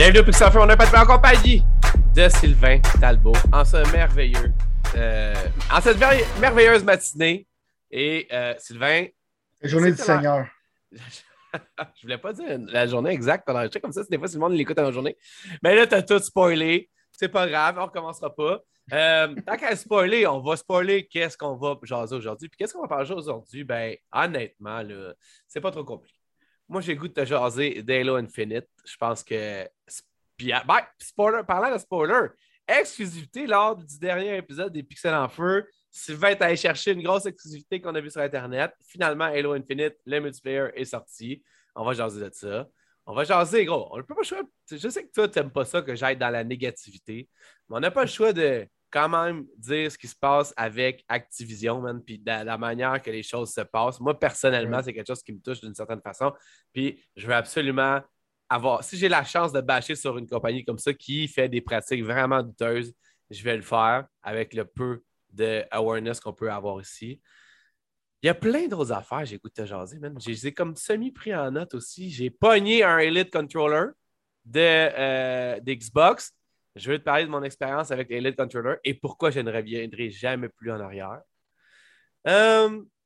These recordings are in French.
Bienvenue au Pixel on a pas de en compagnie de Sylvain Talbot en ce merveilleux, euh, en cette merveilleuse matinée. Et euh, Sylvain. La journée du Seigneur. je voulais pas dire la journée exacte pendant le comme ça, des fois, si le monde l'écoute la journée. Mais là, tu as tout spoilé. C'est pas grave, on recommencera pas. Euh, tant qu'à spoiler, on va spoiler qu'est-ce qu'on va jaser aujourd'hui. Puis qu'est-ce qu'on va parler aujourd'hui? Ben, honnêtement, c'est pas trop compliqué. Moi, j'ai le goût de te jaser d'Halo Infinite. Je pense que. Ben, spoiler, parlant de spoiler, exclusivité lors du dernier épisode des Pixels en Feu. Sylvain est allé chercher une grosse exclusivité qu'on a vue sur Internet. Finalement, Halo Infinite, le multiplayer est sorti. On va jaser de ça. On va jaser, gros. On n'a pas le choix. Je sais que toi, tu n'aimes pas ça que j'aille dans la négativité, mais on n'a pas le choix de quand même dire ce qui se passe avec Activision, man, puis de la manière que les choses se passent. Moi, personnellement, c'est quelque chose qui me touche d'une certaine façon. Puis je veux absolument avoir. Si j'ai la chance de bâcher sur une compagnie comme ça qui fait des pratiques vraiment douteuses, je vais le faire avec le peu de awareness qu'on peut avoir ici. Il y a plein d'autres affaires, j'écoute te jaser, man. J'ai comme semi-pris en note aussi. J'ai pogné un Elite Controller de, euh, d'Xbox je veux te parler de mon expérience avec les Controller et pourquoi je ne reviendrai jamais plus en arrière.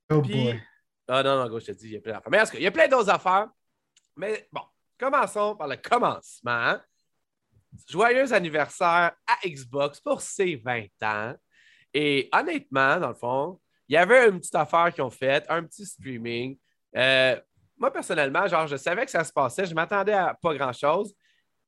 Oh boy. Ah non, non, je te dis, il y a plein d'affaires. Mais est-ce qu'il y a plein d'autres affaires? Mais bon, commençons par le commencement. Joyeux anniversaire à Xbox pour ses 20 ans. Et honnêtement, dans le fond, il y avait une petite affaire qu'ils ont faite, un petit streaming. Euh, moi, personnellement, genre, je savais que ça se passait, je m'attendais à pas grand-chose.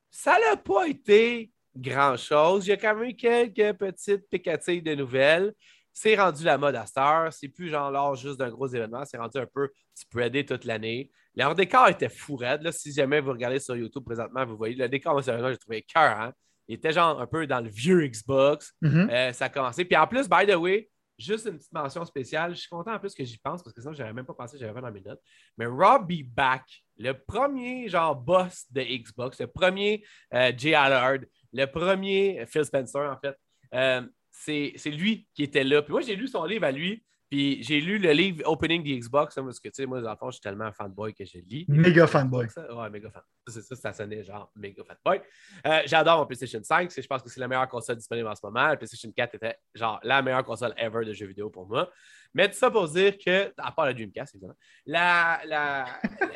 Ça n'a pas été grand-chose. Il y a quand même eu quelques petites picatilles de nouvelles. C'est rendu la mode à Star. C'est plus genre lors juste d'un gros événement. C'est rendu un peu spreadé toute l'année. Le décor était fou raide. Si jamais vous regardez sur YouTube présentement, vous voyez le décor, sérieusement, j'ai trouvé cœur. Hein. Il était genre un peu dans le vieux Xbox. Mm-hmm. Euh, ça a commencé. Puis en plus, by the way, juste une petite mention spéciale. Je suis content en plus que j'y pense parce que sinon, je n'avais même pas pensé, j'avais pas dans mes notes. Mais Robbie Back, le premier genre boss de Xbox, le premier euh, Jay Allard, le premier, Phil Spencer, en fait, euh, c'est lui qui était là. Puis moi, j'ai lu son livre à lui. Puis j'ai lu le livre Opening the Xbox, hein, parce que, tu sais, moi, dans le fond, je suis tellement fanboy que je lis. Méga fanboy. Ouais, méga fan. C'est ça, ça sonnait genre méga fanboy. Euh, J'adore mon PlayStation 5. Je pense que c'est la meilleure console disponible en ce moment. Le PlayStation 4 était genre la meilleure console ever de jeux vidéo pour moi. Mais tout ça pour dire que, à part la Dreamcast, évidemment, la. la,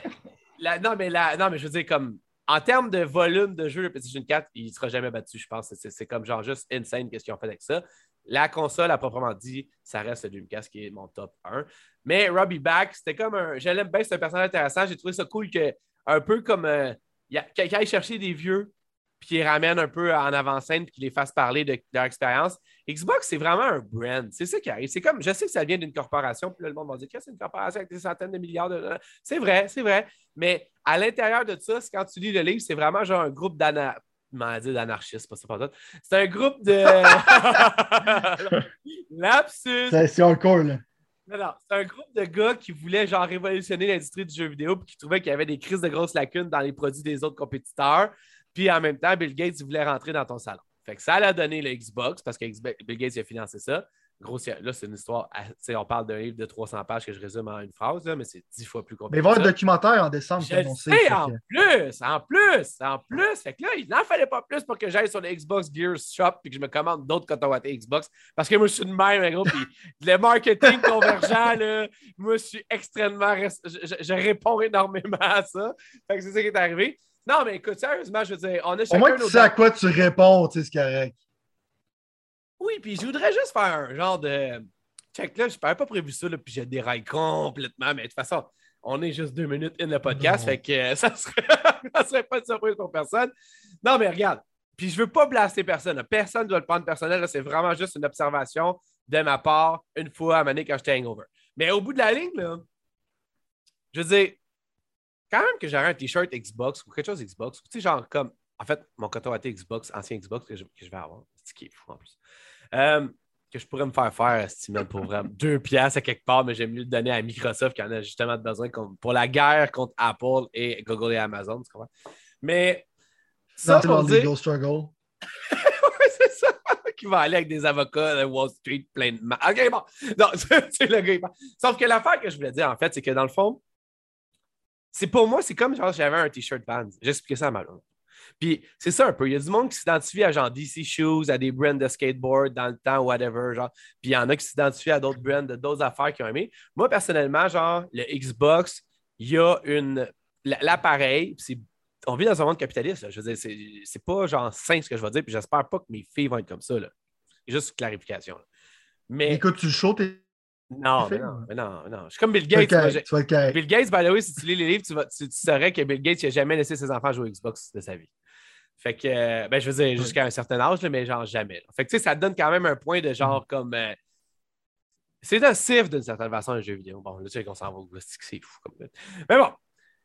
la, non, mais la, non, mais je veux dire, comme en termes de volume de jeu, le PlayStation 4, il ne sera jamais battu, je pense. C'est comme genre juste insane qu'est-ce qu'ils ont fait avec ça. La console, à proprement dit, ça reste le Dreamcast qui est mon top 1. Mais Robbie Back, c'était comme un. Je l'aime bien, c'est un personnage intéressant. J'ai trouvé ça cool que, un peu comme. Euh, quelqu'un aille chercher des vieux puis qu'il ramène un peu en avant-scène, puis qu'il les fasse parler de, leur expérience. Xbox, c'est vraiment un brand. C'est ça qui arrive. C'est comme, je sais que ça vient d'une corporation, puis là, le monde va dire que c'est une corporation avec des centaines de milliards de. C'est vrai, c'est vrai. Mais à l'intérieur de ça, quand tu lis le livre, c'est vraiment genre un groupe d'anarchistes, pas ça, pas ça. C'est un groupe de. Lapsus. C'est encore, là. Non, non, c'est un groupe de gars qui voulaient genre révolutionner l'industrie du jeu vidéo puis qui trouvaient qu'il y avait des crises de grosses lacunes dans les produits des autres compétiteurs. Puis en même temps, Bill Gates voulait rentrer dans ton salon. Fait que ça a donné le Xbox parce que Bill Gates a financé ça. Grossière. Là, c'est une histoire. On parle d'un livre de 300 pages que je résume en une phrase, mais c'est dix fois plus compliqué. Mais voir un documentaire en décembre, je sais, en plus, en plus, en plus. Fait que là, il n'en fallait pas plus pour que j'aille sur le Xbox Gears Shop et que je me commande d'autres coton-wattés Xbox. Parce que moi, je suis de même, gros. Puis le marketing convergent, là, moi, je suis extrêmement. Je, je, réponds énormément à ça. Fait que c'est ça qui est arrivé. Non, mais écoute, sérieusement, je veux dire, on a chacun. Au moins, tu sais à quoi tu réponds, tu sais, c'est correct. Oui, puis je voudrais juste faire un genre de. Check là, je n'avais pas prévu ça, là, puis je déraille complètement, mais de toute façon, on est juste deux minutes in le podcast, fait que euh, ça serait... ça serait pas de surprise pour personne. Non, mais regarde, puis je veux pas blaster personne. Personne ne doit le prendre personnel, c'est vraiment juste une observation de ma part une fois à Mané quand j'étais hangover. Mais au bout de la ligne, là, je veux dire, quand même que j'aurais un t-shirt Xbox ou quelque chose Xbox, tu sais, genre comme, en fait, mon coton été Xbox, ancien Xbox que je, que je vais avoir, c'est qui est fou en plus. Euh, que je pourrais me faire faire, estimé pour vraiment deux piastres à quelque part, mais j'aime mieux le donner à Microsoft qui en a justement besoin pour la guerre contre Apple et Google et Amazon, tu comprends? Mais ça pour dire... struggle. oui, c'est ça. qui va aller avec des avocats de Wall Street plein de... OK, bon. Non, c'est le gars. Sauf que l'affaire que je voulais dire, en fait, c'est que dans le fond, c'est pour moi, c'est comme genre j'avais un t-shirt Vans. J'expliquais ça à Malone. Puis c'est ça un peu. Il y a du monde qui s'identifie à genre DC Shoes, à des brands de skateboard dans le temps, whatever. Genre. Puis il y en a qui s'identifient à d'autres brands, d'autres affaires qu'ils ont aimé. Moi, personnellement, genre, le Xbox, il y a une. L'appareil, on vit dans un monde capitaliste. Je veux dire, c'est pas genre simple ce que je vais dire, puis j'espère pas que mes filles vont être comme ça. Là. Juste clarification. Mais... Écoute, tu le non, mais non, mais non, non. Je suis comme Bill Gates. Bill Gates, by the way, si tu lis les livres, tu, vas, tu, saurais que Bill Gates n'a jamais laissé ses enfants jouer Xbox de sa vie. Fait que, euh, ben, je veux dire, jusqu'à un certain âge, mais genre jamais. Fait que, tu sais, ça donne quand même un point de genre mm. comme. Euh, c'est nocif d'une certaine façon, un jeu vidéo. Bon, là, tu sais qu'on s'en va au c'est fou. Comme... Mais bon,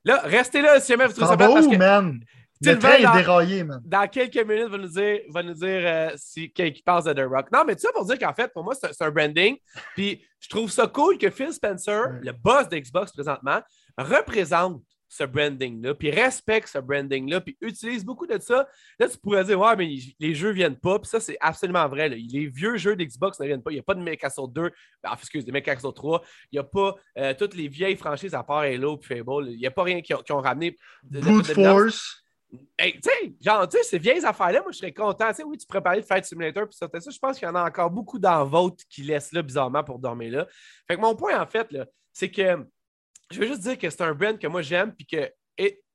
là, restez là si jamais vous trouvez ça pas. Parce que... man? Le train est déraillé, man. Dans quelques minutes, va nous dire, va nous dire euh, si, qui passe de The Rock. Non, mais tout ça pour dire qu'en fait, pour moi, c'est un branding. Puis je trouve ça cool que Phil Spencer, le boss d'Xbox présentement, représente ce branding-là, puis respecte ce branding-là, puis utilise beaucoup de ça. Là, tu pourrais dire, ouais, mais les jeux ne viennent pas, puis ça, c'est absolument vrai. Les vieux jeux d'Xbox ne viennent pas. Il n'y a pas de Mechasoul 2, ben, excuse, de Mechasoul 3. Il n'y a pas euh, toutes les vieilles franchises à part Halo et Fable. Il n'y a pas rien qui ont, ramené. De, Brute Force. Hey, tu sais, genre, tu sais, ces vieilles affaires-là, moi, je serais content. Tu sais, oui, tu pourrais parler de Fight Simulator, puis ça, ça, je pense qu'il y en a encore beaucoup dans votre qui laissent là, bizarrement, pour dormir là. Fait que mon point, en fait, c'est que je veux juste dire que c'est un brand que moi, j'aime, puis que,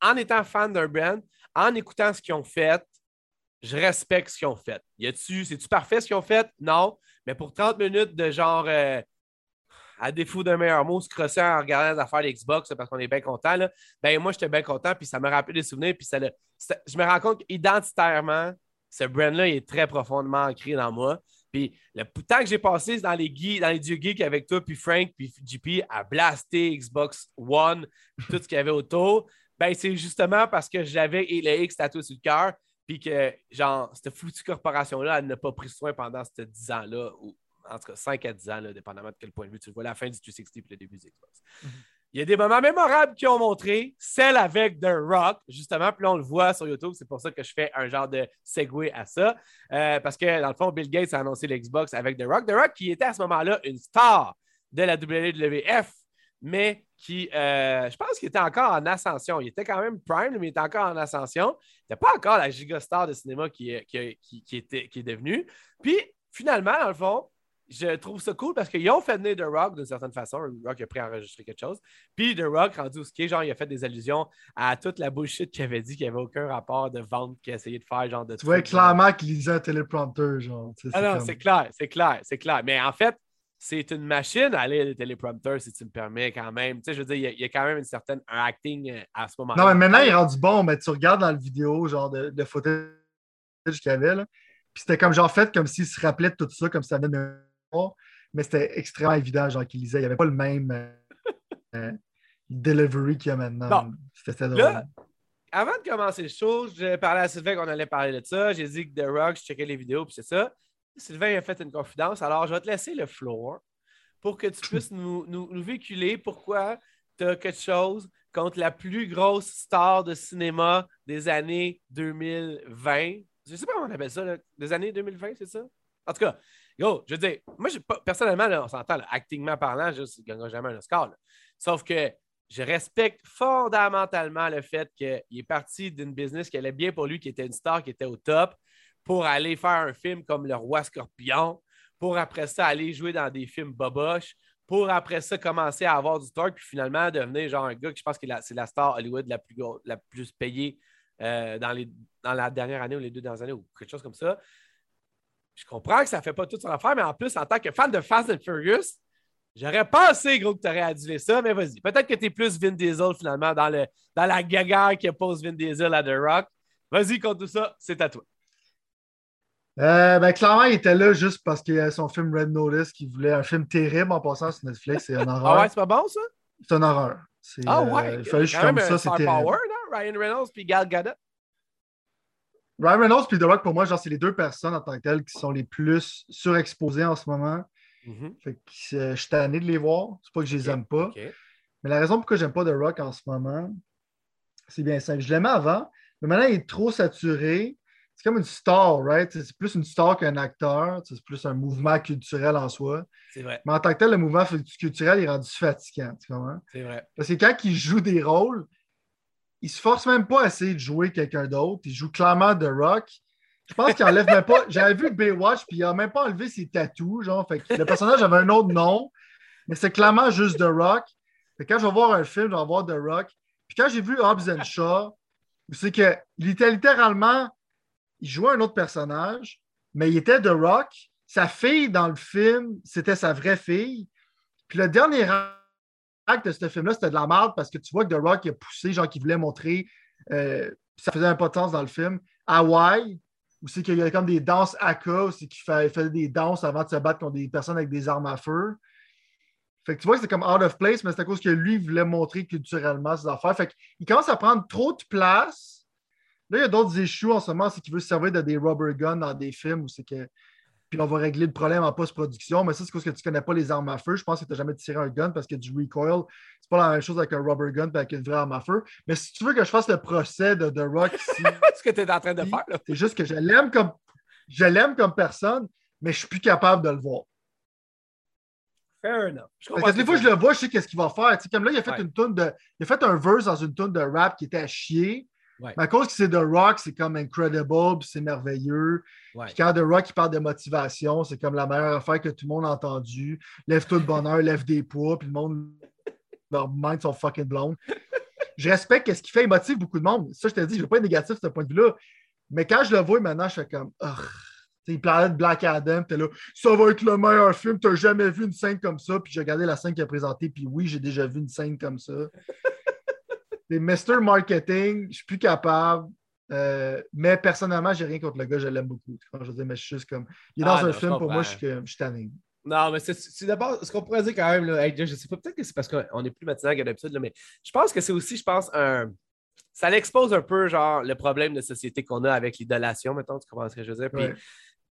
en étant fan d'un brand, en écoutant ce qu'ils ont fait, je respecte ce qu'ils ont fait. Y a-tu, c'est-tu parfait ce qu'ils ont fait? Non. Mais pour 30 minutes de genre, euh, à défaut d'un meilleur mot, se crosser en regardant les affaires d'Xbox parce qu'on est bien content. Ben, moi, j'étais bien content, puis ça me rappelle des souvenirs. Puis ça, je me rends compte qu'identitairement, ce brand-là est très profondément ancré dans moi. Puis le temps que j'ai passé dans les, dans les dieux geeks avec toi, puis Frank, puis JP, à blaster Xbox One, tout ce qu'il y avait autour, ben c'est justement parce que j'avais le X tatoué sur le cœur, puis que, genre, cette foutue corporation-là, elle n'a pas pris soin pendant ces 10 ans-là, cas 5 à 10 ans, là, dépendamment de quel point de vue tu vois la fin du 360 et le début du Xbox. Mhm. Il y a des moments mémorables qui ont montré, celle avec The Rock, justement, puis là, on le voit sur YouTube, c'est pour ça que je fais un genre de segue à ça, euh, parce que dans le fond, Bill Gates a annoncé l'Xbox avec The Rock. The Rock qui était à ce moment-là une star de la WWF, mais qui, euh, je pense qu'il était encore en ascension. Il était quand même prime, mais il était encore en ascension. Il n'était pas encore la gigastar de cinéma qui, qui, qui, était, qui est devenu. Puis, finalement, dans le fond, je trouve ça cool parce qu'ils ont fait venir The Rock d'une certaine façon. The Rock a pris à enregistrer quelque chose. Puis The Rock, rendu au ski, genre, il a fait des allusions à toute la bullshit qu'il avait dit qu'il n'y avait aucun rapport de vente qu'il a essayé de faire. Genre, de tu vois clairement qu'il lisait un téléprompteur. Genre, ah non, c'est clair, c'est clair, c'est clair. Mais en fait, c'est une machine à lire les téléprompteurs, si tu me permets, quand même. Tu sais, je veux dire, il y, a, quand même une certaine un acting euh, à ce moment-là. Non, mais maintenant, il est rendu bon, mais tu regardes dans la vidéo, genre, de, de footage qu'il y avait, là. Puis c'était comme, genre, fait comme s'il se rappelait de tout ça, comme ça venait mais c'était extrêmement évident, genre, qu'il lisait. Il n'y avait pas le même euh, euh, delivery qu'il y a maintenant. C'était drôle. avant de commencer le show, j'ai parlé à Sylvain qu'on allait parler de ça. J'ai dit que The Rock, je checkais les vidéos, puis c'est ça. Sylvain a fait une confidence. Alors, je vais te laisser le floor pour que tu puisses nous, nous, véhiculer pourquoi tu as quelque chose contre la plus grosse star de cinéma des années 2020. Je ne sais pas comment on appelle ça, des années 2020, c'est ça? En tout cas, Yo, je veux dire, moi, personnellement, on s'entend, actingment parlant, je ne gagnerai jamais un Oscar. Sauf que je respecte fondamentalement le fait qu'il est parti d'une business qui allait bien pour lui, qui était une star, qui était au top, pour aller faire un film comme Le Roi Scorpion, pour après ça aller jouer dans des films boboches, pour après ça commencer à avoir du torque, puis finalement devenir genre un gars que je pense que c'est la star Hollywood la plus, la plus payée euh, dans, les, dans la dernière année ou les deux dernières années ou quelque chose comme ça je comprends que ça ne fait pas toute son affaire, mais en plus, en tant que fan de Fast and Furious, j'aurais pensé, gros, que tu aurais adulé ça, mais vas-y. Peut-être que tu es plus Vin Diesel, finalement, dans, le, dans la gaga qui oppose Vin Diesel à The Rock. Vas-y, contre tout ça, c'est à toi. Euh, ben, clairement, il était là juste parce qu'il y a son film Red Notice qui voulait un film terrible en passant sur Netflix. C'est un horreur. ah ouais, c'est pas bon, ça? C'est un horreur. Ah ouais? Euh, il fallait juste comme ça, c'était. Power, non? Ryan Reynolds puis Gal Gadot. Ryan Reynolds et The Rock, pour moi, genre, c'est les deux personnes en tant que telles qui sont les plus surexposées en ce moment. Mm-hmm. Fait que euh, je suis tanné de les voir. C'est pas que je les aime pas. Mais la raison pourquoi j'aime pas The Rock en ce moment, c'est bien simple. Je l'aimais avant, mais maintenant, il est trop saturé. C'est comme une star, right? C'est plus une star qu'un acteur. C'est plus un mouvement culturel en soi. C'est vrai. Mais en tant que tel, le mouvement culturel est rendu fatigant. Tu C'est vrai. Parce que quand il joue des rôles, il se force même pas à essayer de jouer quelqu'un d'autre. Il joue clairement The Rock. Je pense qu'il enlève même pas. J'avais vu Baywatch, puis il a même pas enlevé ses tatous. Genre, fait le personnage avait un autre nom, mais c'est clairement juste The Rock. Fait quand je vais voir un film, je vais voir The Rock. Puis quand j'ai vu Hobbs and Shaw, c'est qu'il était littéralement, il jouait un autre personnage, mais il était The Rock. Sa fille dans le film, c'était sa vraie fille. Puis le dernier de ce film-là, c'était de la merde parce que tu vois que The Rock a poussé, genre qu'il voulait montrer, euh, ça faisait un pas de sens dans le film. Hawaï, où c'est qu'il y a comme des danses Aka, où c'est qu'il faisait des danses avant de se battre contre des personnes avec des armes à feu. Fait que tu vois que c'est comme out of place, mais c'est à cause que lui voulait montrer culturellement ses affaires. Fait qu'il commence à prendre trop de place. Là, il y a d'autres issues en ce moment, c'est qu'il veut se servir de des rubber guns dans des films où c'est que. Puis on va régler le problème en post-production. Mais ça, c'est parce que tu ne connais pas les armes à feu. Je pense que tu n'as jamais tiré un gun parce que du recoil, c'est pas la même chose avec un rubber gun qu'avec une vraie arme à feu. Mais si tu veux que je fasse le procès de The Rock ici. ce que tu es en train de faire, C'est juste que je l'aime comme. Je l'aime comme personne, mais je suis plus capable de le voir. Fair enough. Parce que des fois, je le vois, je sais qu'est-ce qu'il va faire. comme là, il a fait une tonne de. Il a fait un verse dans une tonne de rap qui était à chier. Mais à cause que c'est The Rock, c'est comme incredible, c'est merveilleux. Puis quand The Rock il parle de motivation, c'est comme la meilleure affaire que tout le monde a entendu. Lève-toi de bonheur, lève des poids, puis le monde, leur mind sont fucking blondes. je respecte ce qu'il fait, il motive beaucoup de monde. Ça, je te dis, je ne veux pas être négatif de ce point de vue-là. Mais quand je le vois maintenant, je suis comme. Il parlait de Black Adam, t'es là, ça va être le meilleur film, t'as jamais vu une scène comme ça. Puis j'ai regardé la scène qu'il a présentée, puis oui, j'ai déjà vu une scène comme ça. C'est Mr. Marketing, je suis plus capable. Euh, mais personnellement, j'ai rien contre le gars, je l'aime beaucoup. Je veux mais je suis juste comme. Il est dans ah, un film, pour moi, je suis, je tanné. Non, mais c'est d'abord ce qu'on pourrait dire quand même. Là, je sais pas, peut-être que c'est parce qu'on est plus matinal que d'habitude, mais je pense que c'est aussi, je pense, un. Ça l'expose un peu, genre, le problème de société qu'on a avec l'idolation, mettons, tu comprends ce que je veux dire. Puis,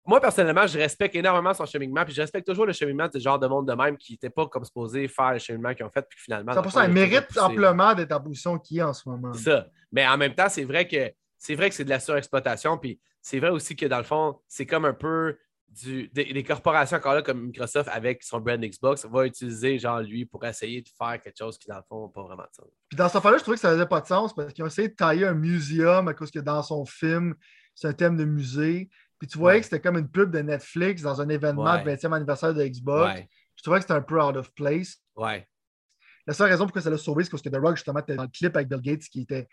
moi, personnellement, je respecte énormément son cheminement, puis je respecte toujours le cheminement de ce genre de monde de même qui n'était pas comme supposé faire le cheminement qu'ils ont fait, puis finalement. 100%, il mérite amplement d'être en position qu'il est en ce moment. C'est ça. Mais en même temps, c'est vrai que c'est vrai que c'est de la surexploitation, puis c'est vrai aussi que dans le fond, c'est comme un peu du, des, corporations encore là comme Microsoft avec son brand Xbox va utiliser genre lui pour essayer de faire quelque chose qui dans le fond n'a pas vraiment de sens. Puis dans ce affaire-là, je trouvais que ça faisait pas de sens parce qu'ils ont essayé de tailler un muséum à cause que dans son film, c'est un thème de musée. Puis tu voyais que c'était comme une pub de Netflix dans un événement de 20e anniversaire de Xbox. Je trouvais que c'était un peu out of place. Ouais. La seule raison pourquoi ça l'a sauvé, c'est parce que The Rock, justement, était dans le clip avec Bill Gates qui était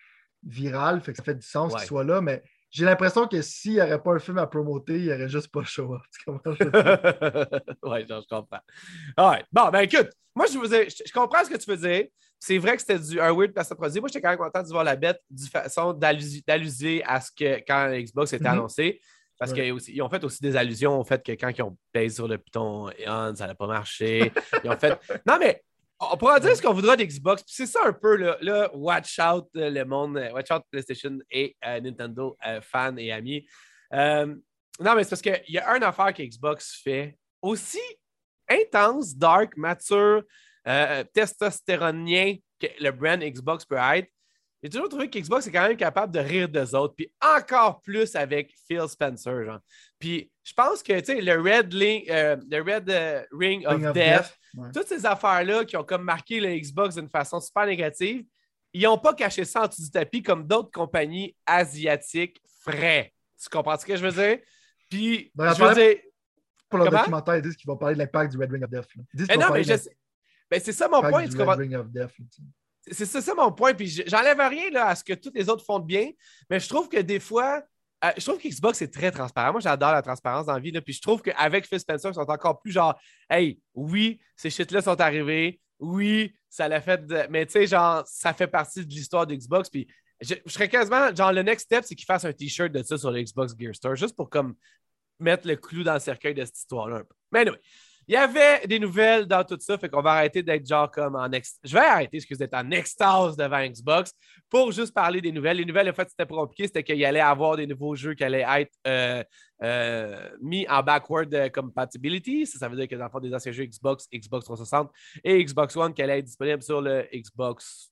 viral. Fait que ça fait du sens qu'il soit là. Mais j'ai l'impression que s'il n'y aurait pas un film à promoter, il n'y aurait juste pas le show. oui, je comprends. Bon, ben écoute, moi, je, vous je, comprends ce que tu veux dire. C'est vrai que c'était du, un weird place produit. Moi, j'étais quand même content de voir la bête de façon d'alluser à ce que quand Xbox était mm-hmm. annoncé. Parce qu'ils ont fait aussi des allusions au fait que quand ils ont payé sur le piton ça n'a pas marché. ils ont fait. Non, mais on pourra dire ce qu'on voudra d'Xbox. C'est ça un peu, là, watch out euh, le monde, euh, watch out PlayStation et euh, Nintendo fans et amis. non, mais c'est parce qu'il y a une affaire que Xbox fait aussi intense, dark, mature, testostéronien que le brand Xbox peut être. J'ai toujours trouvé qu'Xbox est quand même capable de rire des autres, puis encore plus avec Phil Spencer. Genre. Puis je pense que le Red, euh, le Red euh, Ring of, Death, toutes ces affaires-là qui ont comme marqué le Xbox d'une façon super négative, ils n'ont pas caché ça en dessous du tapis comme d'autres compagnies asiatiques frais. Tu comprends ce que je veux dire? Puis, ben, je veux dire. Pour le documentaire, ils disent qu'ils vont parler de l'impact du Red Ring of Death. Mais non, mais je. Ben, c'est ça mon point. Tu comprends? C'est ça, mon point. Puis j'enlève rien là, à ce que tous les autres font de bien, mais je trouve que des fois, euh, je trouve qu'Xbox est très transparent. Moi, j'adore la transparence dans la vie. Puis je trouve qu'avec Phil Spencer, ils sont encore plus genre, hey, oui, ces shit-là sont arrivés. Oui, ça l'a fait. Mais tu sais, genre, ça fait partie de l'histoire d'Xbox. Puis je, serais quasiment, genre, le next step, c'est qu'ils fassent un t-shirt de ça sur le Xbox Gear Store, juste pour comme mettre le clou dans le cercueil de cette histoire-là un peu. Mais anyway, il y avait des nouvelles dans tout ça, fait qu'on va arrêter d'être genre comme en ex... Je vais arrêter, excusez, d'être en extase devant Xbox pour juste parler des nouvelles. Les nouvelles, en fait, c'était compliqué, c'était qu'il allait avoir des nouveaux jeux qui allaient être euh, euh, mis en backward compatibility. Ça, ça veut dire que dans le fond, des anciens jeux Xbox, Xbox 360 et Xbox One qui allaient être disponibles sur le Xbox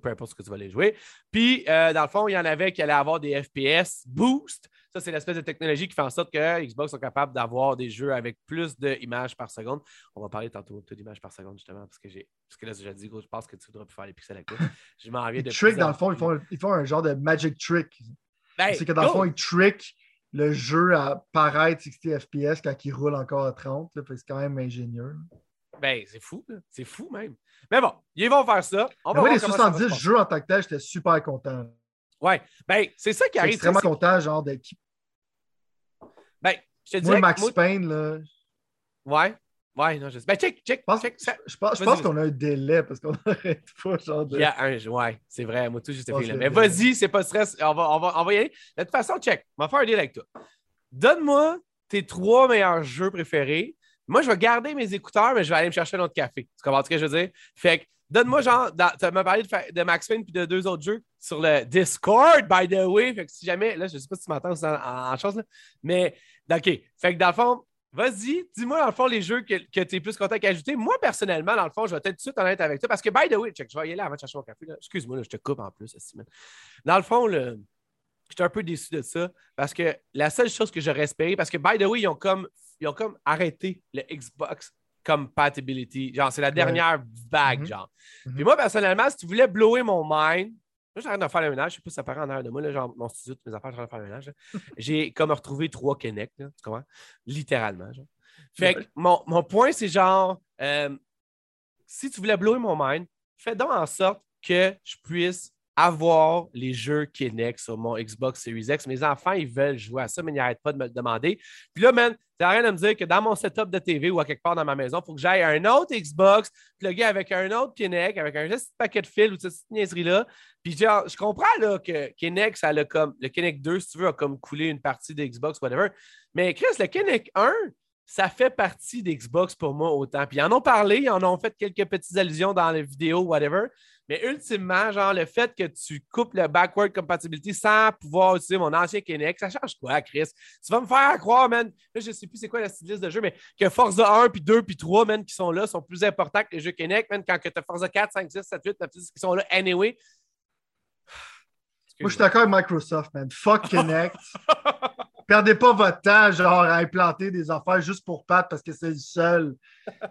peu importe ce que tu vas aller jouer. Puis, euh, dans le fond, il y en avait qui allaient avoir des FPS boost. Ça, c'est l'espèce de technologie qui fait en sorte que Xbox sont capables d'avoir des jeux avec plus d'images par seconde. On va parler tantôt d'images par seconde, justement, parce que j'ai. Parce que là, j'ai dit, gros, je pense que tu voudrais plus faire les pixels avec toi. Je m'en reviens de. Trick, dans le fond, ils font, ils font, un genre de magic trick. Ben, c'est que dans le fond, ils trick le jeu à paraître 60 FPS quand il roule encore à 30. C'est quand même ingénieux. Ben, c'est fou. C'est fou même. Mais bon, ils vont faire ça. On va les 70 jeux en tant que tel, j'étais super content. Ouais. Ben, c'est ça qui arrive. extrêmement content, genre d'équipe. Ben, je te dis. Moi, Max Payne, là. Ouais. Ouais, non, je sais. Ben, check, check. Je pense, check, je pense, qu'on a un délai parce qu'on n'arrête pas, genre de. Il y a un. Ouais, c'est vrai. Moi, tout, juste fait là. Mais vas-y, c'est pas stress. On va, on, va, on va y aller. De toute façon, check. On va faire un deal avec toi. Donne-moi tes trois meilleurs jeux préférés. Moi, je vais garder mes écouteurs, mais je vais aller me chercher un autre café. Tu comprends ce que je veux dire? Fait que, donne-moi, genre, tu m'as parlé de, de, Max Payne puis de deux autres jeux sur le Discord, by the way. Fait que si jamais, là, je sais pas si tu m'entends en, en, chose, là, mais, OK. Fait que dans le fond, Vas-y, dis-moi dans le fond les jeux que, que tu es plus content qu'ajouter. Moi, personnellement, dans le fond, je vais être tout de suite honnête avec toi parce que, by the way, check, je vais y aller avant de chercher mon café. Excuse-moi, je te coupe en plus. Dans le fond, le, j'étais un peu déçu de ça parce que la seule chose que j'aurais espéré, parce que, by the way, ils ont comme, ils ont comme arrêté le Xbox compatibility. Genre, c'est la dernière vague, mm-hmm. genre. Mm-hmm. Puis moi, personnellement, si tu voulais blower mon mind, Là, j'arrête de faire le ménage. Je sais pas si ça paraît en arrière de moi. Là, genre, mon studio, mes affaires, je de faire le ménage. J'ai comme retrouvé trois Kinect, tu comprends? Littéralement. Genre. Fait que mon, mon point, c'est genre, euh, si tu voulais blower mon mind, fais donc en sorte que je puisse avoir les jeux Kinect sur mon Xbox Series X. Mes enfants, ils veulent jouer à ça, mais ils n'arrêtent pas de me le demander. Puis là, man, ça rien de me dire que dans mon setup de TV ou à quelque part dans ma maison, il faut que j'aille un autre Xbox, plugué avec un autre Kinect, avec un juste paquet de fils ou cette niaiserie-là. Puis genre, je comprends là, que Kinect, ça a comme. Le Kinect 2, si tu veux, a comme coulé une partie de Xbox, whatever. Mais Chris, le Kinect 1, ça fait partie d'Xbox pour moi autant. Puis ils en ont parlé, ils en ont fait quelques petites allusions dans les vidéos, whatever. Mais ultimement, genre, le fait que tu coupes le backward compatibility sans pouvoir utiliser mon ancien Kinect, ça change quoi, Chris? Tu vas me faire croire, man, là, je sais plus c'est quoi la liste de jeu, mais que Forza 1, puis 2, puis 3, man, qui sont là, sont plus importants que les jeux Kinect, man, quand tu as Forza 4, 5, 6, 7, 8, qui sont là anyway. Moi, je suis d'accord avec Microsoft, man. Fuck Kinect. Perdez pas votre temps, genre, à implanter des affaires juste pour Pat parce que c'est le seul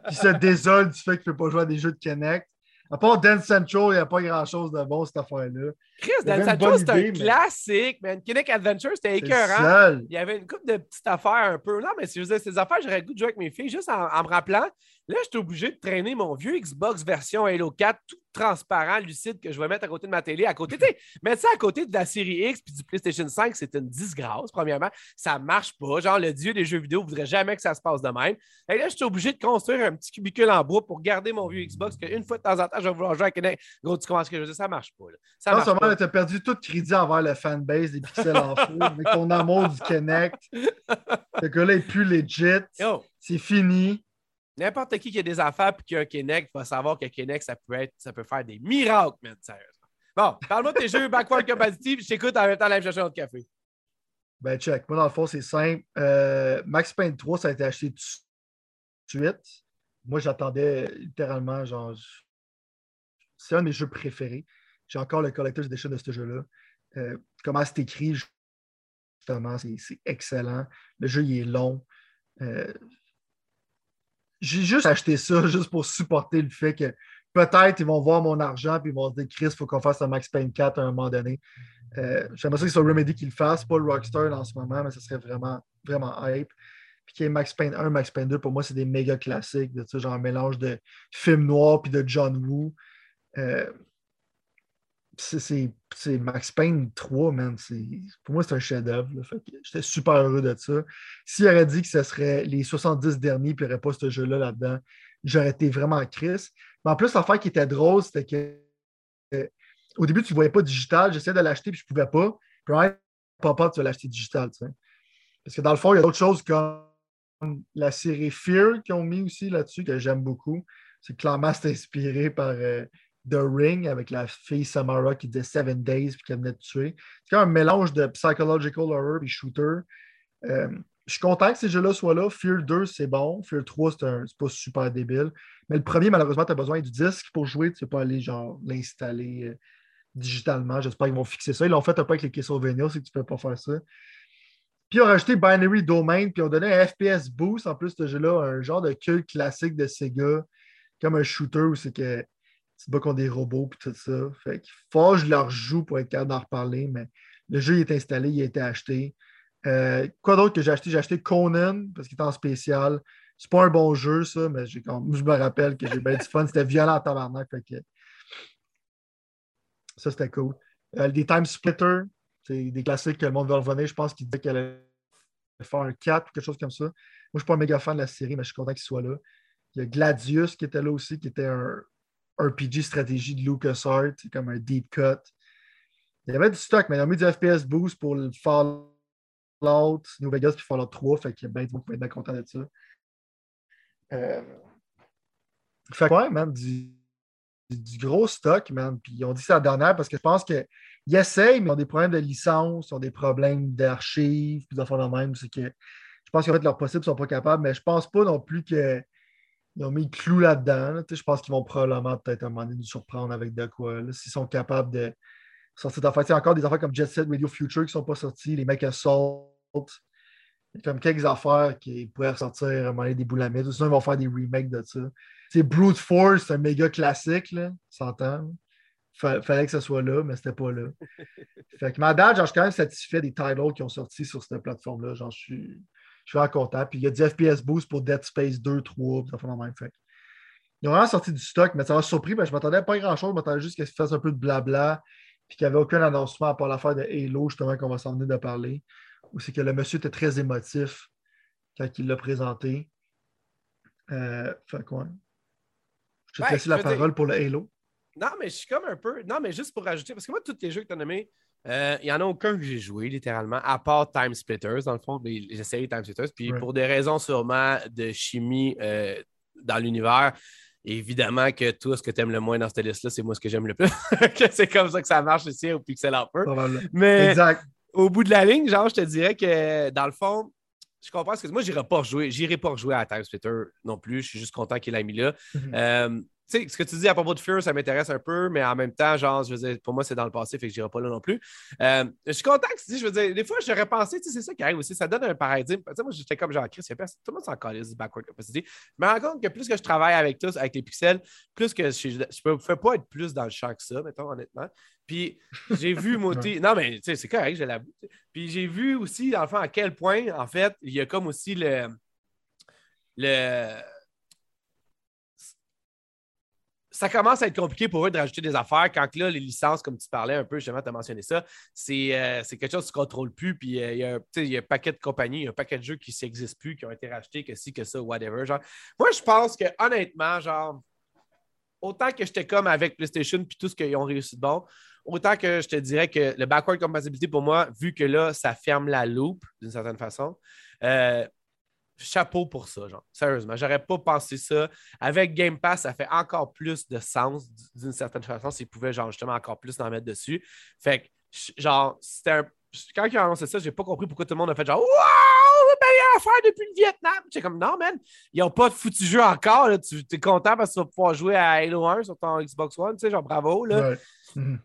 qui se désole du fait qu'il ne peut pas jouer à des jeux de Kinect. À part Dance Central, il n'y a pas grand-chose de bon, cette affaire-là. Chris, Dance Central, c'est un classique, man. Kinect Adventure, c'était écœurant. Il y avait une couple de petites affaires un peu. Non, mais si je faisais ces affaires, j'aurais le goût de jouer avec mes filles juste en, en me rappelant Là, je suis obligé de traîner mon vieux Xbox version Halo 4, tout transparent, lucide, que je vais mettre à côté de ma télé. À côté, tu mettre ça à côté de la série X puis du PlayStation 5, c'est une disgrâce, premièrement. Ça marche pas. Genre, le dieu des jeux vidéo ne voudrait jamais que ça se passe de même. Et là, je suis obligé de construire un petit cubicule en bois pour garder mon vieux Xbox, qu'une fois de temps en temps, je vais vouloir jouer avec une. Gros, tu comprends ce que je veux dire? Ça marche pas. Là. Ça non seulement tu as perdu tout crédit envers le fanbase des pixels en fou, mais ton amour du Connect. Ce gars-là est plus legit. C'est fini. N'importe qui qui a des affaires et qui a un Kinect va savoir que Kinect, ça peut, être, ça peut faire des miracles, man, sérieusement. Bon, parle-moi de tes jeux backward compatible, je t'écoute en même temps, aller chercher un autre café. Ben, check. Moi, dans le fond, c'est simple. Euh, Max Payne 3, ça a été acheté tout de suite. Moi, j'attendais littéralement, genre, c'est un de mes jeux préférés. J'ai encore le Collector's Edition de ce jeu-là. Euh, comment c'est écrit, justement, c'est excellent. Le jeu, il est long. Euh, j'ai juste acheté ça juste pour supporter le fait que peut-être ils vont voir mon argent et ils vont se dire Chris, il faut qu'on fasse un Max Payne 4 à un moment donné. Euh, J'aimerais ça que ce soit Remedy qui le fasse, pas le Rockstar en ce moment, mais ce serait vraiment, vraiment hype. Puis qu'il y ait Max Payne 1, Max Payne 2, pour moi, c'est des méga classiques, de, genre un mélange de film noir puis de John Woo. Euh, c'est Max Payne 3, man. Pour moi, c'est un chef-d'œuvre. J'étais super heureux de ça. S'il aurait dit que ce serait les 70 derniers puis il n'y aurait pas ce jeu-là là-dedans, j'aurais été vraiment triste. Mais en plus, l'affaire qui était drôle, c'était que euh, au début, tu ne voyais pas digital. J'essayais de l'acheter puis je ne pouvais pas. Puis papa, tu vas l'acheter digital. Parce que dans le fond, il y a d'autres choses comme la série Fear qu'ils ont mis aussi là-dessus que j'aime beaucoup. C'est clairement c'est inspiré par. Euh, The Ring avec la fille Samara qui disait Seven Days puis qui venait de tuer. C'est un mélange de psychological horror et shooter. Euh, je suis content que ces jeux-là soient là. Fear 2, c'est bon. Fear 3, c'est pas super débile. Mais le premier, malheureusement, tu as besoin du disque pour jouer. Tu peux pas aller genre l'installer euh, digitalement. J'espère qu'ils vont fixer ça. Ils l'ont fait un peu avec les Castlevania, c'est que tu peux pas faire ça. Puis ils ont rajouté Binary Domain, puis ils ont donné un FPS Boost en plus de ce jeu-là, un genre de culte classique de Sega, comme un shooter où c'est que te bats contre des robots puis tout ça. Fait que je leur joue pour être capable d'en reparler, mais le jeu il est installé, il a été acheté. Euh, quoi d'autre que j'ai acheté? J'ai acheté Conan parce qu'il est en spécial. C'est pas un bon jeu, ça, mais je me rappelle que j'ai bien du fun. C'était violent en tabarnak. Fait Ça, c'était cool. Euh, des Time Splitter, c'est des classiques que le monde veut revenir. Je pense qu'il disait qu'elle allait faire un 4 ou quelque chose comme ça. Moi, je ne suis pas un méga fan de la série, mais je suis content qu'il soit là. Il y a Gladius qui était là aussi, qui était un RPG stratégie de LucasArts, comme un deep cut. Il y avait du stock, mais il y a mis du FPS boost pour le Fallout, New Vegas puis Fallout 3. Fait qu'il y a bien du monde qui être bien content de ça. Euh... Fait ouais, man, du, gros stock, man. Puis ils ont dit que c'est la dernière parce que je pense qu'ils essayent, mais ils ont des problèmes de licence, ils ont des problèmes d'archives, puis d'affaires de même. C'est que je pense ont fait leur possible, ils ne sont pas capables, mais je pense pas non plus qu'ils ont mis le clou là-dedans. Je pense qu'ils vont probablement peut-être un moment donné nous surprendre avec de quoi. S'ils sont capables de sortir d'affaires. Il y a encore des affaires comme Jet Set Radio Future qui ne sont pas sortis, les mecs Assault. Il y a comme quelques affaires qui pourraient ressortir à un moment donné des boulamides. Sinon, ils vont faire des remakes de ça. C'est Brute Force, c'est un méga classique, là, s'entend. Fallait que ce soit là, mais c'était pas là. fait que ma date, genre, je suis quand même satisfait des titles qui ont sorti sur cette plateforme-là. Genre, je suis, je suis vraiment content. Puis il y a du FPS Boost pour Dead Space 2, 3, puis ça fait même. Fait ils ont vraiment sorti du stock, mais ça m'a surpris. que je m'attendais pas à grand-chose. Je m'attendais juste qu'ils fassent un peu de blabla, puis qu'il n'y avait aucun annoncement à part l'affaire de Halo, justement, qu'on va s'en venir de parler. Ou c'est que le monsieur était très émotif quand il l'a présenté. Euh, fait quoi? Je vais te laisser la parole pour le Halo. Non, mais je suis comme un peu. Non, mais juste pour rajouter, parce que moi, tous les jeux que tu as nommés, euh, il n'y en a aucun que j'ai joué, littéralement, à part Time Splitters, dans le fond. J'ai essayé Time Splitters. Puis pour des raisons sûrement de chimie euh, dans l'univers, évidemment que tout ce que tu aimes le moins dans cette liste-là, c'est moi ce que j'aime le plus. c'est comme ça que ça marche ici au Pixel peu. Mais exact. au bout de la ligne, genre, je te dirais que dans le fond, je comprends parce que moi, j'irai pas rejouer, j'irai pas rejouer à Time Splitter non plus. Je suis juste content qu'il l'ait mis là. Mhm. Euh, tu sais, ce que tu dis à propos de Fear, ça m'intéresse un peu, mais en même temps, genre, je veux dire, pour moi, c'est dans le passé, fait que je n'irai pas là non plus. Euh, je suis content que tu dis, je veux dire, des fois, j'aurais pensé, tu sais, c'est ça qui arrive aussi, ça donne un paradigme. Tu sais, moi, j'étais comme genre, Chris, tout le monde s'en calisse du backward capacity. Je me rends compte que plus que je travaille avec tous, avec les pixels, plus que je ne peux pas être plus dans le champ que ça, mettons, honnêtement. Puis j'ai vu Moti. non, mais tu sais, c'est correct, je l'avoue. Puis j'ai vu aussi, dans le fond, à quel point, en fait, il y a comme aussi le. le ça commence à être compliqué pour eux de rajouter des affaires quand là, les licences, comme tu parlais un peu, justement, tu as mentionné ça, c'est euh, quelque chose que tu ne contrôles plus. Puis euh, il, y a, un paquet de compagnies, un paquet de jeux qui n'existent plus, qui ont été rachetés, que si, que ça, whatever. Genre. Moi, je pense que honnêtement, genre, autant que j'étais comme avec PlayStation puis tout ce qu'ils ont réussi de bon, autant que je te dirais que le backward compatibility pour moi, vu que là, ça ferme la loupe d'une certaine façon, euh, chapeau pour ça, genre. Sérieusement, j'aurais pas pensé ça. Avec Game Pass, ça fait encore plus de sens d'une certaine façon s'ils pouvaient, genre, justement, encore plus en mettre dessus. Fait que, genre, c'était un... Quand ils ont annoncé ça, j'ai pas compris pourquoi tout le monde a fait genre ben, il a affaire depuis le Vietnam. J'étais comme non, man, ils n'ont pas de foutu jeu encore. Là. Tu es content parce que tu vas pouvoir jouer à Halo 1 sur ton Xbox One, tu sais, genre bravo. Là. Mhm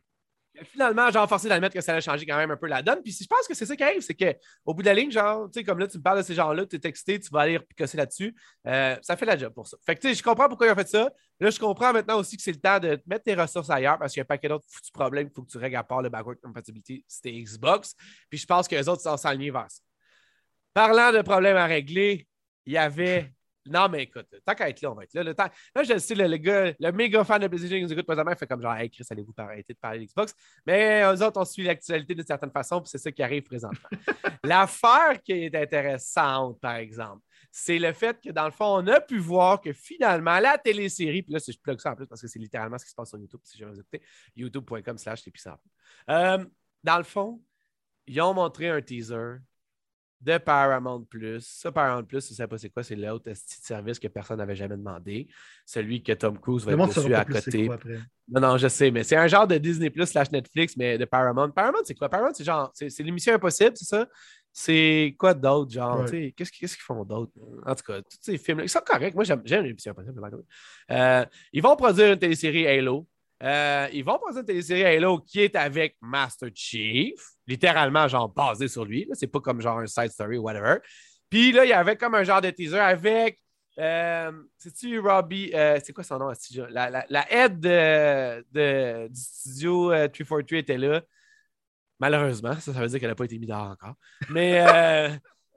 finalement, genre, forcé d'admettre que ça allait changer quand même un peu la donne. Puis je pense que c'est ça qui arrive, c'est qu'au bout de la ligne, genre, tu sais, comme là, tu me parles de ces gens-là, tu es texté, tu vas aller picosser là-dessus. Euh, ça fait la job pour ça. Fait que, tu sais, je comprends pourquoi ils ont fait ça. Là, je comprends maintenant aussi que c'est le temps de mettre tes ressources ailleurs parce qu'il y a un paquet d'autres foutus problèmes qu'il faut que tu règles à part le backward compatibility, c'était Xbox. Puis je pense que les autres sont s'aligner vers ça. Parlant de problèmes à régler, il y avait non, mais écoute, tant qu'à être là, on va être là. Le temps... Là, je sais, le, gars, le méga fan de PlayStation qui nous écoute présentement, il fait comme genre, hey Chris, allez-vous arrêter de parler d'Xbox? Mais eux autres, on suit l'actualité d'une certaine façon, puis c'est ça qui arrive présentement. L'affaire qui est intéressante, par exemple, c'est le fait que dans le fond, on a pu voir que finalement, la télésérie, puis là, si je plug ça en plus parce que c'est littéralement ce qui se passe sur YouTube, si jamais vous écoutez, youtube.com slash euh, Dans le fond, ils ont montré un teaser de Paramount Plus. Ça, Paramount Plus, tu ne sais pas c'est quoi, c'est l'autre petit service que personne n'avait jamais demandé. Celui que Tom Cruise va être dessus à côté. non, non, je sais, mais c'est un genre de Disney Plus slash Netflix, mais de Paramount. Paramount, c'est quoi? Paramount, c'est genre, c'est l'émission Impossible, c'est ça? c'est quoi d'autre, genre? Qu'est-ce qu'ils font d'autre? En tout cas, tous ces films-là, ils sont corrects. Moi, j'aime les Missions Impossibles. Euh, ils vont produire une télésérie Halo. Euh, ils vont produire une télésérie Halo qui est avec Master Chief, littéralement, genre, basé sur lui. C'est pas comme genre un side story ou whatever. Puis là, il y avait comme un genre de teaser avec. Euh, C'est-tu Robbie? Euh, c'est quoi son nom? La, la, la head de, de, du studio 343 était là. Malheureusement, ça, ça veut dire qu'elle n'a pas été mise dehors encore. Mais, euh,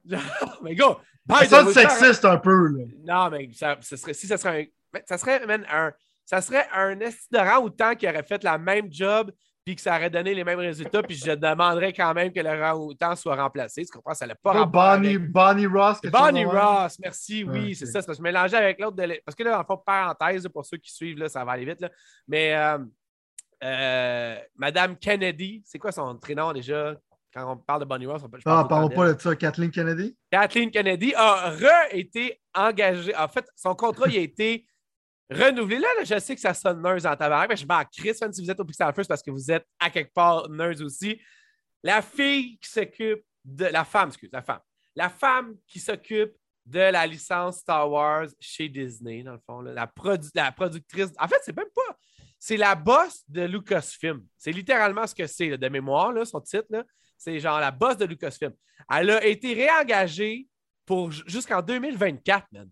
mais go! Ça sonne sexiste un peu. Là. Non, mais ça, serait, si ça serait un. Ça serait un. Ça serait un rang autant qui aurait fait la même job puis que ça aurait donné les mêmes résultats, puis je demanderais quand même que le rang-outant soit remplacé. Tu comprends? Ça n'a pas oh, Bonnie, Bonnie Ross. Bonnie Ross, merci, oui, c'est ça. C'est parce que je mélangeais avec l'autre. De... Parce que là, en fond, parenthèse, pour ceux qui suivent, là, ça va aller vite. Là. Mais euh, euh, Madame Kennedy, c'est quoi son prénom déjà? Quand on parle de Bonnie Ross, on peut. Ah, parlons pas de ça. Kathleen Kennedy? Kathleen Kennedy a re-été engagée. En fait, son contrat il a été renouvelé. Là, je sais que ça sonne nurse en tabac, mais je m'en Chris, si vous êtes au Pixel First parce que vous êtes à quelque part nurse aussi. La fille qui s'occupe de. La femme, excuse, la femme. La femme qui s'occupe de la licence Star Wars chez Disney, dans le fond. la, productrice. En fait, c'est même pas c'est la boss de Lucasfilm. C'est littéralement ce que c'est, de mémoire, son titre. C'est genre la boss de Lucasfilm. Elle a été réengagée jusqu'en 2024, man.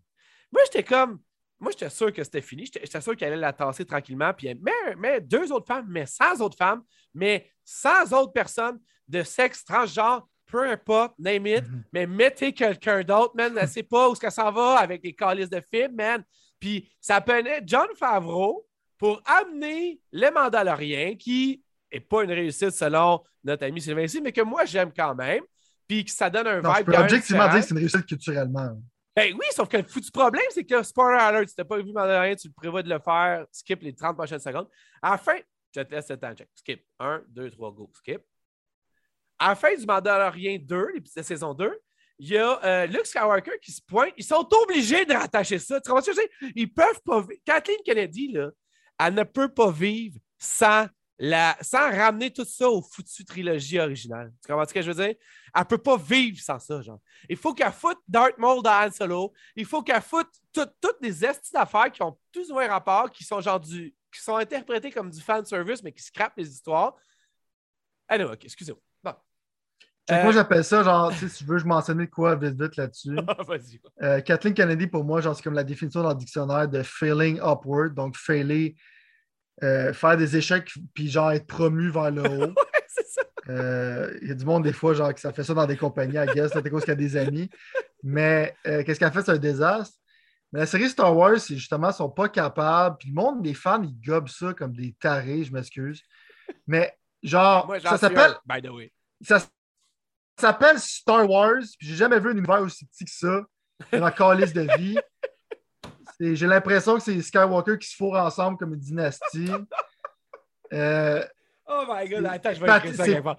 Moi, j'étais comme. Moi, j'étais sûr que c'était fini. J'étais sûr qu'elle allait la tasser tranquillement. Puis, mais, mais deux autres femmes, mais sans autres femmes, mais sans autres personnes de sexe transgenre, peu importe, name it, mm-hmm. mais mettez quelqu'un d'autre, man. Elle ne sait pas où ça s'en va avec les calices de films, man. Puis, ça prenait John Favreau, pour amener les Mandaloriens, qui n'est pas une réussite selon notre ami Sylvain ici, mais que moi j'aime quand même, puis que ça donne un non, vibe. Je peux objectivement dire que c'est une réussite culturellement. Ben oui, sauf que le foutu problème, c'est que spoiler alert, si tu n'as pas vu Mandalorian, tu prévois de le faire, skip les 30 prochaines secondes. À la fin, je te laisse le temps, check. Skip. 1, 2, 3, go, skip. À la fin du Mandalorian 2, l'épisode de saison 2, il y a euh, Luke Skywalker qui se pointe. Ils sont obligés de rattacher ça. Tu comprends ce que je veux Ils peuvent pas. Kathleen Kennedy, là, elle ne peut pas vivre sans, la, sans ramener tout ça aux foutues trilogie originale. Tu comprends ce que je veux dire? Elle ne peut pas vivre sans ça, genre. Il faut qu'elle foute Darth Maul dans Han Solo. Il faut qu'elle foute toutes des estis d'affaires qui ont plus ou moins rapport, qui sont genre du, qui sont interprétés comme du fan service, mais qui scrapent les histoires. Ah non, ok, excusez-moi. Moi, euh, j'appelle ça, genre, si tu veux, je mentionner quoi vite vite là-dessus. Vas-y. Euh, Kathleen Kennedy, pour moi, genre, c'est comme la définition dans le dictionnaire de failing upward, donc failer euh, faire des échecs puis genre être promu vers le haut. ça. Euh, il y a du monde des fois genre que ça fait ça dans des compagnies à guess, c'est cause qu'il y a des amis. Mais euh, qu'est-ce qu'elle fait, c'est un désastre. Mais la série Star Wars, justement, ils sont pas capables. Puis le monde des fans, ils gobent ça comme des tarés, je m'excuse. Mais genre, ça s'appelle. By the way. Ça s'appelle Star Wars, puis j'ai jamais vu un univers aussi petit que ça dans la calice de vie. J'ai l'impression que c'est Skywalker qui se fourrent ensemble comme une dynastie. Euh, oh my god, attends, je vais écrire ça quelque part.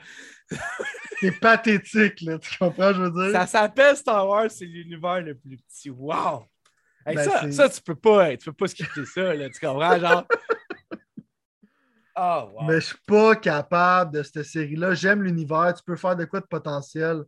c'est pathétique, là, tu comprends, je veux dire? Ça s'appelle Star Wars, c'est l'univers le plus petit. Wow! Ben, ça, ça, tu peux pas, tu peux pas skipper ça, là, tu comprends, genre? Oh, wow. Mais je suis pas capable de cette série-là. J'aime l'univers. Tu peux faire de quoi de potentiel?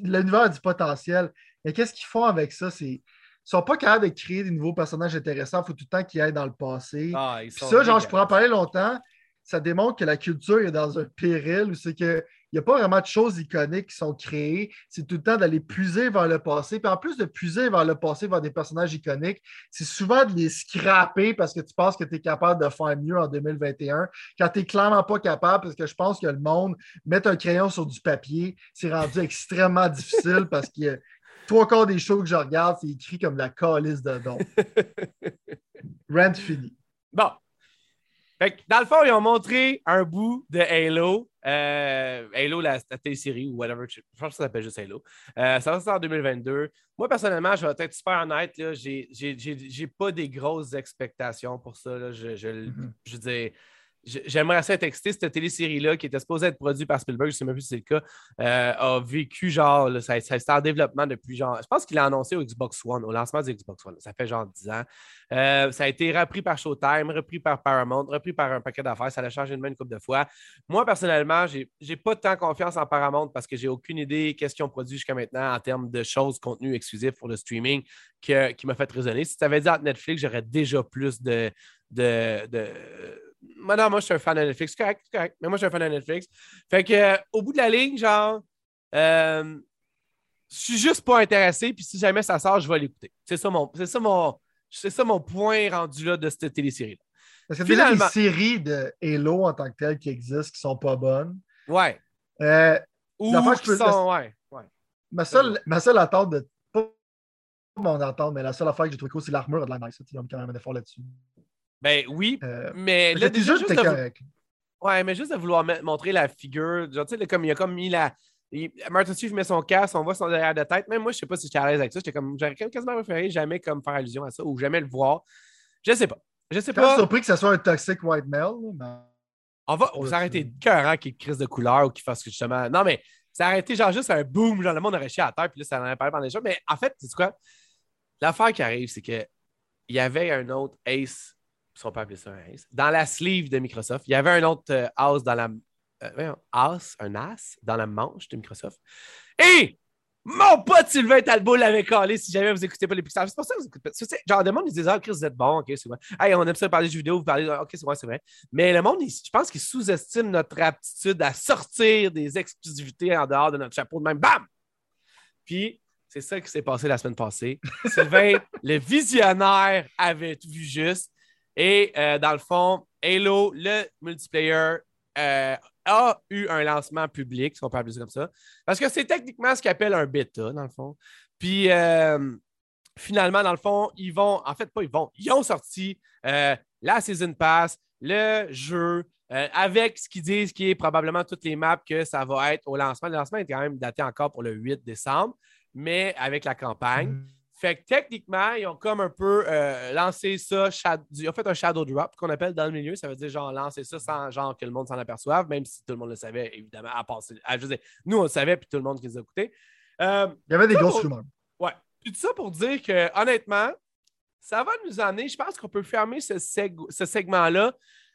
L'univers a du potentiel. Mais qu'est-ce qu'ils font avec ça? C'est sont pas capables de créer des nouveaux personnages intéressants. Il faut tout le temps qu'ils aillent dans le passé. Ah, ça, genre, je pourrais en parler longtemps. Ça démontre que la culture est dans un péril où c'est que il n'y a pas vraiment de choses iconiques qui sont créées. C'est tout le temps d'aller puiser vers le passé. Puis en plus de puiser vers le passé, vers des personnages iconiques, c'est souvent de les scraper parce que tu penses que tu es capable de faire mieux en 2021. Quand tu n'es clairement pas capable, parce que je pense que le monde, mettre un crayon sur du papier, c'est rendu extrêmement difficile parce que trois quarts des shows que je regarde, c'est écrit comme la calice de don. Rent fini. Bon. dans le fond, ils ont montré un bout de Halo. Euh, Halo, la, la télésérie ou whatever. Je pense que ça s'appelle juste Halo. Euh, ça va sortir en 2022. Moi, personnellement, je vais être super honnête. Je n'ai pas des grosses expectations pour ça. Je, je, mm-hmm. je, veux dire, j'aimerais ça texter cette télésérie-là qui était supposée être produite par Spielberg, je ne sais même plus si c'est le cas, euh, a vécu genre, ça, ça, en développement depuis genre, je pense qu'il a annoncé au Xbox One, au lancement du Xbox One, ça fait genre 10 ans. Euh, ça a été repris par Showtime, repris par Paramount, repris par un paquet d'affaires, ça a changé de main une couple de fois. Moi, personnellement, je n'ai pas tant confiance en Paramount parce que j'ai aucune idée qu'est-ce qu'ils ont produit jusqu'à maintenant en termes de choses, contenu exclusif pour le streaming qui m'a fait raisonner. Si tu avais dit à Netflix, j'aurais déjà plus de, de, de moi, moi, je suis un fan de Netflix. C'est correct, correct. Mais moi, je suis un fan de Netflix. Fait que, euh, au bout de la ligne, genre, euh, je suis juste pas intéressé. Puis si jamais ça sort, je vais l'écouter. C'est ça mon, c'est ça mon, c'est ça mon point rendu là de cette télésérie-là. Parce qu'il y a des séries de Halo en tant que telles qui existent qui sont pas bonnes. Ouais. Euh, Ou qui sont, ouais, ouais. Ma seule, ma seule attente de. Pas mon attente, mais la seule affaire que j'ai trouvé cool, c'est l'armure de la nice. Il y a quand même un effort là-dessus. Ben oui, euh, mais là, déjà, juste correct. Ouais, mais juste de vouloir montrer la figure, genre, tu sais, comme il a comme mis la. Martin Steve met son casque, on voit son derrière de tête. Même moi, je sais pas si j'étais à l'aise avec ça. J'étais comme, j'aurais quasiment préféré jamais comme faire allusion à ça ou jamais le voir. Je sais pas. Je sais pas. Je suis surpris que ce soit un toxic white male. On va on s'arrêter de cœur hein, qu'il crise de couleur ou qu'il fasse justement. Non, mais ça a arrêté genre juste un boom, genre le monde aurait chié à terre, puis là, ça en a parlé pendant les choses. Mais en fait, tu sais quoi? L'affaire qui arrive, c'est que il y avait un autre ace sont pas appelés ça un dans la sleeve de Microsoft. Il y avait un autre euh, as dans la. Euh, as, un as dans la manche de Microsoft. Et mon pote Sylvain Talbot l'avait collé si jamais vous écoutez pas les C'est pour ça que vous écoutez. Genre, le monde, ils disent Ah, Chris, vous êtes bon, ok, c'est vrai. Hey, on aime ça parler de vidéo, vous parlez, ok, c'est vrai, c'est vrai. Mais le monde, je pense qu'il sous-estime notre aptitude à sortir des exclusivités en dehors de notre chapeau de même. Bam! Puis, c'est ça qui s'est passé la semaine passée. Sylvain, le visionnaire, avait vu juste. Et euh, dans le fond, Halo, le multiplayer, euh, a eu un lancement public, si on peut appeler ça comme ça. Parce que c'est techniquement ce qu'on appelle un bêta, dans le fond. Puis euh, finalement, dans le fond, ils vont, en fait, pas ils vont, ils ont sorti la Season Pass, le jeu, avec ce qu'ils disent qui est probablement toutes les maps que ça va être au lancement. Le lancement est quand même daté encore pour le 8 décembre, mais avec la campagne. Mm. Fait que techniquement, ils ont comme un peu euh, lancé ça, ils ont fait un shadow drop qu'on appelle dans le milieu. Ça veut dire genre lancer ça sans genre que le monde s'en aperçoive, même si tout le monde le savait, évidemment, à passer. je veux nous, on le savait, puis tout le monde qui nous a écoutés. Euh, il y avait des grosses rumeurs. Ouais. Puis tout ça pour dire que, honnêtement, ça va nous amener. Je pense qu'on peut fermer ce, ce segment-là,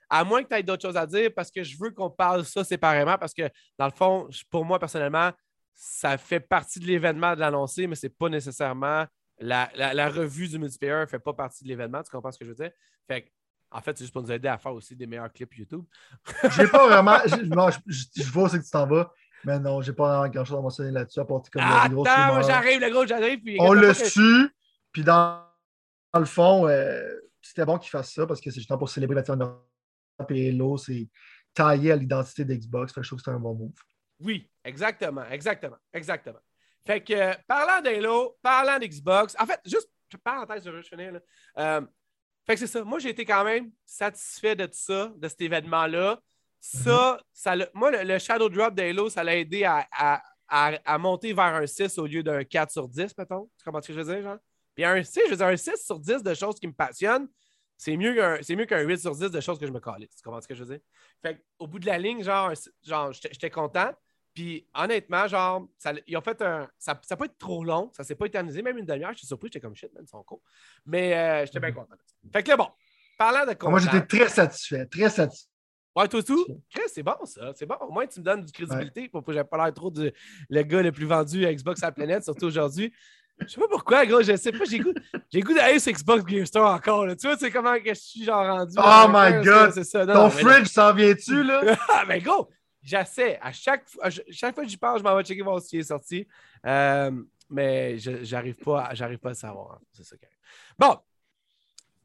à moins que tu aies d'autres choses à dire, parce que je veux qu'on parle ça séparément, parce que, dans le fond, pour moi, personnellement, ça fait partie de l'événement de l'annoncer, mais ce n'est pas nécessairement la, revue du multiplayer ne fait pas partie de l'événement, tu comprends ce que je veux dire? Fait en fait, c'est juste pour nous aider à faire aussi des meilleurs clips YouTube. j'ai pas vraiment. Non, je, vois aussi que tu t'en vas. Mais non, j'ai pas grand chose à mentionner là-dessus, à part comme ah, gros moi j'arrive, le gros, j'arrive. On le su, puis dans, le fond, euh, c'était bon qu'il fasse ça parce que c'est justement pour célébrer la terre et Halo, c'est taillé à l'identité d'Xbox. je trouve que c'était un bon move. Oui, exactement, exactement, exactement. Fait que, parlant d'Halo, parlant d'Xbox, en fait, juste parenthèse, je veux finir. Là. Euh, fait que c'est ça. Moi, j'ai été quand même satisfait de tout ça, de cet événement-là. Ça, ça moi, le, Shadow Drop d'Halo, ça l'a aidé à, à, monter vers un 6 au lieu d'un 4 sur 10, mettons. Tu comprends ce que je veux dire, genre? Puis un 6, je veux dire, un 6 sur 10 de choses qui me passionnent, c'est mieux qu'un 8 sur 10 de choses que je me calisse. Tu comprends ce que je veux dire? Fait au bout de la ligne, genre, genre j'étais content. Puis honnêtement, genre, ça, ils ont fait un. Ça, ça peut être trop long, ça s'est pas éternisé, même une demi-heure. Je suis surpris, j'étais comme shit, même, ils sont cool. Mais euh, j'étais bien mhm. content. Fait que là, bon, parlant de content, Moi, j'étais très satisfait, très satisfait. Ouais, toi tout. c'est bon ça. C'est bon. Au moins, tu me donnes du crédibilité pour que j'ai pas l'air trop du le gars le plus vendu à Xbox à la planète, surtout aujourd'hui. Je sais pas pourquoi, gros, je sais pas, j'ai goût, j'ai goût d'aller sur Xbox Gear Store encore. Tu vois, c'est comment que je suis genre rendu. Oh my god! Ça. Ton fridge s'en vient-tu, là? ah, mais gros, j'essaie. À chaque, chaque fois que j'y pense, je m'en vais checker voir si est sorti. Euh, mais j'arrive pas, j'arrive pas à savoir. Hein. C'est ça Bon.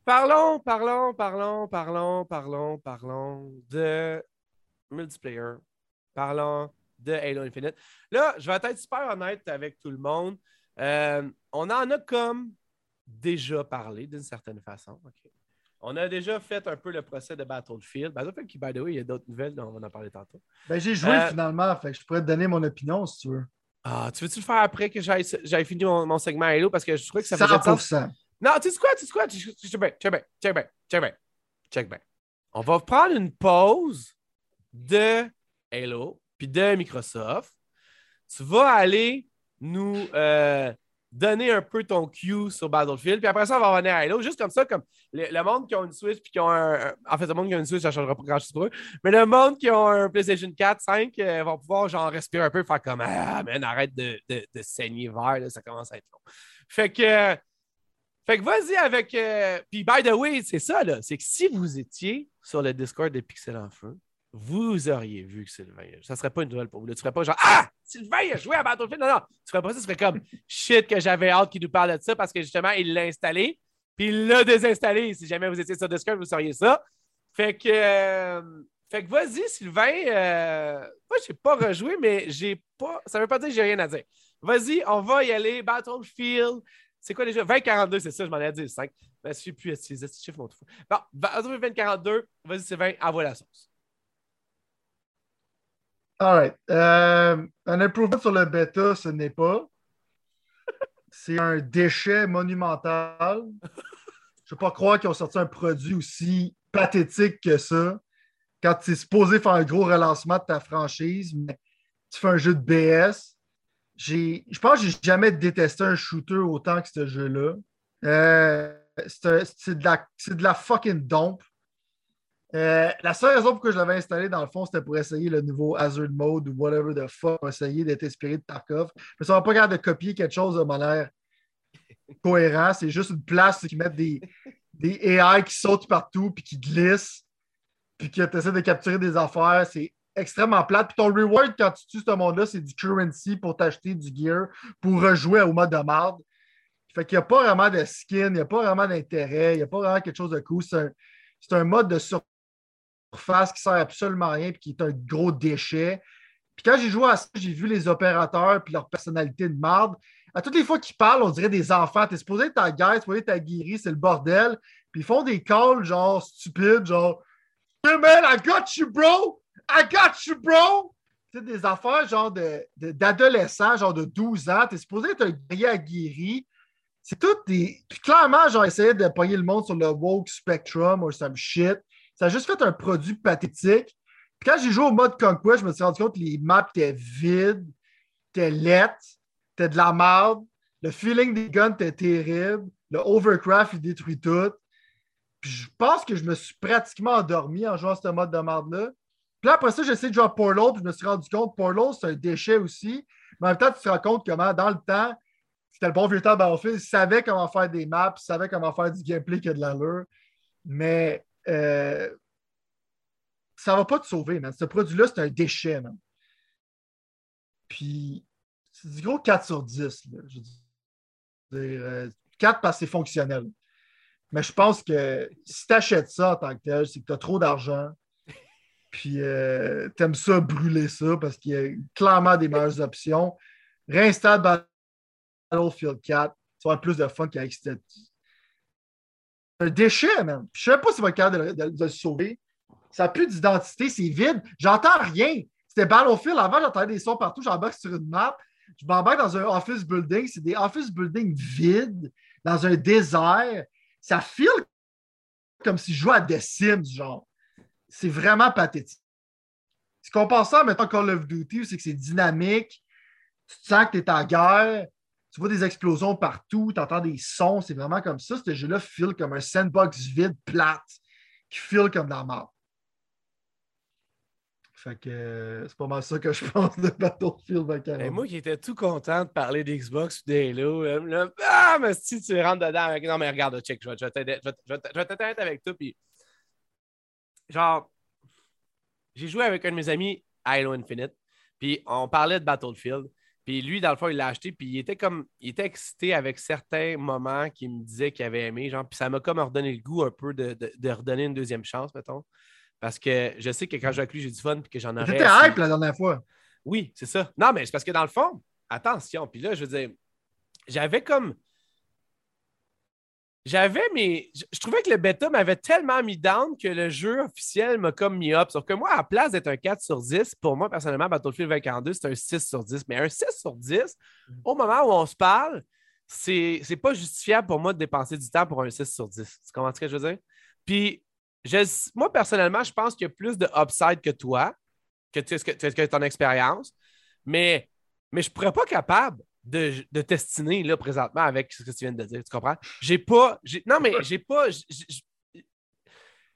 Parlons, parlons, parlons, parlons, parlons, parlons de multiplayer. Parlons de Halo Infinite. Là, je vais être super honnête avec tout le monde. Euh, on en a comme déjà parlé d'une certaine façon. On a déjà fait un peu le procès de Battlefield. Battlefield qui, by the way, il y a d'autres nouvelles, dont on va en parler tantôt. Ben, j'ai joué euh, finalement, fait que je pourrais te donner mon opinion si tu veux. Ah, tu veux-tu le faire après que j'aille fini mon, segment Halo? Parce que je trouvais que ça faisait 100%. Non, tu sais quoi, tu sais quoi? Check bien, check bien, check bien, check bien, check bien. On va prendre une pause de Halo puis de Microsoft. Tu vas aller nous euh, donner un peu ton cue sur Battlefield. Puis après ça, on va revenir à Halo. Juste comme ça, comme le, monde qui a une Switch puis qui ont un, En fait, le monde qui a une Switch, ça changera pas grand-chose pour eux. Mais le monde qui a un PlayStation 4, 5, euh, vont pouvoir genre respirer un peu, faire comme Ah, man, arrête de, de, saigner vert, ça commence à être long. Fait que. Fait que vas-y avec. Euh, puis, by the way, c'est ça, là. C'est que si vous étiez sur le Discord de Pixel en Feu, vous auriez vu que Sylvain, ça serait pas une nouvelle pour vous. tu ne ferais pas genre Ah, Sylvain, a joué à Battlefield. Non, non, tu ferais pas ça, tu ferais comme shit que j'avais hâte qu'il nous parle de ça parce que justement, il l'a installé, puis il l'a désinstallé. Si jamais vous étiez sur Discord, vous sauriez ça. Fait que, euh, fait que vas-y, Sylvain. Euh, moi, je n'ai pas rejoué, mais j'ai pas. Ça veut pas dire que j'ai rien à dire. Vas-y, on va y aller. Battlefield. C'est quoi déjà? 2042, c'est ça, je m'en ai dit 5. Je ne suis plus à ces chiffres, mon tout. Bon, Battlefield 2042, vas-y, Sylvain, envoie la sauce. All right. Euh, un improvement sur le bêta, ce n'est pas. C'est un déchet monumental. Je ne peux pas croire qu'ils ont sorti un produit aussi pathétique que ça. Quand tu es supposé faire un gros relancement de ta franchise, mais tu fais un jeu de BS. Je pense que j'ai jamais détesté un shooter autant que ce jeu-là. Euh, c'est de, de, la fucking dompe. Euh, la seule raison pour que je l'avais installé, dans le fond, c'était pour essayer le nouveau Hazard Mode ou whatever the fuck, essayer d'être inspiré de Tarkov. Mais ça va pas capable de copier quelque chose de manière cohérent. C'est juste une place qui met des, des AI qui sautent partout puis qui glissent, puis qui essaient de capturer des affaires. C'est extrêmement plate. Puis ton reward quand tu tues ce monde-là, c'est du currency pour t'acheter du gear pour rejouer au mode de marde. Fait qu'il n'y a pas vraiment de skin, il n'y a pas vraiment d'intérêt, il n'y a pas vraiment quelque chose de cool. C'est un, un, mode de sur face qui sert absolument à rien et qui est un gros déchet. Puis quand j'ai joué à ça, j'ai vu les opérateurs et leur personnalité de marde. À toutes les fois qu'ils parlent, on dirait des enfants. T'es supposé être ta guerre, tu ta guérie, c'est le bordel. Puis ils font des calls genre stupides, genre Hey man, I got you, bro! I got you, bro! C'est des affaires genre d'adolescents, de, genre de 12 ans. T'es supposé être un guerrier aguerri. C'est tout des. Puis clairement, genre, essayer de pogner le monde sur le woke spectrum ou some shit. Ça a juste fait un produit pathétique. Puis quand j'ai joué au mode Conquest, je me suis rendu compte que les maps étaient vides, étaient lettres, étaient de la merde. Le feeling des guns était terrible. Le overcraft, il détruit tout. Puis je pense que je me suis pratiquement endormi en jouant ce mode de merde-là. Puis après ça, j'ai essayé de jouer à Portal, puis je me suis rendu compte que Portal, c'est un déchet aussi. Mais en même temps, tu te rends compte comment, dans le temps, c'était le bon vieux temps Battlefield, il savait comment faire des maps, il savait comment faire du gameplay qui a de l'allure. Mais euh, ça ne va pas te sauver, man. Ce produit-là, c'est un déchet. Puis, c'est du gros 4 sur 10. Là, je veux dire, 4 euh, parce que c'est fonctionnel. Mais je pense que si tu achètes ça en tant que tel, c'est que tu as trop d'argent. Puis euh, tu aimes ça, brûler ça, parce qu'il y a clairement des meilleures options. Réinstalle Battlefield 4. Tu vas plus de fun qu'avec cette, un déchet, man. Je ne sais pas si va être capable de, le sauver. Ça n'a plus d'identité, c'est vide. J'entends rien. C'était Battlefield. Avant, j'entendais des sons partout. J'embarque sur une map. Je m'embarque dans un office building. C'est des office buildings vides, dans un désert. Ça file comme si je jouais à The Sims, genre. C'est vraiment pathétique. Ce qu'on pense ça, mettons Call of Duty, c'est que c'est dynamique. Tu te sens que tu es en guerre tu vois des explosions partout, tu entends des sons, c'est vraiment comme ça. Ce jeu-là file comme un sandbox vide, plate, qui file comme dans la mort. Fait que euh, c'est pas mal ça que je pense de Battlefield 2040. moi qui étais tout content de parler d'Xbox ou d'Halo, ah, mais si tu rentres dedans. Non, mais regarde, check, je vais, t'aider avec toi. Puis, genre, j'ai joué avec un de mes amis à Halo Infinite, puis on parlait de Battlefield. Puis lui, dans le fond, il l'a acheté, puis il était comme, il était excité avec certains moments qu'il me disait qu'il avait aimé, genre, puis ça m'a comme redonné le goût un peu de, redonner une deuxième chance, mettons. Parce que je sais que quand je joue avec lui, j'ai du fun, puis que j'en aurais. J'étais hype la dernière fois. Oui, c'est ça. Non, mais c'est parce que dans le fond, attention, puis là, je veux dire, j'avais comme j'avais mes. Je, trouvais que le bêta m'avait tellement mis down que le jeu officiel m'a comme mis up. Sauf que moi, à la place d'être un 4 sur 10, pour moi, personnellement, Battlefield 2042, c'est un 6 sur 10. Mais un 6 sur 10, mm. au moment où on se parle, c'est pas justifiable pour moi de dépenser du temps pour un 6 sur 10. Tu comprends ce que je veux dire? Puis moi, personnellement, je pense qu'il y a plus de upside que toi, que, tu, que, que ton expérience, mais, mais je ne pourrais pas capable de, de t'estimer là, présentement avec ce que tu viens de dire. Tu comprends? J'ai pas. Non, mais j'ai pas.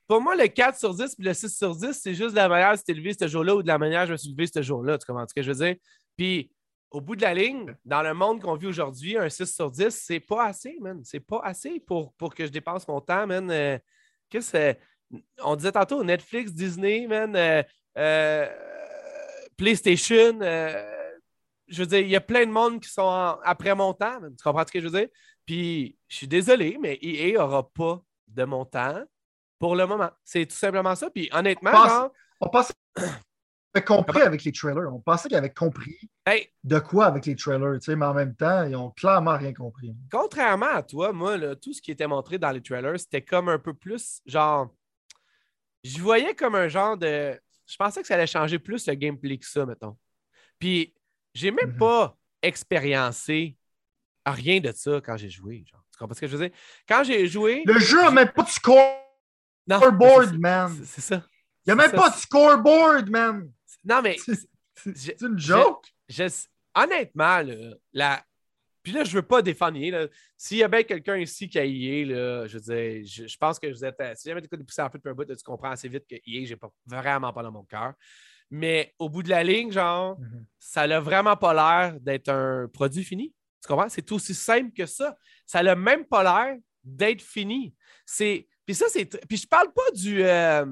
pour moi, le 4 sur 10 et le 6 sur 10, c'est juste de la manière de t'es levé ce jour-là ou de la manière dont je me suis levé ce jour-là. Tu comprends ce que je veux dire? Puis, au bout de la ligne, dans le monde qu'on vit aujourd'hui, un 6 sur 10, c'est pas assez, man. C'est pas assez pour, pour que je dépense mon temps, man. Euh, qu'est-ce On disait tantôt Netflix, Disney, man, euh, euh, PlayStation. Je veux dire, il y a plein de monde qui sont après mon temps. Tu comprends ce que je veux dire? Puis, je suis désolé, mais EA n'aura pas de mon temps pour le moment. C'est tout simplement ça. Puis, honnêtement, on pense compris avec les trailers. On pensait qu'ils avaient compris de quoi avec les trailers, mais en même temps, ils n'ont clairement rien compris. Contrairement à toi, moi, tout ce qui était montré dans les trailers, c'était comme un peu plus genre. Je voyais comme un genre de. Je pensais que ça allait changer plus le gameplay que ça, mettons. Puis, j'ai même mhm. pas expériencé rien de ça quand j'ai joué. Genre. Tu comprends ce que je veux dire? Quand j'ai joué. Le jeu n'a même pas de scoreboard, man. C'est ça. Il n'y a même pas de scoreboard, man. Non, mais. C'est une joke? honnêtement, la. Puis là, je ne veux pas défendre S'il y a bien quelqu'un ici qui a IE, là, je veux je, pense que vous êtes. Si jamais tu écoutes pousser en fait un bout, tu comprends assez vite que IE, j'ai pas, vraiment pas dans mon cœur. Mais au bout de la ligne, genre, mm-hmm. ça n'a vraiment pas l'air d'être un produit fini. Tu comprends? C'est aussi simple que ça. Ça n'a même pas l'air d'être fini. C'est. Puis ça, c'est. Puis je parle pas du. Euh,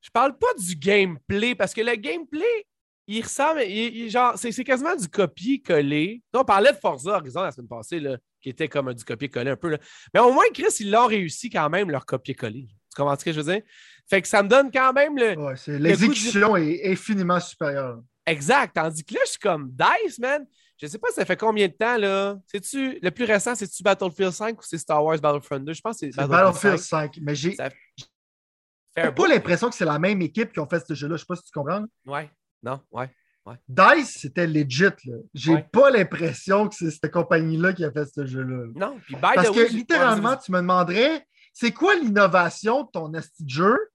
je parle pas du gameplay parce que le gameplay, il ressemble, genre, c'est, quasiment du copier-coller. On parlait de Forza Horizon la semaine passée, là, qui était comme du copier-coller un peu. Là. Mais au moins, Chris, ils l'ont réussi quand même, leur copier-coller. Tu comprends ce que je veux dire? Fait que ça me donne quand même le. Ouais, l'exécution est infiniment supérieure. Exact. Tandis que là, je suis comme Dice, man. Je sais pas, ça fait combien de temps, là? C'est-tu, le plus récent, c'est-tu Battlefield 5 ou c'est Star Wars Battlefront 2? Je pense que c'est Battlefield, 5. Mais j'ai, pas l'impression que c'est la même équipe qui ont fait ce jeu-là. Je sais pas si tu comprends. Ouais, non, ouais. ouais. Dice, c'était legit. J'ai pas l'impression que c'est cette compagnie-là qui a fait ce jeu-là. Non, puis Parce que littéralement, tu me demanderais, c'est quoi l'innovation de ton esti de jeu?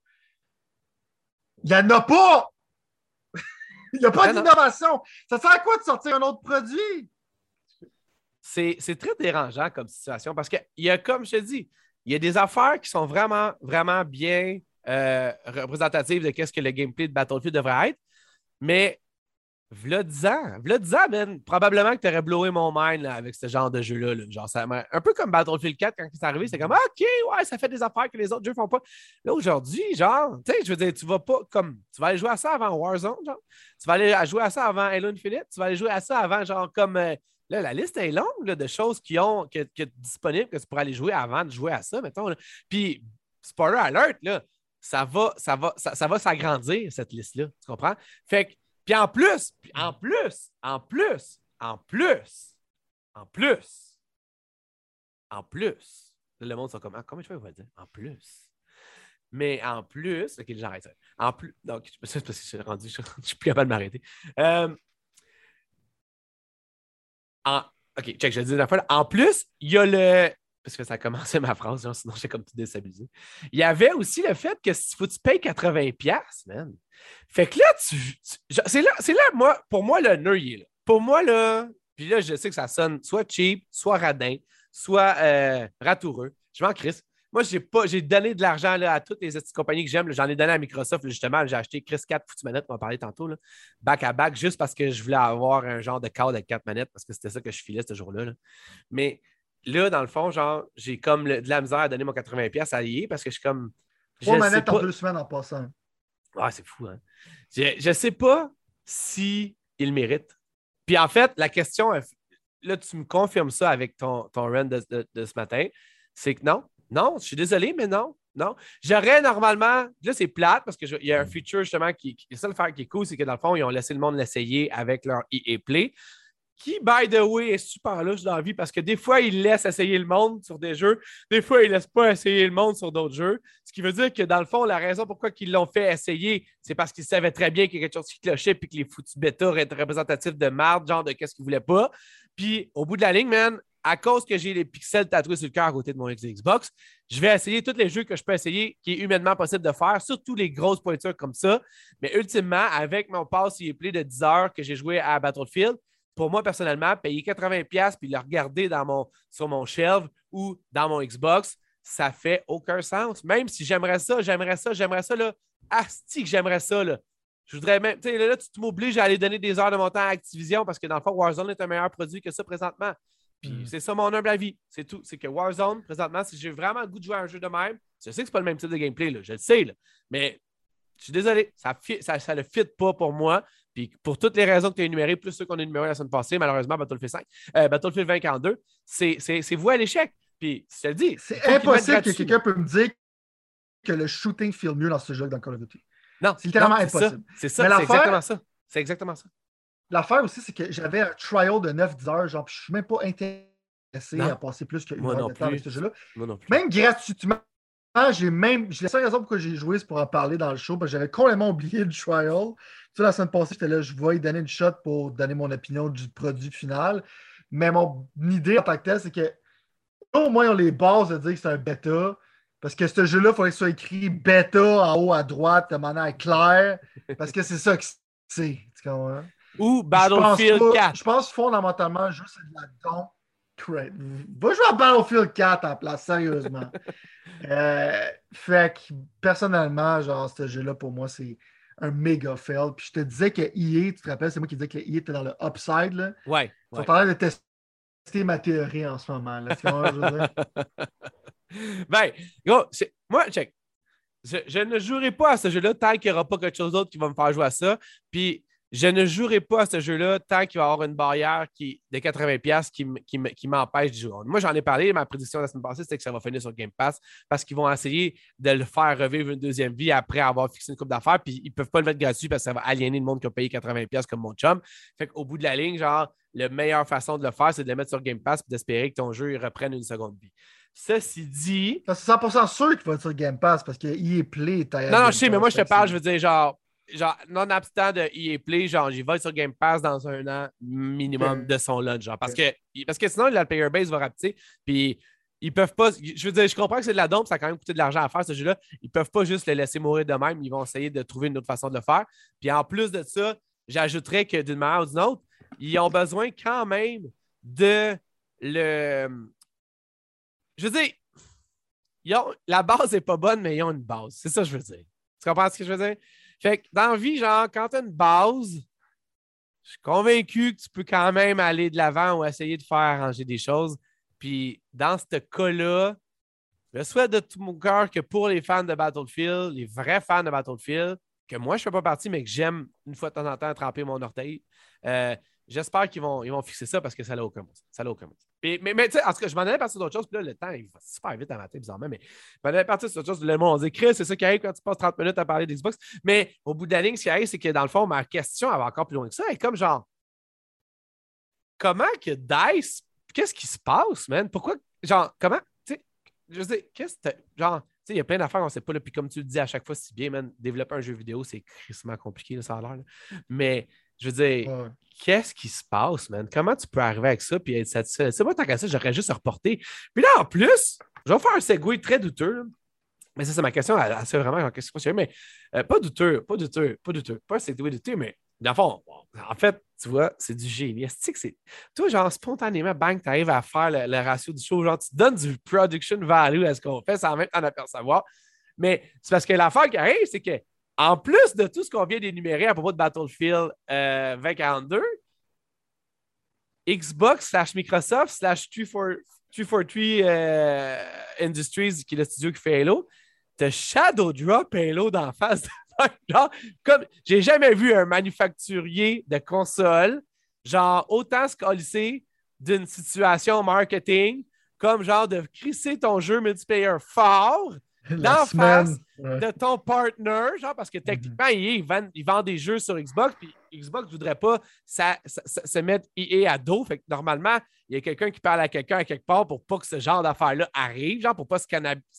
Il n'y en a pas! Il n'y a pas d'innovation. Ça sert à quoi de sortir un autre produit? C'est très dérangeant comme situation parce qu'il y a, comme je te dis, il y a des affaires qui sont vraiment, vraiment bien euh, représentative de ce que le gameplay de Battlefield devrait être. Mais v'là 10 ans, v'là 10 ans, man, probablement que tu aurais blowé mon mind avec ce genre de jeu-là. Genre, un peu comme Battlefield 4 quand c'est arrivé, c'est comme OK, ouais, ça fait des affaires que les autres jeux font pas. Là, aujourd'hui, genre, tu sais, je veux dire, tu vas pas comme. Tu vas aller jouer à ça avant Warzone, genre. Tu vas aller jouer à ça avant Halo Infinite. Tu vas aller jouer à ça avant, genre, comme. Euh, là, la liste est longue de choses qui ont qui, qui disponibles que tu pourrais aller jouer avant de jouer à ça, mettons. Puis, spoiler alert, là, ça va, ça va, ça, va s'agrandir, cette liste-là. Tu comprends? Fait que, puis en plus, en plus, en plus, en plus, en plus, en plus, le monde sont comme, ah, comment je vais dire? En plus. Mais en plus, ok, j'arrête ça. En plus, donc, c'est parce que je suis rendu, je, suis plus capable de m'arrêter. Euh, en, ok, check, je dis la fois. En plus, il y a le, parce que ça a commencé ma phrase, sinon j'ai comme tout déstabilisé. Il y avait aussi le fait que faut que tu payes 80$, man. Fait que là, tu, c'est là, là, moi, pour moi, le nœud, est là. Pour moi, là, puis là, je sais que ça sonne soit cheap, soit radin, soit euh, ratoureux. Je m'en crisse. Moi, j'ai pas, j'ai donné de l'argent à toutes les compagnies que j'aime. J'en ai donné à Microsoft, justement. J'ai acheté Chris 4 foutues manettes, on va parler tantôt, là, back à back, juste parce que je voulais avoir un genre de cadre avec 4 manettes, parce que c'était ça que je filais ce jour-là. Là. Mais là, dans le fond, genre, j'ai comme de la misère à donner mon 80$ à lier parce que je suis comme. Trois manettes en deux semaines en passant. Ah, c'est fou, hein. Je ne sais pas si il mérite. Puis en fait, la question, là, tu me confirmes ça avec ton, ton run de, ce matin, c'est que non, non, je suis désolé, mais non, non. J'aurais normalement, là, c'est plate parce qu'il y a un feature justement qui, qui, ça le faire qui est cool, c'est que dans le fond, ils ont laissé le monde l'essayer avec leur EA Play qui, by the way, est super louche dans la vie? Parce que des fois, il laisse essayer le monde sur des jeux, des fois, il ne laisse pas essayer le monde sur d'autres jeux. Ce qui veut dire que, dans le fond, la raison pourquoi ils l'ont fait essayer, c'est parce qu'ils savaient très bien qu'il y a quelque chose qui clochait puis que les foutus bêta étaient représentatifs de marde, genre de qu'est-ce qu'ils voulaient pas. Puis, au bout de la ligne, man, à cause que j'ai les pixels tatoués sur le cœur à côté de mon Xbox, je vais essayer tous les jeux que je peux essayer qui est humainement possible de faire, surtout les grosses pointures comme ça. Mais ultimement, avec mon pass play de 10 heures que j'ai joué à Battlefield, pour moi, personnellement, payer 80$ puis le regarder dans mon, sur mon shelf ou dans mon Xbox, ça fait aucun sens. Même si j'aimerais ça, j'aimerais ça, j'aimerais ça, là. Asti que j'aimerais ça, là. Je voudrais même. Tu sais, là, tu m'obliges à aller donner des heures de mon temps à Activision parce que dans le fond, Warzone est un meilleur produit que ça présentement. Puis hmm. c'est ça mon humble avis. C'est tout. C'est que Warzone, présentement, si j'ai vraiment le goût de jouer à un jeu de même, je sais que c'est pas le même type de gameplay, là, je le sais, là, mais je suis désolé, ça ne ça, ça le fit pas pour moi. Puis pour toutes les raisons que tu as énumérées, plus ceux qu'on a énumérés la semaine passée, malheureusement, Battlefield 5, euh, Battlefield 2042, c'est vous à l'échec. Puis je te le dis. C'est impossible que quelqu'un peut me dire que le shooting file mieux dans ce jeu que dans Call of Duty. Non. C'est littéralement impossible. C'est ça, c'est exactement ça. C'est exactement ça. L'affaire aussi, c'est que j'avais un trial de 9-10 heures, genre, je suis même pas intéressé à passer plus qu'une heure de temps avec ce jeu-là. Même gratuitement, j'ai même. La seule raison pourquoi j'ai joué, c'est pour en parler dans le show, parce que j'avais complètement oublié le trial. Tu sais, la semaine passée, j'étais là, je vais y donner une shot pour donner mon opinion du produit final. Mais mon idée en tant que c'est que au moins, on les bases de dire que c'est un bêta. Parce que ce jeu-là, il faudrait que ce soit écrit bêta en haut à droite de manière claire. Parce que c'est ça que c'est. Ou Battlefield 4. Je pense fondamentalement juste c'est de la don. Va jouer à Battlefield 4 en place, sérieusement. euh, fait que personnellement, genre, ce jeu-là, pour moi, c'est un méga fail. Puis je te disais que EA, tu te rappelles, c'est moi qui disais que EA était dans le upside. Là. Ouais. Ils sont en train de tester ma théorie en ce moment. Là. ben, gros, moi, check. Je, je, ne jouerai pas à ce jeu-là tant qu'il n'y aura pas quelque chose d'autre qui va me faire jouer à ça. Puis je ne jouerai pas à ce jeu-là tant qu'il va y avoir une barrière qui, de 80$ qui, qui, qui m'empêche de jouer. Moi, j'en ai parlé, ma prédiction la semaine passée, c'était que ça va finir sur Game Pass parce qu'ils vont essayer de le faire revivre une deuxième vie après avoir fixé une coupe d'affaires, puis ils ne peuvent pas le mettre gratuit parce que ça va aliéner le monde qui a payé 80$ comme mon chum. Fait qu'au bout de la ligne, genre, la meilleure façon de le faire, c'est de le mettre sur Game Pass et d'espérer que ton jeu reprenne une seconde vie. Ceci dit. C'est 100% sûr qu'il va être sur Game Pass parce qu'il est Play. Non, non, je sais, mais moi, je te parle, je veux dire, genre, genre, non-abstant de EA Play, genre, j'y vais sur Game Pass dans un an minimum de son lunch, genre. Parce, que, parce que sinon, la player base va rapeter. Puis ils peuvent pas. Je veux dire, je comprends que c'est de la dompe, ça a quand même coûté de l'argent à faire ce jeu-là. Ils peuvent pas juste le laisser mourir de même. Ils vont essayer de trouver une autre façon de le faire. Puis en plus de ça, j'ajouterais que d'une manière ou d'une autre, ils ont besoin quand même de le. Je veux dire, la base n'est pas bonne, mais ils ont une base. C'est ça que je veux dire. Tu comprends ce que je veux dire? Fait que dans la vie, genre, quand tu as une base, je suis convaincu que tu peux quand même aller de l'avant ou essayer de faire arranger des choses. Puis dans ce cas-là, je souhaite de tout mon cœur que pour les fans de Battlefield, les vrais fans de Battlefield, que moi je ne fais pas partie, mais que j'aime une fois de temps en temps tremper mon orteil, euh, J'espère qu'ils vont, ils vont fixer ça parce que ça n'a aucun sens. Ça n'a aucun sens. Mais, mais tu sais, en tout cas, je m'en allais partir d'autre chose. Puis là, le temps, il va super vite à matin, bizarrement. Mais je m'en allais partir sur autre chose. Le monde, on dit, Chris, c'est ça qui arrive quand tu passes 30 minutes à parler d'Xbox. Mais au bout de la ligne, ce qui arrive, c'est que dans le fond, ma question, elle va encore plus loin que ça. Elle est comme genre, comment que DICE, qu'est-ce qui se passe, man? Pourquoi, genre, comment, tu sais, je sais, qu'est-ce que, genre, tu sais, il y a plein d'affaires, on ne sait pas. Là, puis comme tu le dis à chaque fois, si bien, man, développer un jeu vidéo, c'est crissement compliqué, ça a l'air. Mais je veux dire, qu'est-ce qui se passe, man? Comment tu peux arriver avec ça et être satisfait? C'est moi, tant qu'à ça, j'aurais juste reporté. Puis là, en plus, je vais faire un segway très douteux. Mais ça, c'est ma question. C'est vraiment qui se Mais euh, pas douteux, pas douteux, pas douteux. Pas un segway douteux, mais dans le fond, en fait, tu vois, c'est du génie. que c'est. Toi, genre, spontanément, bang, tu arrives à faire le, ratio du show. Genre, tu donnes du production value à ce qu'on fait sans même en apercevoir. Mais c'est parce que l'affaire qui arrive, c'est que en plus de tout ce qu'on vient d'énumérer à propos de Battlefield 2042, euh, Xbox slash Microsoft slash 343 euh, Industries, qui est le studio qui fait Halo, te shadow drop Halo d'en face. genre, comme j'ai jamais vu un manufacturier de console, genre autant se d'une situation marketing, comme genre de crisser ton jeu multiplayer fort d'en face de ton partner, genre parce que techniquement, il vend, des jeux sur Xbox, puis Xbox ne voudrait pas se mettre EA à dos. Fait que normalement, il y a quelqu'un qui parle à quelqu'un à quelque part pour pas que ce genre d'affaires-là arrive, genre pour pas se,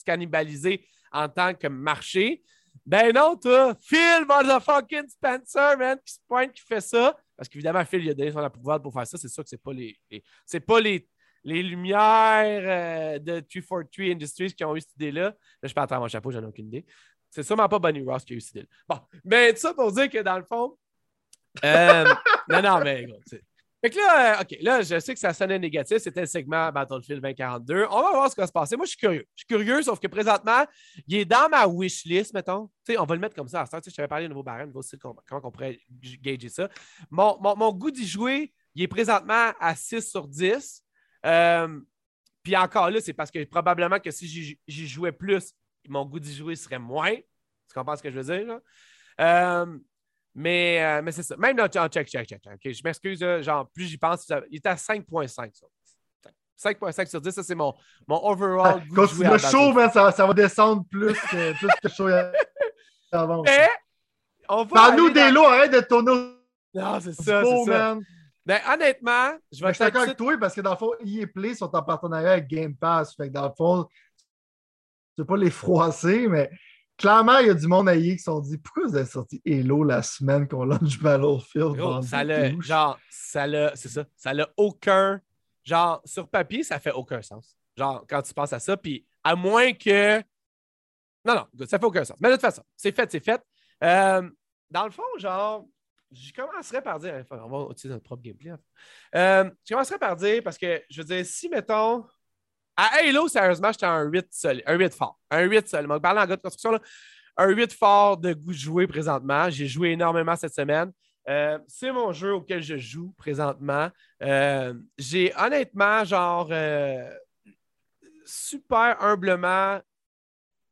cannibaliser en tant que marché. Ben non, toi, Phil motherfucking Spencer, man, qui se pointe, qui fait ça. Parce qu'évidemment, Phil, il a donné son approval pour faire ça. C'est sûr que c'est pas les, c'est pas les les lumières de 343 Industries qui ont eu cette idée-là. Là, je parle à mon chapeau, j'en ai aucune idée. C'est sûrement pas Bonnie Ross qui a eu cette idée-là. Bon, mais ça pour dire que dans le fond, non, non, mais fait que là, euh, OK, là, je sais que ça sonnait négatif. C'était le segment Battlefield 2042. On va voir ce qui va se passer. Moi, je suis curieux. Je suis curieux, sauf que présentement, il est dans ma wishlist, mettons. Tu sais, on va le mettre comme ça. Je t'avais parlé de nouveau barème, comment on pourrait gager ça. Mon, mon, goût d'y jouer, il est présentement à 6 sur 10. Euh, puis encore là, c'est parce que probablement que si j'y jouais plus, mon goût d'y jouer serait moins. Tu comprends ce que je veux dire? Là? Euh, mais, euh, mais c'est ça. Même là, check, check, check. check. Je m'excuse, genre, plus j'y pense, il est à 5,5 sur 5,5 sur 10, ça c'est mon, mon overall. quand tu le show, ça, ça, va descendre plus que, plus que show avance. Mais, on va. Parle-nous des lots, arrête de tourner. Non, c'est ça. c'est ça. Ben, honnêtement, je vais Je suis d'accord avec toi parce que dans le fond, EA Play sont en partenariat avec Game Pass. Fait que dans le fond, c'est pas les froisser, mais clairement, il y a du monde à qui se sont dit pourquoi vous avez sorti Halo la semaine qu'on launch Battlefield? Gros, ça l'a, genre, ça l'a, c'est ça, ça l'a aucun, genre, sur papier, ça fait aucun sens. Genre, quand tu penses à ça, puis à moins que. Non, non, ça fait aucun sens. Mais de toute façon, c'est fait, c'est fait. Euh, dans le fond, genre, je commencerais par dire. on va utiliser notre propre gameplay. Euh, je commencerais par dire, parce que je veux dire, si, mettons, à Halo, sérieusement, j'étais un 8 seul, un 8 fort. Un 8 seul. Donc, parlant en gars de construction, un 8 fort de goût de jouer présentement. J'ai joué énormément cette semaine. Euh, c'est mon jeu auquel je joue présentement. Euh, j'ai honnêtement, genre, euh, super humblement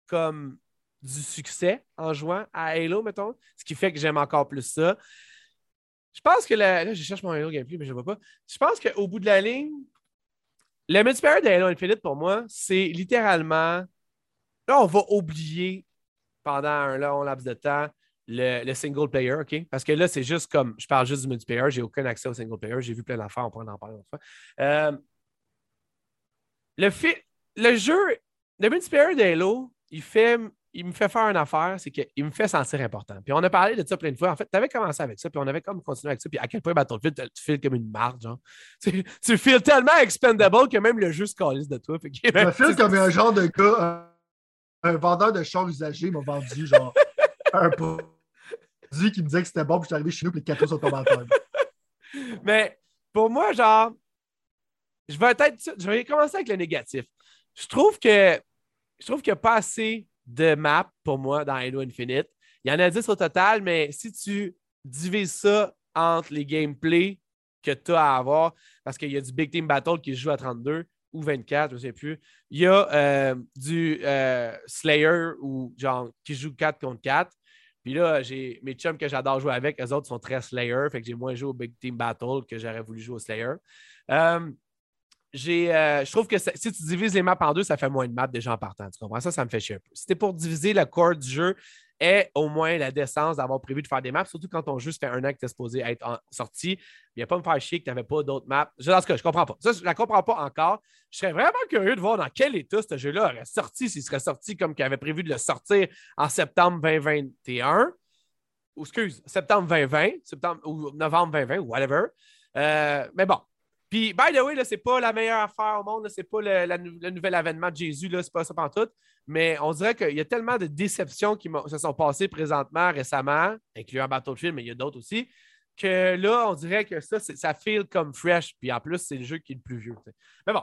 comme du succès en jouant à Halo, mettons, ce qui fait que j'aime encore plus ça. Je pense que là, je cherche mon Halo gameplay, mais je ne vois pas. Je pense qu'au bout de la ligne, le multiplayer de Halo Infinite, pour moi, c'est littéralement. Là, on va oublier pendant un long laps de temps le, single player, OK? Parce que là, c'est juste comme. Je parle juste du multiplayer, j'ai aucun accès au single player, j'ai vu plein d'affaires, on pourra en parler une fois. Euh, le, le jeu, le multiplayer de il fait il me fait faire une affaire, c'est qu'il me fait sentir important. Puis on a parlé de ça plein de fois. En fait, tu avais commencé avec ça, puis on avait comme continué avec ça. Puis à quel point Battlefield, tu files comme une marge, genre. Tu, tu files tellement expendable que même le jeu se calisse de toi. Fait je me file comme un genre de gars, un, vendeur de chars usagés m'a vendu, genre, un produit qui me disait que c'était bon, puis je suis arrivé chez nous, puis les cadeaux sont tombés Mais pour moi, genre, je vais peut-être. Je vais commencer avec le négatif. Je trouve que je trouve qu'il n'y a pas assez de map pour moi dans Halo Infinite. Il y en a 10 au total, mais si tu divises ça entre les gameplays que tu as à avoir, parce qu'il y a du Big Team Battle qui joue à 32 ou 24, je ne sais plus. Il y a euh, du euh, Slayer ou genre qui joue 4 contre 4. Puis là, j'ai mes chums que j'adore jouer avec, eux autres sont très Slayer, fait que j'ai moins joué au Big Team Battle que j'aurais voulu jouer au Slayer. Euh, je trouve que si tu divises les maps en deux, ça fait moins de maps déjà en partant. Tu comprends? Ça? Ça me fait chier un peu. Si c'était pour diviser le corps du jeu, et au moins la décence d'avoir prévu de faire des maps, surtout quand ton jeu fait un an que tu es supposé être sorti. Il n'y a pas me faire chier que tu n'avais pas d'autres maps. Je, dans ce cas, je comprends pas. Ça, je ne la comprends pas encore. Je serais vraiment curieux de voir dans quel état ce jeu-là aurait sorti, s'il serait sorti comme qu'il avait prévu de le sortir en septembre 2021. Ou excuse, septembre 2020, septembre, ou novembre 2020, ou whatever. Euh, mais bon, puis, by the way, ce n'est pas la meilleure affaire au monde, ce n'est pas le, nouvel avènement de Jésus, ce n'est pas ça tout. Mais on dirait qu'il y a tellement de déceptions qui se sont passées présentement, récemment, incluant Battlefield, mais il y a d'autres aussi, que là, on dirait que ça, ça feel comme fresh. Puis en plus, c'est le jeu qui est le plus vieux. Mais bon,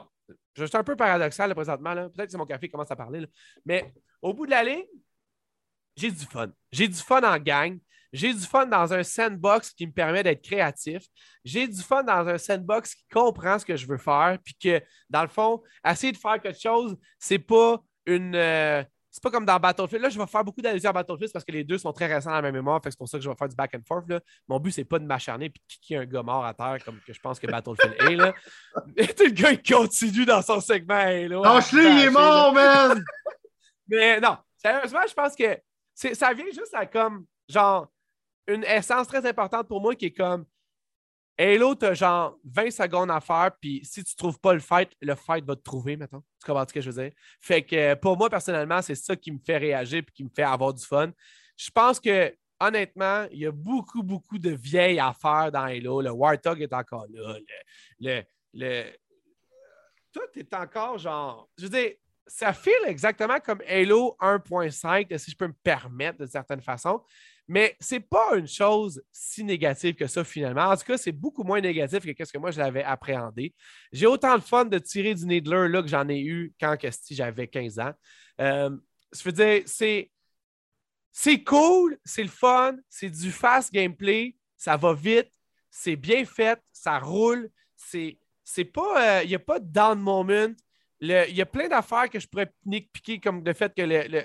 je suis un peu paradoxal présentement. Peut-être que c'est mon café qui commence à parler. Mais au bout de la ligne, j'ai du fun. J'ai du fun en gang. J'ai du fun dans un sandbox qui me permet d'être créatif. J'ai du fun dans un sandbox qui comprend ce que je veux faire. Puis que, dans le fond, essayer de faire quelque chose, c'est pas une. Euh, c'est pas comme dans Battlefield. Là, je vais faire beaucoup d'allusions à Battlefield parce que les deux sont très récents dans la même mémoire. c'est pour ça que je vais faire du back and forth. Mon but, c'est pas de m'acharner et de kicker un gars mort à terre comme que je pense que Battlefield est. Là. le gars, il continue dans son segment. Là, Lâche-le, il est mort, man! Mais non, sérieusement, je pense que ça vient juste à comme genre une essence très importante pour moi qui est comme Halo, tu as genre 20 secondes à faire, puis si tu trouves pas le fight, le fight va te trouver, maintenant. Tu comprends ce que je veux dire? Fait que pour moi, personnellement, c'est ça qui me fait réagir et qui me fait avoir du fun. Je pense que, honnêtement, il y a beaucoup, beaucoup de vieilles affaires dans Halo. Le Warthog est encore là. Le, le, tout est encore genre. Je veux dire, ça file exactement comme Halo 1.5, si je peux me permettre de certaine façon. Mais c'est pas une chose si négative que ça finalement. En tout cas, c'est beaucoup moins négatif que ce que moi je l'avais appréhendé. J'ai autant de fun de tirer du Needler là, que j'en ai eu quand j'avais 15 ans. Euh, je veux dire, c'est, c'est cool, c'est le fun, c'est du fast gameplay, ça va vite, c'est bien fait, ça roule, c'est, c'est pas, il euh, n'y a pas de down moment. Il y a plein d'affaires que je pourrais piquer comme le fait que le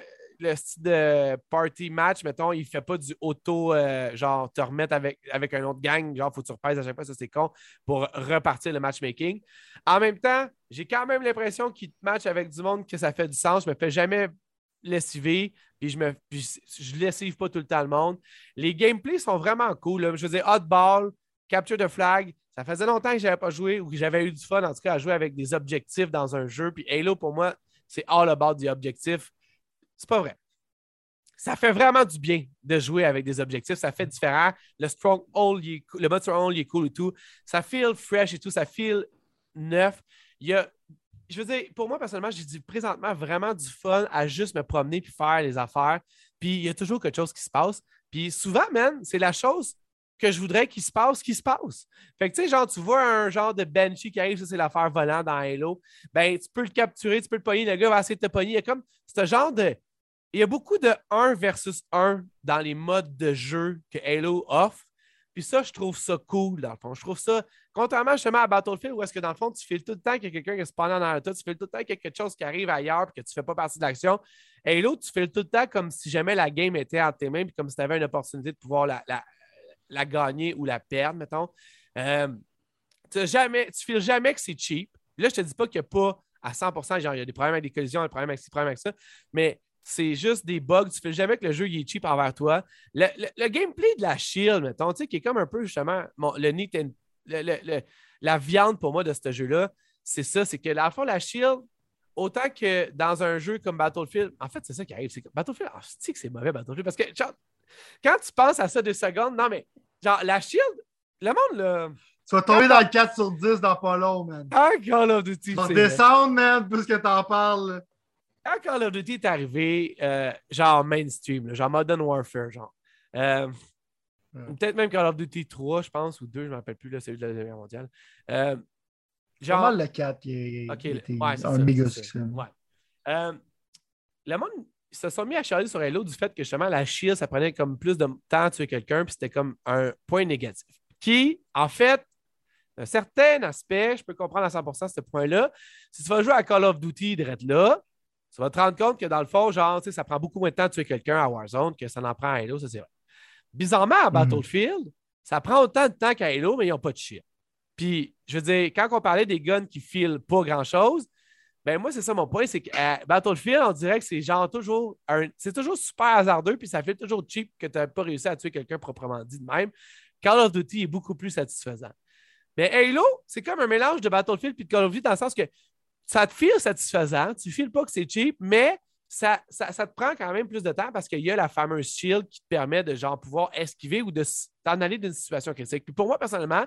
style de party match, mettons, il fait pas du auto, euh, genre, te remettre avec, avec un autre gang, genre, faut que tu repèses à chaque fois, ça c'est con, pour repartir le matchmaking. En même temps, j'ai quand même l'impression qu'il match avec du monde que ça fait du sens. Je me fais jamais lessiver, puis je me je lessive pas tout le temps le monde. Les gameplays sont vraiment cool. Je faisais hotball, capture de flag. Ça faisait longtemps que je n'avais pas joué ou que j'avais eu du fun, en tout cas, à jouer avec des objectifs dans un jeu. Puis Halo, pour moi, c'est all about the objectifs. C'est pas vrai. Ça fait vraiment du bien de jouer avec des objectifs. Ça fait différent. Le stronghold, le mode stronghold, il est cool et tout. Ça feel fresh et tout. Ça feel neuf. Il y a, je veux dire, pour moi, personnellement, j'ai dit présentement vraiment du fun à juste me promener puis faire les affaires. Puis il y a toujours quelque chose qui se passe. Puis souvent, man, c'est la chose que je voudrais qu'il se passe, qui se passe. Fait que, tu sais, genre, tu vois un genre de Banshee qui arrive, ça, c'est l'affaire volant dans Halo. Ben, tu peux le capturer, tu peux le pogner, le gars va essayer de te pogner. Il y a comme ce genre de il y a beaucoup de 1 versus 1 dans les modes de jeu que Halo offre. Puis ça, je trouve ça cool, dans le fond. Je trouve ça, contrairement justement à Battlefield, où est-ce que dans le fond, tu files tout le temps qu'il y a quelqu'un qui est spawnant dans toi, tu files tout le temps qu'il y a quelque chose qui arrive ailleurs et que tu ne fais pas partie de l'action. Halo, tu files tout le temps comme si jamais la game était entre tes mains, puis comme si tu avais une opportunité de pouvoir la, la, gagner ou la perdre, mettons. Euh, tu jamais, tu files jamais que c'est cheap. Là, je te dis pas qu'il n'y a pas à 100% genre, il y a des problèmes avec des collisions, des problèmes avec ci, des problèmes avec ça, mais c'est juste des bugs. Tu fais jamais que le jeu est cheap envers toi. Le, gameplay de la Shield, mettons, qui est comme un peu justement le, la viande pour moi de ce jeu-là, c'est ça, c'est que la fois la Shield, autant que dans un jeu comme Battlefield, en fait, c'est ça qui arrive. C'est que Battlefield, oh, que c'est mauvais Battlefield? Parce que quand tu penses à ça deux secondes, non, mais genre la Shield, le monde, là. Tu vas tomber dans le 4 sur 10 dans pas long, man. Ah, Call of Duty. Tu vas descendre, man, puisque t'en parles quand Call of Duty est arrivé, euh, genre mainstream, genre Modern Warfare, genre. Euh, peut-être même Call of Duty 3, je pense, ou 2, je ne me rappelle plus, là, celui de la Deuxième Guerre mondiale. Euh, genre... Le 4 qui est, un méga succès. Ouais. Euh, le monde se sont mis à charger sur Halo du fait que justement la shield, ça prenait comme plus de temps à tuer quelqu'un, puis c'était comme un point négatif. Qui, en fait, un certain aspect, je peux comprendre à 100% ce point-là. Si tu vas jouer à Call of Duty, être là, tu vas te rendre compte que dans le fond, genre, ça prend beaucoup moins de temps de tuer quelqu'un à Warzone que ça n'en prend à Halo, ça c'est vrai. Bizarrement, à. Battlefield, ça prend autant de temps qu'à Halo, mais ils n'ont pas de chien. Puis, je veux dire, quand on parlait des guns qui filent pas grand-chose, ben moi, c'est ça mon point, c'est que Battlefield, on dirait que c'est genre toujours c'est toujours super hasardeux, puis ça fait toujours cheap que tu n'as pas réussi à tuer quelqu'un proprement dit de même. Call of Duty est beaucoup plus satisfaisant. Mais Halo, c'est comme un mélange de Battlefield et de Call of Duty dans le sens que ça te file satisfaisant, tu ne files pas que c'est cheap, mais ça, te prend quand même plus de temps parce qu'il y a la fameuse shield qui te permet de genre pouvoir esquiver ou de t'en aller d'une situation critique. Puis pour moi, personnellement,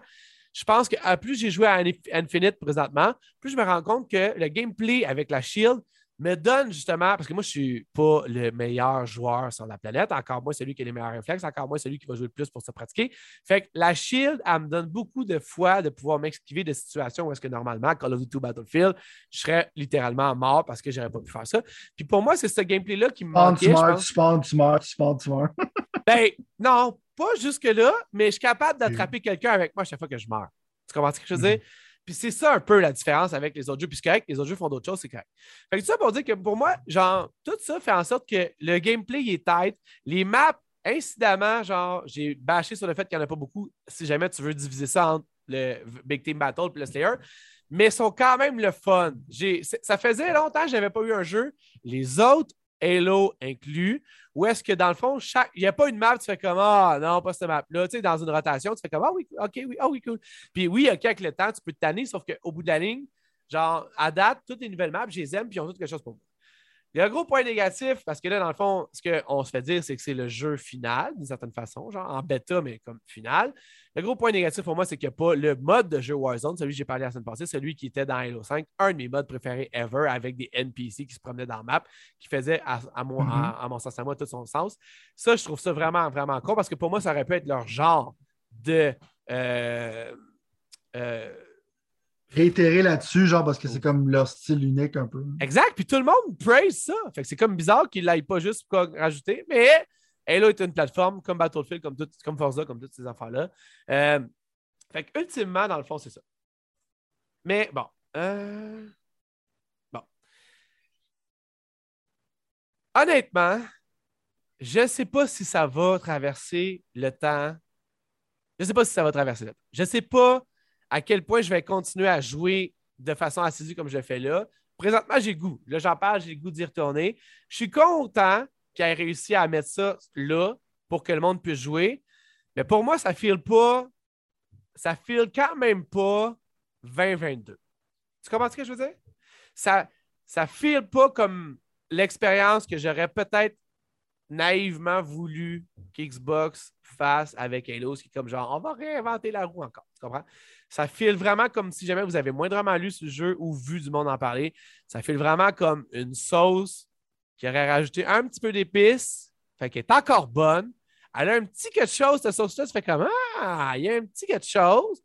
je pense que plus j'ai joué à Infinite présentement, plus je me rends compte que le gameplay avec la shield me donne justement, parce que moi, je ne suis pas le meilleur joueur sur la planète, encore moins celui qui a les meilleurs réflexes, encore moins celui qui va jouer le plus pour se pratiquer. Fait que la shield, elle me donne beaucoup de fois de pouvoir m'esquiver de situations où est-ce que normalement, Call of Duty Battlefield, je serais littéralement mort parce que je n'aurais pas pu faire ça. Puis pour moi, c'est ce gameplay-là qui me manquait. Spawn, meurs, tu spawn, meurs. ben, non, pas jusque-là, mais je suis capable d'attraper quelqu'un avec moi à chaque fois que je meurs. Tu comprends ce que je veux dire? Mm-hmm. Puis c'est ça un peu la différence avec les autres jeux. Puis c'est correct, les autres jeux font d'autres choses, c'est correct. Fait que ça pour dire que pour moi, genre, tout ça fait en sorte que le gameplay est tight. Les maps, incidemment, genre, j'ai bâché sur le fait qu'il n'y en a pas beaucoup. Si jamais tu veux diviser ça entre le Big Team Battle et le Slayer. Mais sont quand même le fun. Ça faisait longtemps que je n'avais pas eu un jeu. Les autres Halo inclus, ou est-ce que dans le fond, chaque... il n'y a pas une map, tu fais comme Ah non, pas cette map-là. Tu sais, dans une rotation, tu fais comme Ah oui, ok, oui, ah oui, cool. Puis oui, ok, avec le temps, tu peux te tanner, sauf qu'au bout de la ligne, genre, à date, toutes les nouvelles maps, je les aime, puis ils ont toutes quelque chose pour moi. Il y a un gros point négatif parce que là, dans le fond, ce qu'on se fait dire, c'est que c'est le jeu final, d'une certaine façon, genre en bêta, mais comme final. Le gros point négatif pour moi, c'est qu'il n'y a pas le mode de jeu Warzone, celui que j'ai parlé la semaine passée, celui qui était dans Halo 5, un de mes modes préférés ever, avec des NPC qui se promenaient dans la map, qui faisait, à, mon, mm-hmm. à, mon sens, à moi, tout son sens. Ça, je trouve ça vraiment, vraiment con parce que pour moi, ça aurait pu être leur genre de. Euh, euh, réitérer là-dessus, genre parce que c'est comme leur style unique un peu. Exact. Puis tout le monde praise ça. Fait que c'est comme bizarre qu'ils l'aillent pas juste pour rajouter. Mais Halo est une plateforme comme Battlefield, comme, tout, comme Forza, comme toutes ces affaires-là. Euh, fait que ultimement, dans le fond, c'est ça. Mais bon. Euh, bon. Honnêtement, je ne sais pas si ça va traverser le temps. Je ne sais pas si ça va traverser le temps. Je ne sais pas à quel point je vais continuer à jouer de façon assidue comme je le fais là. Présentement, j'ai goût. Là, j'en parle, j'ai goût d'y retourner. Je suis content qu'il ait réussi à mettre ça là pour que le monde puisse jouer. Mais pour moi, ça file pas. Ça file quand même pas 2022. Tu comprends ce que je veux dire? Ça ne file pas comme l'expérience que j'aurais peut-être naïvement voulu qu'Xbox fasse avec Halo, qui est comme genre, on va réinventer la roue encore. Tu comprends? Ça file vraiment comme si jamais vous avez moindrement lu ce jeu ou vu du monde en parler. Ça file vraiment comme une sauce qui aurait rajouté un petit peu d'épices, fait qu'elle est encore bonne. Elle a un petit quelque chose, cette sauce-là, tu fais comme Ah, il y a un petit quelque chose,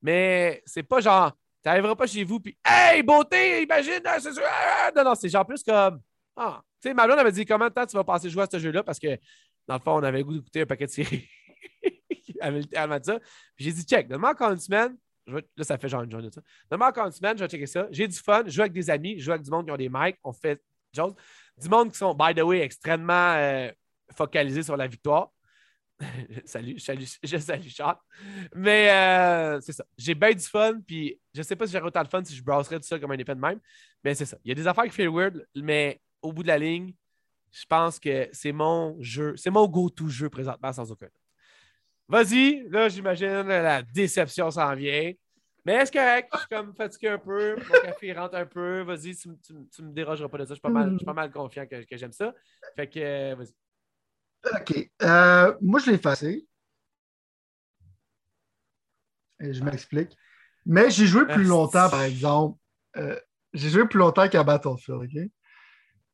mais c'est pas genre, tu n'arriveras pas chez vous, puis Hey, beauté, imagine, ah, c'est ah, Non, non, c'est genre plus comme Ah, tu sais, ma blonde avait dit Comment de temps tu vas passer jouer à ce jeu-là? Parce que dans le fond, on avait le goût d'écouter un paquet de séries. elle m'a dit ça. J'ai dit, check, donne-moi encore une semaine. Là, ça fait genre une journée de ça. Donne-moi encore une semaine, je vais checker ça. J'ai du fun, je joue avec des amis, je joue avec du monde qui ont des mics, on fait des choses. Du monde qui sont, by the way, extrêmement euh, focalisés sur la victoire. salut, salut, je salue Charles. Mais euh, c'est ça. J'ai bien du fun, puis je sais pas si j'aurais autant de fun si je brasserais tout ça comme un épée de même. Mais c'est ça. Il y a des affaires qui font weird, mais au bout de la ligne, je pense que c'est mon jeu, c'est mon go-to jeu présentement sans aucun doute. Vas-y, là, j'imagine la déception s'en vient. Mais est-ce correct? Je suis comme fatigué un peu. Mon café rentre un peu. Vas-y, tu, tu, me dérangeras pas de ça. Je suis pas mal, je suis pas mal confiant que, que j'aime ça. Fait que, euh, vas-y. OK. Euh, moi, je l'ai effacé. Et je m'explique. Mais j'ai joué plus longtemps, par exemple. Euh, j'ai joué plus longtemps qu'à Battlefield, OK?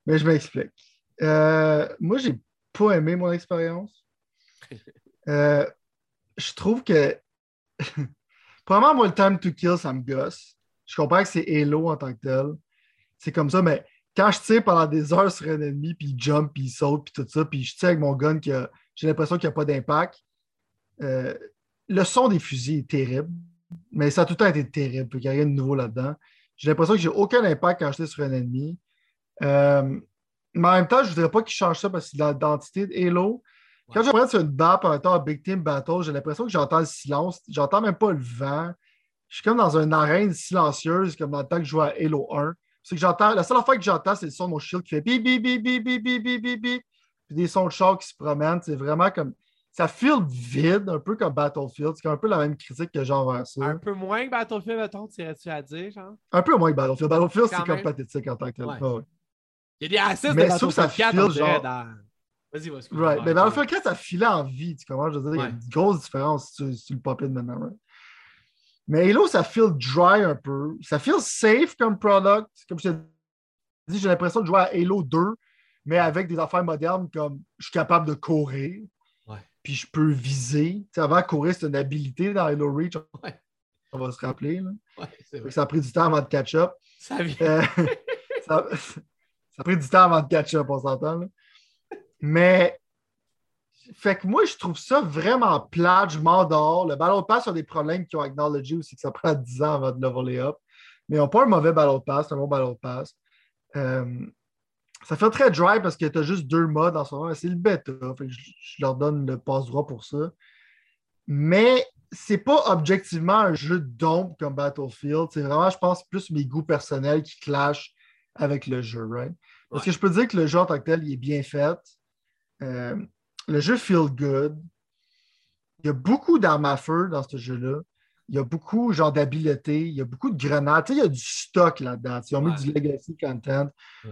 Mais je m'explique. moi, j'ai pas aimé mon expérience. je trouve que. Probablement, moi, le time to kill, ça me gosse. Je comprends que c'est Halo en tant que tel. C'est comme ça, mais quand je tire pendant des heures sur un ennemi, puis il jump, puis il saute, puis tout ça, puis je tire avec mon gun, que j'ai l'impression qu'il n'y a pas d'impact. Euh, le son des fusils est terrible, mais ça a tout le temps été terrible, il n'y a rien de nouveau là-dedans. J'ai l'impression que j'ai aucun impact quand je tire sur un ennemi. Euh, mais en même temps, je ne voudrais pas qu'il change ça parce que l'identité de Halo, quand je regarde sur une map, un temps Big Team Battle, j'ai l'impression que j'entends le silence. J'entends même pas le vent. Je suis comme dans une arène silencieuse, comme dans le temps que je jouais à Halo 1. C'est que j'entends, la seule fois que j'entends, c'est le son de mon shield qui fait bip, bip, bip, bip, bip, bip, bip, bip, bip. Puis des sons de char qui se promènent. C'est vraiment comme. Ça file vide, un peu comme Battlefield. C'est un peu la même critique que j'ai envers ça. Un peu moins que Battlefield, mettons, tirais-tu à dire, genre? Un peu moins que Battlefield. Battlefield, c'est comme pathétique en tant que tel. Il y a des assets de Battlefield 4 genre... Vas-y, vas-y. Right. Mais dans le fait ça filait en vie. Tu comprends? Je veux dire, il y a une grosse différence sur, le pop-in maintenant. Mais Halo, ça feel dry un peu. Ça feel safe comme product. Comme je t'ai dit, j'ai l'impression de jouer à Halo 2, mais avec des affaires modernes comme je suis capable de courir. Puis je peux viser. Avant, courir, c'est une habilité dans Halo Reach. On va se rappeler. Là. ça a pris du temps avant de catch-up. Ça. Euh, ça, ça, a pris du temps avant de catch-up, on s'entend. Mais, fait que moi, je trouve ça vraiment plat. Je m'endors. Le Battle Pass a des problèmes qui ont acknowledgé aussi que ça prend 10 ans avant de leveler up. Mais ils n'ont pas un mauvais Battle Pass, c'est un bon Battle Pass. Euh, ça fait très dry parce que tu as juste deux modes en ce moment. C'est le bêta. Fait je, leur donne le passe-droit pour ça. Mais c'est pas objectivement un jeu d'ombre comme Battlefield. C'est vraiment, je pense, plus mes goûts personnels qui clashent avec le jeu, right? Parce que je peux dire que le jeu en tant que tel, il est bien fait. Euh, le jeu feel good. Il y a beaucoup d'armes à feu dans ce jeu-là. il y a beaucoup genre d'habileté, il y a beaucoup de grenades. Tu sais, il y a du stock là-dedans. Ils ont mis du legacy content.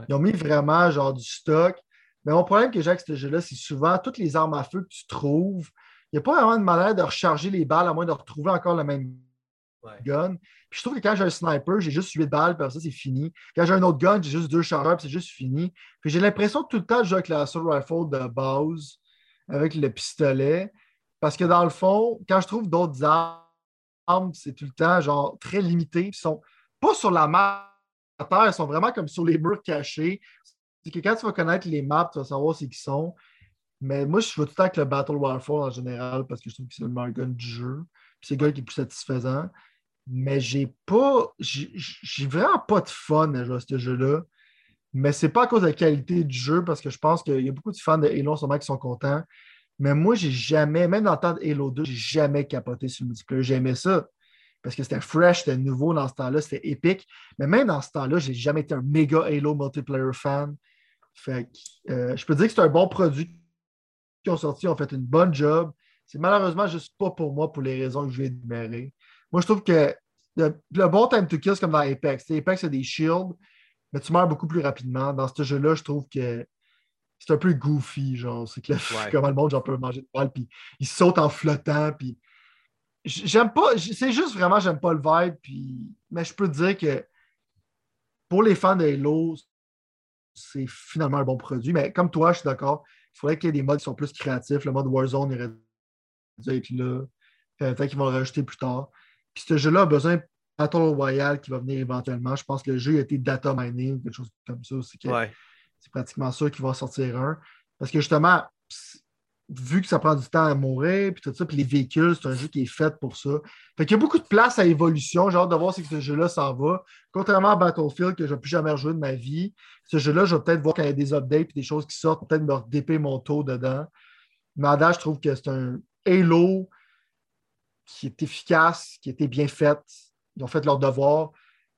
Ils ont mis vraiment genre du stock. Mais mon problème que j'ai avec ce jeu-là, c'est souvent toutes les armes à feu que tu trouves, il n'y a pas vraiment de manière de recharger les balles à moins de retrouver encore le même gun. Puis je trouve que quand j'ai un sniper, j'ai juste 8 balles, puis ça, c'est fini. Quand j'ai un autre gun, j'ai juste deux chargeurs, puis c'est juste fini. Puis j'ai l'impression que tout le temps, je joue avec la assault rifle de base, avec le pistolet. Parce que dans le fond, quand je trouve d'autres armes, c'est tout le temps genre très limité. Ils sont pas sur la map ils sont vraiment comme sur les murs cachés. C'est que quand tu vas connaître les maps, tu vas savoir c'est qui sont. Mais moi, je joue tout le temps avec le Battle Warfare en général parce que je trouve que c'est le meilleur gun du jeu. c'est le gars qui est plus satisfaisant. Mais j'ai pas. J'ai vraiment pas de fun à jouer à ce jeu-là. Mais c'est pas à cause de la qualité du jeu parce que je pense qu'il y a beaucoup de fans de Halo moment qui sont contents. Mais moi, j'ai jamais, même dans le temps de Halo 2, j'ai jamais capoté sur le multiplayer. J'aimais ça parce que c'était fresh, c'était nouveau dans ce temps-là, c'était épique. Mais même dans ce temps-là, j'ai jamais été un méga Halo multiplayer fan. Euh, je peux dire que c'est un bon produit qui ont sorti, ont fait une bonne job. C'est malheureusement juste pas pour moi pour les raisons que je vais énumérer. Moi, je trouve que le, bon time to kill, c'est comme dans Apex. Apex, c'est des shields, mais tu meurs beaucoup plus rapidement. Dans ce jeu-là, je trouve que c'est un peu goofy, genre. C'est que comment le monde, genre, peut manger de poil, puis il saute en flottant, puis j'aime pas, c'est juste vraiment, j'aime pas le vibe, puis, mais je peux te dire que pour les fans de Halo, c'est finalement un bon produit. Mais comme toi, je suis d'accord, il faudrait qu'il y ait des modes qui sont plus créatifs. Le mode Warzone aurait dû être là. Peut-être qu'ils vont le rajouter plus tard. Puis ce jeu-là a besoin d'un Battle Royale qui va venir éventuellement. Je pense que le jeu a été data mining, quelque chose comme ça. C'est pratiquement sûr qu'il va sortir un. Parce que justement, vu que ça prend du temps à mourir, puis tout ça, puis les véhicules, c'est un jeu qui est fait pour ça. Fait qu'il y a beaucoup de place à évolution. J'ai hâte de voir si ce jeu-là s'en va. Contrairement à Battlefield, que je n'ai plus jamais rejoué de ma vie, ce jeu-là, je vais peut-être voir quand il y a des updates et des choses qui sortent, peut-être me redéper mon taux dedans. Mais à je trouve que c'est un Halo qui est efficace, qui était bien fait. Ils ont fait leur devoir.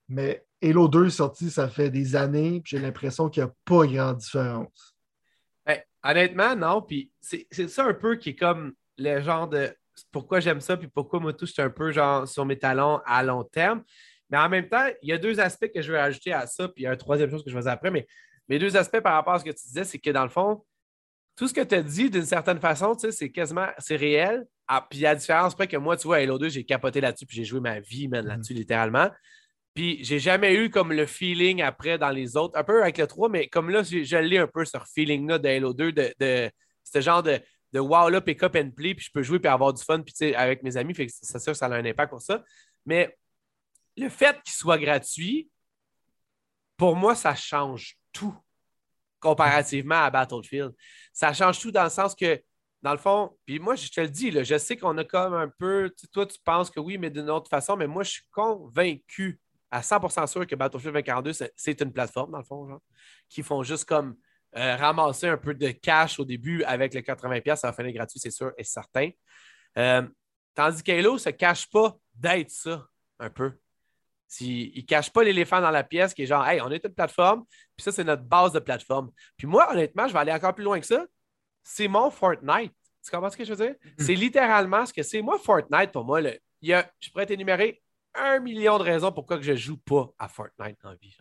Mais Halo 2 est sorti, ça fait des années, puis j'ai l'impression qu'il n'y a pas grande différence. Honnêtement, non. Puis c'est ça un peu qui est comme le genre de pourquoi j'aime ça, puis pourquoi moi tout, je un peu genre sur mes talons à long terme. Mais en même temps, il y a deux aspects que je vais ajouter à ça, puis il y a une troisième chose que je vais après. Mais mes deux aspects par rapport à ce que tu disais, c'est que dans le fond, tout ce que tu as dit d'une certaine façon, c'est quasiment réel. Ah, puis il y a la différence près que moi, tu vois, Halo 2, j'ai capoté là-dessus, puis j'ai joué ma vie, man, là-dessus, mm-hmm. littéralement. Puis j'ai jamais eu comme le feeling après dans les autres, un peu avec le 3, mais comme là, je, l'ai un peu ce feeling-là de Halo 2, de, de ce genre de, de wow là, pick up and play, puis je peux jouer puis avoir du fun puis avec mes amis, fait que c'est sûr ça a un impact pour ça. Mais le fait qu'il soit gratuit, pour moi, ça change tout comparativement à Battlefield. Ça change tout dans le sens que, dans le fond, puis moi, je te le dis, là, je sais qu'on a comme un peu, toi, tu penses que oui, mais d'une autre façon, mais moi, je suis convaincu à 100% sûr que Battlefield 2042, c'est une plateforme, dans le fond, genre, qui font juste comme euh, ramasser un peu de cash au début avec le 80$, ça va finir gratuit, c'est sûr et certain. Euh, tandis qu'Halo ne se cache pas d'être ça, un peu. il ne cache pas l'éléphant dans la pièce qui est genre, hey, on est une plateforme, puis ça, c'est notre base de plateforme. Puis moi, honnêtement, je vais aller encore plus loin que ça. C'est mon Fortnite. Tu comprends ce que je veux dire? Mm-hmm. C'est littéralement ce que c'est. Moi, Fortnite, pour moi, il y a, je pourrais t'énumérer un million de raisons pourquoi que je ne joue pas à Fortnite en vie.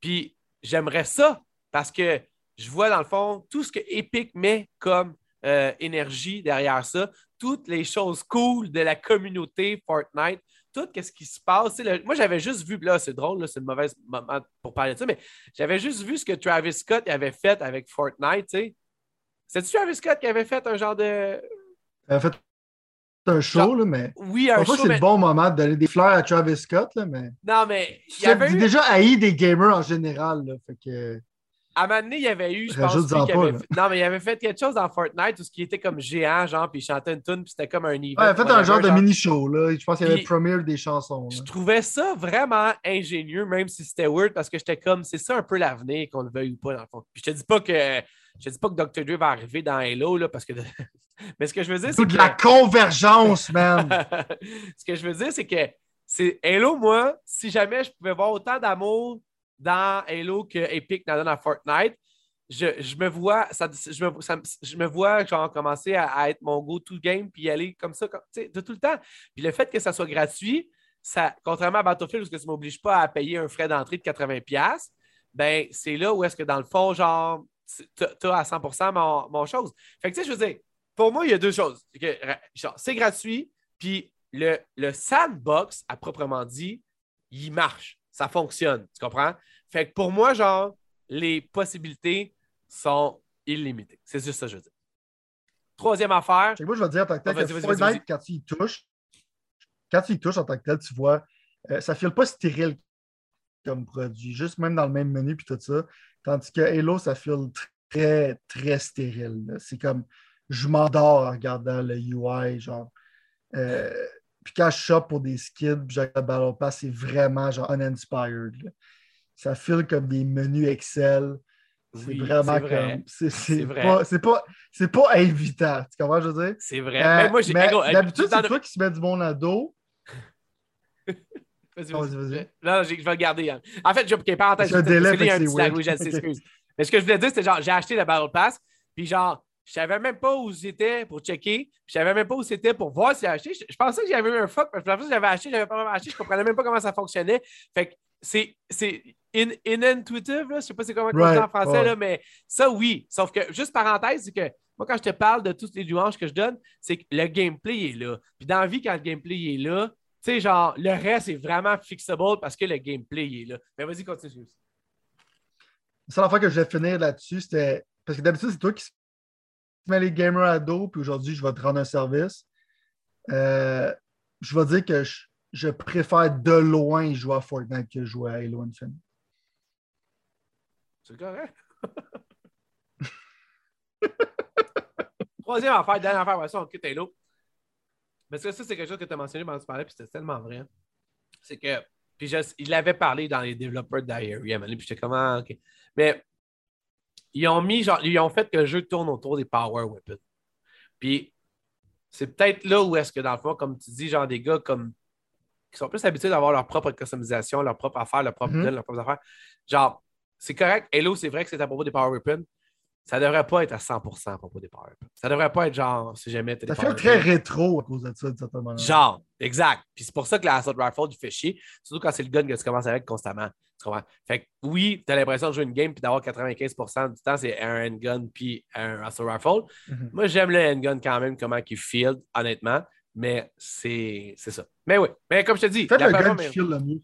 Puis j'aimerais ça parce que je vois dans le fond tout ce que Epic met comme euh, énergie derrière ça, toutes les choses cool de la communauté Fortnite, tout ce qui se passe. moi, j'avais juste vu, là, c'est drôle, c'est le mauvais moment pour parler de ça, mais j'avais juste vu ce que Travis Scott avait fait avec Fortnite. C'est-tu Travis Scott qui avait fait un genre de. Il avait fait un show, là, mais. Oui, un show. c'est le bon moment de donner des fleurs à Travis Scott, là, mais. Non, mais. Il avait eu... déjà haï des gamers en général, là, fait que. À un moment donné, il y avait eu, je pense, avait... non, mais il avait fait quelque chose dans Fortnite où ce qui était comme géant, genre, puis il chantait une tune, puis c'était comme un. Ouais, il a fait un genre, de mini-show, là. Je pense qu'il y avait le premier des chansons. Je trouvais ça vraiment ingénieux, même si c'était weird, parce que j'étais comme, c'est ça un peu l'avenir, qu'on le veuille ou pas, dans le fond. Puis je te dis pas que je dis pas que Dr. Dre va arriver dans Halo, là, parce que. Mais ce que je veux dire, c'est. de la convergence, man! ce que je veux dire, c'est que c'est Halo, moi, si jamais je pouvais voir autant d'amour dans Halo que Epic dans, dans Fortnite, je, me vois, ça, je, me, je me vois genre, commencer à, être mon go-to game puis aller comme ça, de tout le temps. Puis le fait que ça soit gratuit, ça, contrairement à Battlefield, où que ça ne m'oblige pas à payer un frais d'entrée de 80$, ben c'est là où est-ce que dans le fond, genre, tu as à 100% mon, mon, chose. Fait que tu sais, je veux dire, pour moi, il y a deux choses. C'est gratuit, puis le, le sandbox, à proprement dit, il marche. Ça fonctionne. Tu comprends? Fait que pour moi, genre, les possibilités sont illimitées. C'est juste ça que je veux dire. Troisième affaire. Moi, je vais dire en tant que tel que Fortnite, quand il touche, quand il touche en tant que tel, tu vois, euh, ça ne file pas stérile comme produit, juste même dans le même menu puis tout ça. Tandis que Halo, ça file très, très stérile. C'est comme je m'endors en regardant le UI, genre. Euh, puis quand je shop pour des skins, puis j'ai le Battle Pass, c'est vraiment genre uninspired. Ça file comme des menus Excel. C'est vraiment comme. C'est pas, pas, pas, invitant. Tu comprends, je veux dire? C'est vrai. Euh, mais moi, j'ai. D'habitude, c'est toi qui se met du bon ado. Vas-y, vas-y. Vas non, je vais le garder. Hein. En fait, j'ai parenthèse. Je un petit lag, oui, je Mais ce que je voulais dire, c'était genre, j'ai acheté le Battle Pass, puis genre, je savais même pas où c'était pour checker. Je savais même pas où c'était pour voir si j'ai acheté. Je, pensais que j'avais eu un fuck, parce que j'avais acheté, j'avais pas acheté. Je comprenais même pas comment ça fonctionnait. Fait que c'est, c'est in-intuitive, je sais pas c'est comment right, en français, là, mais ça, oui. Sauf que, juste parenthèse, c'est que moi, quand je te parle de toutes les louanges que je donne, c'est que le gameplay est là. Puis dans la vie, quand le gameplay est là, tu sais, genre, le reste est vraiment fixable parce que le gameplay est là. Mais vas-y, continue. La seule fois que je vais finir là-dessus, c'était. Parce que d'habitude, c'est toi qui mets les gamers à dos, puis aujourd'hui, je vais te rendre un service. Euh, je vais dire que je, préfère de loin jouer à Fortnite que jouer à Halo Infinite. C'est correct. Troisième affaire, dernière affaire, ouais, ça, on quitte Halo. Parce que ça, c'est quelque chose que tu as mentionné pendant que tu parlais, puis c'était tellement vrai. C'est que, puis il avait parlé dans les développeurs d'Iria, puis j'étais comment, OK. Mais ils ont mis, genre, ils ont fait que le jeu tourne autour des Power Weapons. Puis c'est peut-être là où est-ce que, dans le fond, comme tu dis, genre des gars comme qui sont plus habitués d'avoir leur propre customisation, leur propre affaire, leur propre mm leur propre affaire. Genre, c'est correct. Hello, c'est vrai que c'est à propos des Power Weapons. Ça devrait pas être à 100% à propos des Power. Ça devrait pas être genre, si jamais. Ça fait très rétro à cause de ça, de certaine manière. Genre, exact. Puis c'est pour ça que la Assault Rifle, il fait chier. Surtout quand c'est le gun que tu commences avec constamment. Fait que oui, tu as l'impression de jouer une game puis d'avoir 95% du temps, c'est un handgun puis un assault rifle. Mhm. Moi, j'aime le handgun quand même, comment il field, honnêtement. Mais c'est ça. Mais oui. Mais comme je te dis. Faites le gun qui field le mieux.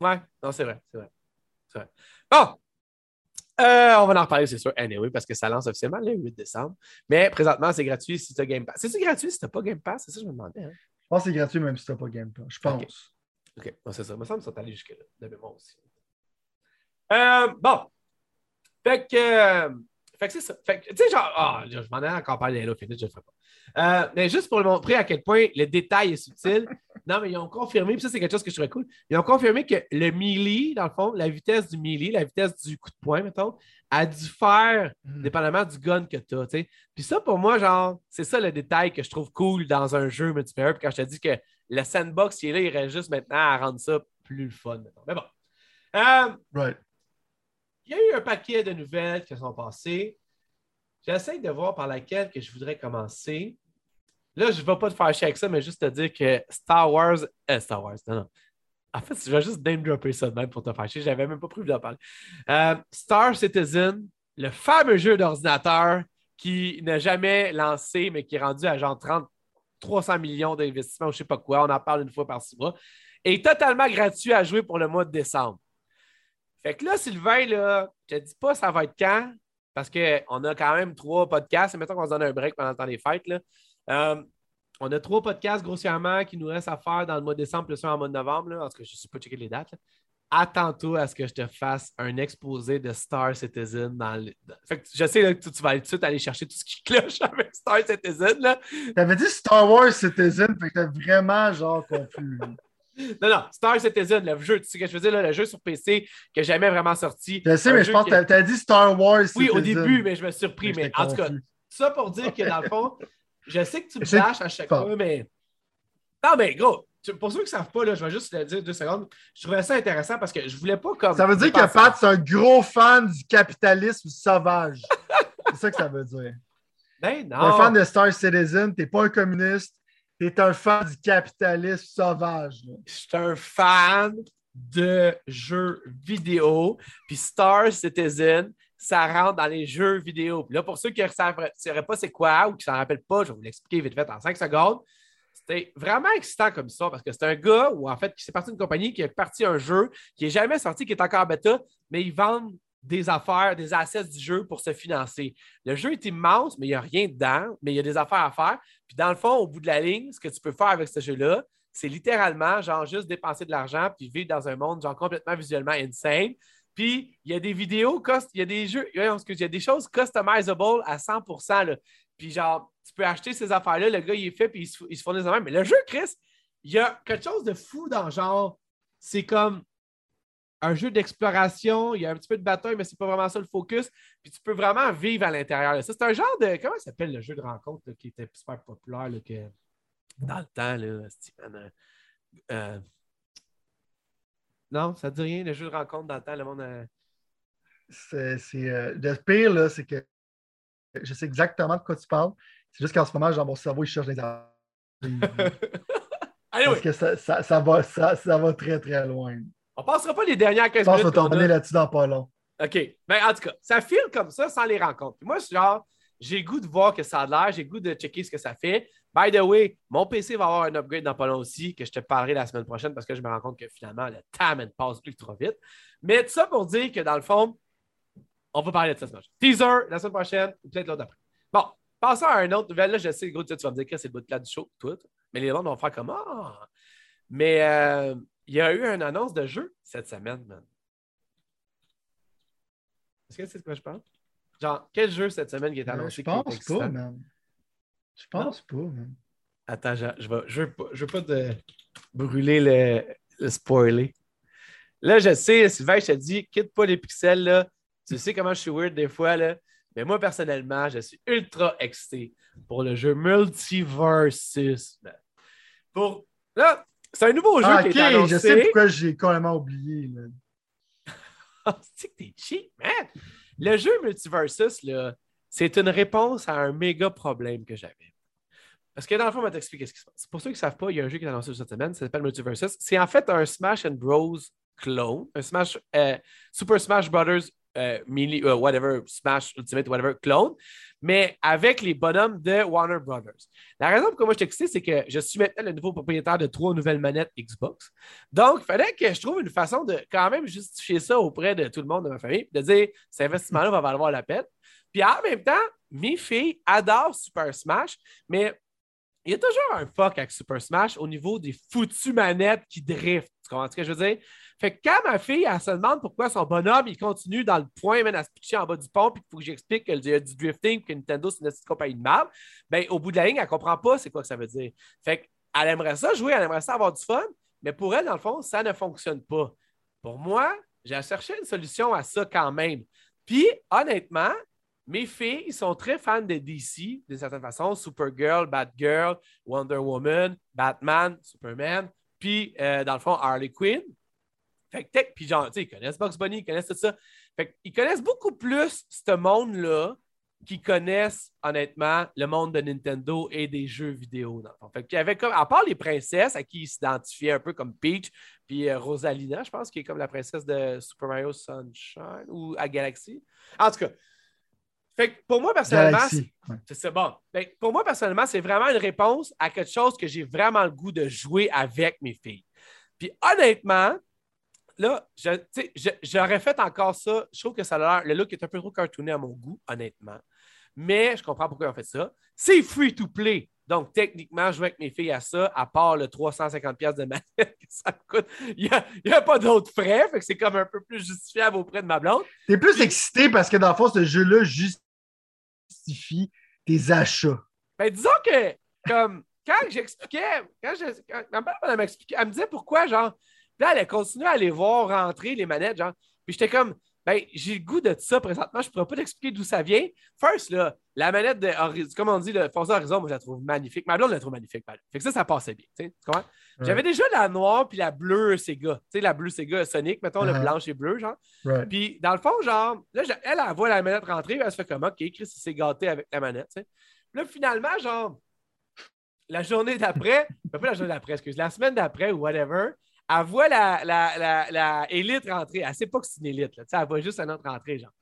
Ouais, non, c'est vrai. C'est vrai. vrai. Bon. Euh, on va en reparler, c'est sûr, anyway, parce que ça lance officiellement le 8 décembre. Mais présentement, c'est gratuit si tu as Game Pass. C'est-tu gratuit si tu n'as pas Game Pass? C'est ça que je me demandais. Hein? Je pense que c'est gratuit même si tu n'as pas Game Pass. Je pense. OK, c'est ça. Il me semble que ça allés jusque-là, de mémoire aussi. Euh, bon. Fait que, euh, fait que c'est ça. Fait que, tu sais, genre, ah, je m'en ai encore parlé là, je ne le ferai pas. Euh, mais juste pour le montrer à quel point le détail est subtil, non, mais ils ont confirmé, puis ça, c'est quelque chose que je trouvais cool. Ils ont confirmé que le melee, dans le fond, la vitesse du melee, la vitesse du coup de poing, mettons, a dû faire hmm. dépendamment du gun que tu as. Puis ça, pour moi, genre, c'est ça le détail que je trouve cool dans un jeu multiplayer. Puis quand je te dis que le sandbox qui est là, il reste juste maintenant à rendre ça plus fun. Mais bon. Euh, il y a eu un paquet de nouvelles qui sont passées. J'essaie de voir par laquelle que je voudrais commencer. Là, je ne vais pas te faire chier avec ça, mais juste te dire que Star Wars. Euh, Star Wars, non, non. En fait, je vais juste name dropper ça de même pour te faire chier. Je n'avais même pas prévu d'en parler. Euh, Star Citizen, le fameux jeu d'ordinateur qui n'a jamais lancé, mais qui est rendu à genre 30, 300 millions d'investissements je ne sais pas quoi, on en parle une fois par six mois, est totalement gratuit à jouer pour le mois de décembre. Fait que là, Sylvain, là, je te dis pas ça va être quand, parce qu'on a quand même trois podcasts. Mettons qu'on se donne un break pendant le temps des fêtes. Là. Euh, on a trois podcasts grossièrement qui nous restent à faire dans le mois de décembre plus un en mois de novembre. Là, parce que je ne sais pas checker les dates. Attends-toi à ce que je te fasse un exposé de Star Citizen dans le... Fait que je sais que tu, vas tout de suite aller chercher tout ce qui cloche avec Star Citizen. Là. T'avais dit Star Wars Citizen, fait que t'es vraiment genre confus. Non, non, Star Citizen, le jeu, tu sais ce que je là, le jeu sur PC qui n'a jamais vraiment sorti. Je sais, mais je pense que tu as dit Star Wars Citizen. Oui, au début, mais je me suis surpris. Mais, en tout cas, ça pour dire que dans le fond, je sais que tu me lâches à chaque fois, mais. Non, mais gros, pour ceux qui ne savent pas, là, je vais juste le dire deux secondes. Je trouvais ça intéressant parce que je voulais pas comme. Ça veut dire que Pat, c'est un gros fan du capitalisme sauvage. c'est ça que ça veut dire. Ben non. Un fan de Star Citizen, t'es pas un communiste, t'es un fan du capitalisme sauvage. Je suis un fan de jeux vidéo. Puis Star Citizen, ça rentre dans les jeux vidéo. Puis là, pour ceux qui ne sauraient pas c'est quoi ou qui ne s'en rappellent pas, je vais vous l'exexpliquer vite fait en cinq secondes. C'était vraiment excitant comme ça parce que c'est un gars ou en fait qui s'est parti d'une compagnie qui est parti un jeu qui n'est jamais sorti, qui est encore en bêta, mais ils vendent des affaires, des assets du jeu pour se financer. Le jeu est immense, mais il n'y a rien dedans, mais il y a des affaires à faire. Puis dans le fond, au bout de la ligne, ce que tu peux faire avec ce jeu-là, c'est littéralement genre juste dépenser de l'argent puis vivre dans un monde genre complètement visuellement insane. Puis il y a des vidéos, il y a des jeux, il y a des choses customizable à 100% Puis genre, tu peux acheter ces affaires-là, le gars il est fait puis il se, il se fournit. Mais le jeu, Chris, il y a quelque chose de fou dans genre, c'est comme un jeu d'exploration, il y a un petit peu de bataille, mais c'est pas vraiment ça le focus. Puis tu peux vraiment vivre à l'intérieur. Ça, c'est un genre de. Comment ça s'appelle le jeu de rencontre qui était super populaire là, que dans le temps, là, Steven. Euh, non, ça ne dit rien, le jeu de rencontre dans le temps, le monde. A... C'est, euh, le pire, là, c'est que je sais exactement de quoi tu parles. C'est juste qu'en ce moment, genre, mon cerveau, il cherche des Parce que ça, ça, ça, va, ça, va très, très loin. On ne passera pas les dernières 15 minutes. Je pense qu'on va là-dessus dans pas long. OK. Mais en tout cas, ça file comme ça sans les rencontres. Puis moi, genre, j'ai goût de voir que ça a l'air, j'ai goût de checker ce que ça fait. By the way, mon PC va avoir un upgrade dans pas long aussi, que je te parlerai la semaine prochaine parce que je me rends compte que finalement, le time passe ultra vite. Mais tout ça pour dire que dans le fond, on va parler de ça semaine. Teaser la semaine prochaine, ou peut-être l'autre d'après. Bon, passons à un autre nouvelle. Là, je sais, gros, tu vas me dire que c'est le bout de là du show, tout. Mais les autres vont faire comme Ah! Mais euh, il y a eu une annonce de jeu cette semaine, man. Est-ce que c'est de quoi je parle? Genre, quel jeu cette semaine qui est euh, annoncé? je pense pas, man. Je pense pas, man. Attends, je, je, vais, je, veux pas, je veux pas te brûler le, le spoiler. Là, je sais, Sylvain, je te dis, quitte pas les pixels, là. Tu sais comment je suis weird des fois, là. Mais moi, personnellement, je suis ultra excité pour le jeu Multiversus. Pour... Là, c'est un nouveau jeu ah, qui est annoncé. je sais pourquoi j'ai complètement oublié. c'est que t'es cheap, man! Le jeu Multiversus, c'est une réponse à un méga problème que j'avais. Parce que dans le fond, on va t'expliquer ce qui se passe. Pour ceux qui ne savent pas, il y a un jeu qui est annoncé cette semaine, ça s'appelle Multiversus. C'est en fait un Smash and Bros clone, un Smash, euh, Super Smash Brothers euh, euh, whatever, Smash Ultimate, whatever, clone, mais avec les bonhommes de Warner Brothers. La raison pour laquelle moi je t'excite, c'est que je suis maintenant le nouveau propriétaire de trois nouvelles manettes Xbox. Donc, il fallait que je trouve une façon de quand même justifier ça auprès de tout le monde de ma famille, de dire cet investissement-là va valoir la peine. Puis en même temps, mes filles adorent Super Smash, mais il y a toujours un fuck avec Super Smash au niveau des foutues manettes qui driftent. Tu comprends ce que je veux dire? Fait que quand ma fille, elle se demande pourquoi son bonhomme, il continue dans le point, même à se pitcher en bas du pont, puis qu'il faut que j'explique qu'il y a du drifting, que Nintendo, c'est une petite compagnie de mal, bien, au bout de la ligne, elle comprend pas c'est quoi que ça veut dire. Fait qu'elle aimerait ça jouer, elle aimerait ça avoir du fun, mais pour elle, dans le fond, ça ne fonctionne pas. Pour moi, j'ai cherché une solution à ça quand même. Puis, honnêtement, mes filles sont très fans de DC, d'une certaine façon. Supergirl, Batgirl, Wonder Woman, Batman, Superman, puis, euh, dans le fond, Harley Quinn. Fait que, puis genre, tu sais, ils connaissent Box Bunny, ils connaissent tout ça. Fait qu'ils connaissent beaucoup plus ce monde-là qu'ils connaissent, honnêtement, le monde de Nintendo et des jeux vidéo. Dans le fond. Fait qu'il y avait comme, à part les princesses à qui ils s'identifiaient un peu comme Peach, puis euh, Rosalina, je pense, qui est comme la princesse de Super Mario Sunshine ou à Galaxy. En tout cas, fait que pour moi, personnellement, c'est bon. pour moi, personnellement, c'est vraiment une réponse à quelque chose que j'ai vraiment le goût de jouer avec mes filles. Puis honnêtement, là, j'aurais fait encore ça. Je trouve que ça a l'air. Le look est un peu trop cartooné à mon goût, honnêtement. Mais je comprends pourquoi on fait ça. C'est free to play. Donc, techniquement, je joue avec mes filles à ça, à part le 350$ de manette que ça coûte. Il n'y a, pas d'autres frais, fait que c'est comme un peu plus justifiable auprès de ma blonde. T'es plus excité parce que dans le fond, ce jeu-là justifie tes achats. Ben, disons que, comme, quand j'expliquais, quand, je, quand ma mère elle me disait pourquoi, genre, là, elle a continué à aller voir rentrer les manettes, genre. Puis j'étais comme, ben, j'ai le goût de ça présentement. Je ne pourrais pas t'expliquer d'où ça vient. First, là, la manette de comme on dit, le Forza Horizon, moi, je la trouve magnifique. Ma blonde la trouve magnifique. Fait que ça, ça passait bien. Tu J'avais déjà la noire puis la bleue Sega. Tu sais, la bleue Sega Sonic, mettons, le uh-huh. blanche et bleu, genre. Puis, dans le fond, genre, là, elle, elle, voit la manette rentrer, elle se fait comme, OK, Chris, s'est gâté avec la manette, tu sais. Là, finalement, genre, la journée d'après, pas la journée d'après, excuse, la semaine d'après ou whatever, elle voit la, la, la, la élite rentrer. Elle ne sait pas que c'est une élite. Là. Elle voit juste un autre rentrer, genre.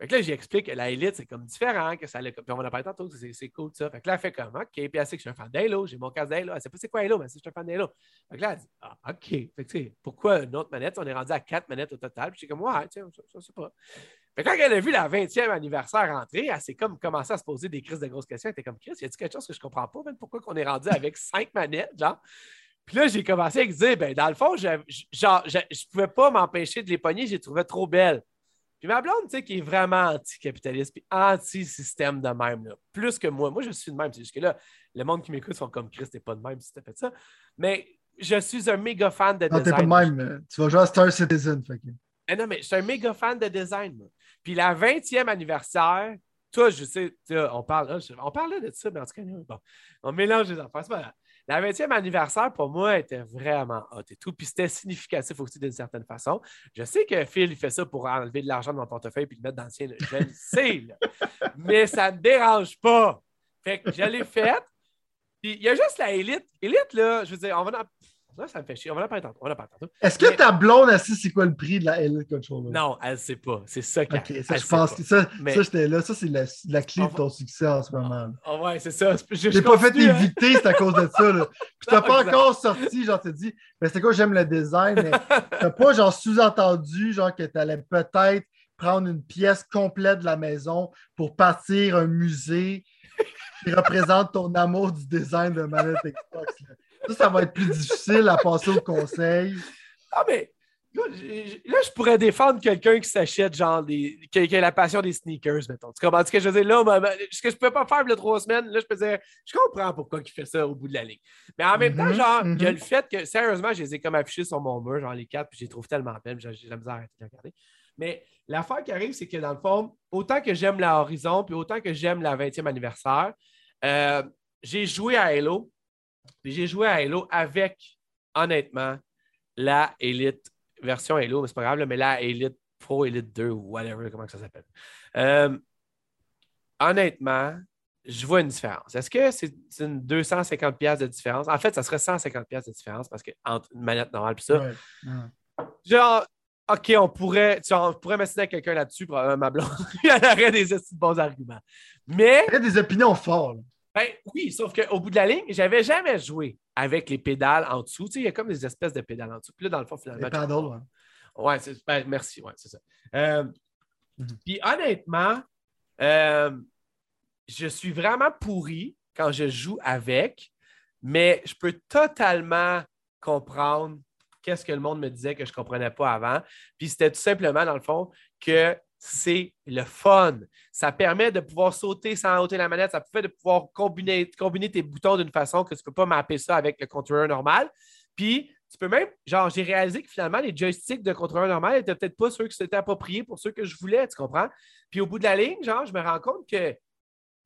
Fait que là, j'explique que la élite, c'est comme différent, que ça Puis on en parler tantôt, c'est cool, ça. Fait que là, elle fait comme, OK. Puis elle sait que je suis un fan d'Halo, j'ai mon casque d'Halo. Elle sait pas c'est quoi Halo, mais c'est je suis un fan d'Halo. Fait que là, elle dit, ah, OK. Fait que, pourquoi une autre manette? On est rendu à quatre manettes au total. Puis suis comme, ouais, tiens, ça, ne sais pas. Fait que quand elle a vu la 20e anniversaire rentrer, elle s'est comme commencé à se poser des crises de grosses questions. Elle était comme, Chris, y a-t-il quelque chose que je comprends pas, pourquoi qu'on est rendu avec cinq manettes, genre? Puis là, j'ai commencé à dire, ben, dans le fond, je ne pouvais pas m'empêcher de les pogner, je les trouvais trop belles. Puis ma blonde, tu sais, qui est vraiment anti-capitaliste, puis anti-système de même, là. plus que moi. Moi, je suis de même. C'est juste que là, le monde qui m'écoute sont comme Chris, t'es pas de même si t'as fait ça. Mais je suis un méga fan de design. Non, t'es pas de même. Tu vas jouer à Star Citizen. Fait eh non, mais je suis un méga fan de design. Moi. Puis la 20e anniversaire, toi, je sais, on parle, on parlait de ça, mais en tout cas, bon, on mélange les affaires. C'est pas la 20e anniversaire, pour moi, était vraiment hot et tout. Puis c'était significatif aussi d'une certaine façon. Je sais que Phil, il fait ça pour enlever de l'argent de mon portefeuille et le mettre dans le sien. Je le sais, mais ça ne me dérange pas. Fait que je l'ai faite. Puis il y a juste la élite. Élite, là, je veux dire, on va ça, ça me fait chier. On va en parler tantôt. tantôt. Est-ce que ta blonde, elle sait c'est quoi le prix de la Elite Controller? Non, elle ne sait pas. C'est ça qu'elle okay, ça, je pense que ça, ça j'étais là. Ça, c'est la, la, clé de ton succès en ce moment. Oh, ouais, c'est ça. J'ai pas fait éviter, c'est à cause de ça. Là. Puis t'as pas encore sorti, genre, t'as dit, mais c'est quoi, j'aime le design, mais t'as pas, genre, sous-entendu, genre, que t'allais peut-être prendre une pièce complète de la maison pour partir un musée qui représente ton amour du design de manette Xbox. Là. Ça, ça va être plus difficile à passer au conseil. Ah, mais là, je pourrais défendre quelqu'un qui s'achète, genre, des, qui, a la passion des sneakers, mettons. Tu comprends ce que je veux dire? Là, ce que je ne peux pas faire le trois semaines, là, je peux dire, je comprends pourquoi il fait ça au bout de la ligne. Mais en même temps, mhm, genre, il y a mhm. le fait que, sérieusement, je les ai comme affichés sur mon mur, genre les quatre, puis je les trouve tellement belles, j'ai la misère à les regarder. Mais l'affaire qui arrive, c'est que dans le fond, autant que j'aime la Horizon, puis autant que j'aime la 20e anniversaire, euh, j'ai joué à Halo, puis j'ai joué à Halo avec, honnêtement, la Elite version Halo, mais c'est pas grave, mais la Elite Pro Elite 2 ou whatever, comment ça s'appelle. Euh, honnêtement, je vois une différence. Est-ce que c'est une 250$ de différence? En fait, ça serait 150$ de différence parce que entre une manette normale et ça. Genre, OK, on pourrait, tu, on pourrait m'assister quelqu'un là-dessus, ma blonde. Elle aurait des bons arguments. Mais. Il y a des opinions fortes. Ben, oui, sauf qu'au bout de la ligne, j'avais jamais joué avec les pédales en dessous. Tu sais, il y a comme des espèces de pédales en dessous. Puis là, dans le fond, finalement. Les pédales, ouais. Ouais, ben, merci, ouais, c'est ça. Euh, mhm. Puis honnêtement, euh, je suis vraiment pourri quand je joue avec, mais je peux totalement comprendre qu'est-ce que le monde me disait que je ne comprenais pas avant. Puis c'était tout simplement, dans le fond, que c'est le fun. Ça permet de pouvoir sauter sans ôter la manette. Ça permet de pouvoir combiner, combiner tes boutons d'une façon que tu ne peux pas mapper ça avec le contrôleur normal. Puis, tu peux même, genre, j'ai réalisé que finalement, les joysticks de contrôleur normal n'étaient peut-être pas ceux qui s'étaient appropriés pour ceux que je voulais, tu comprends? Puis, au bout de la ligne, genre, je me rends compte que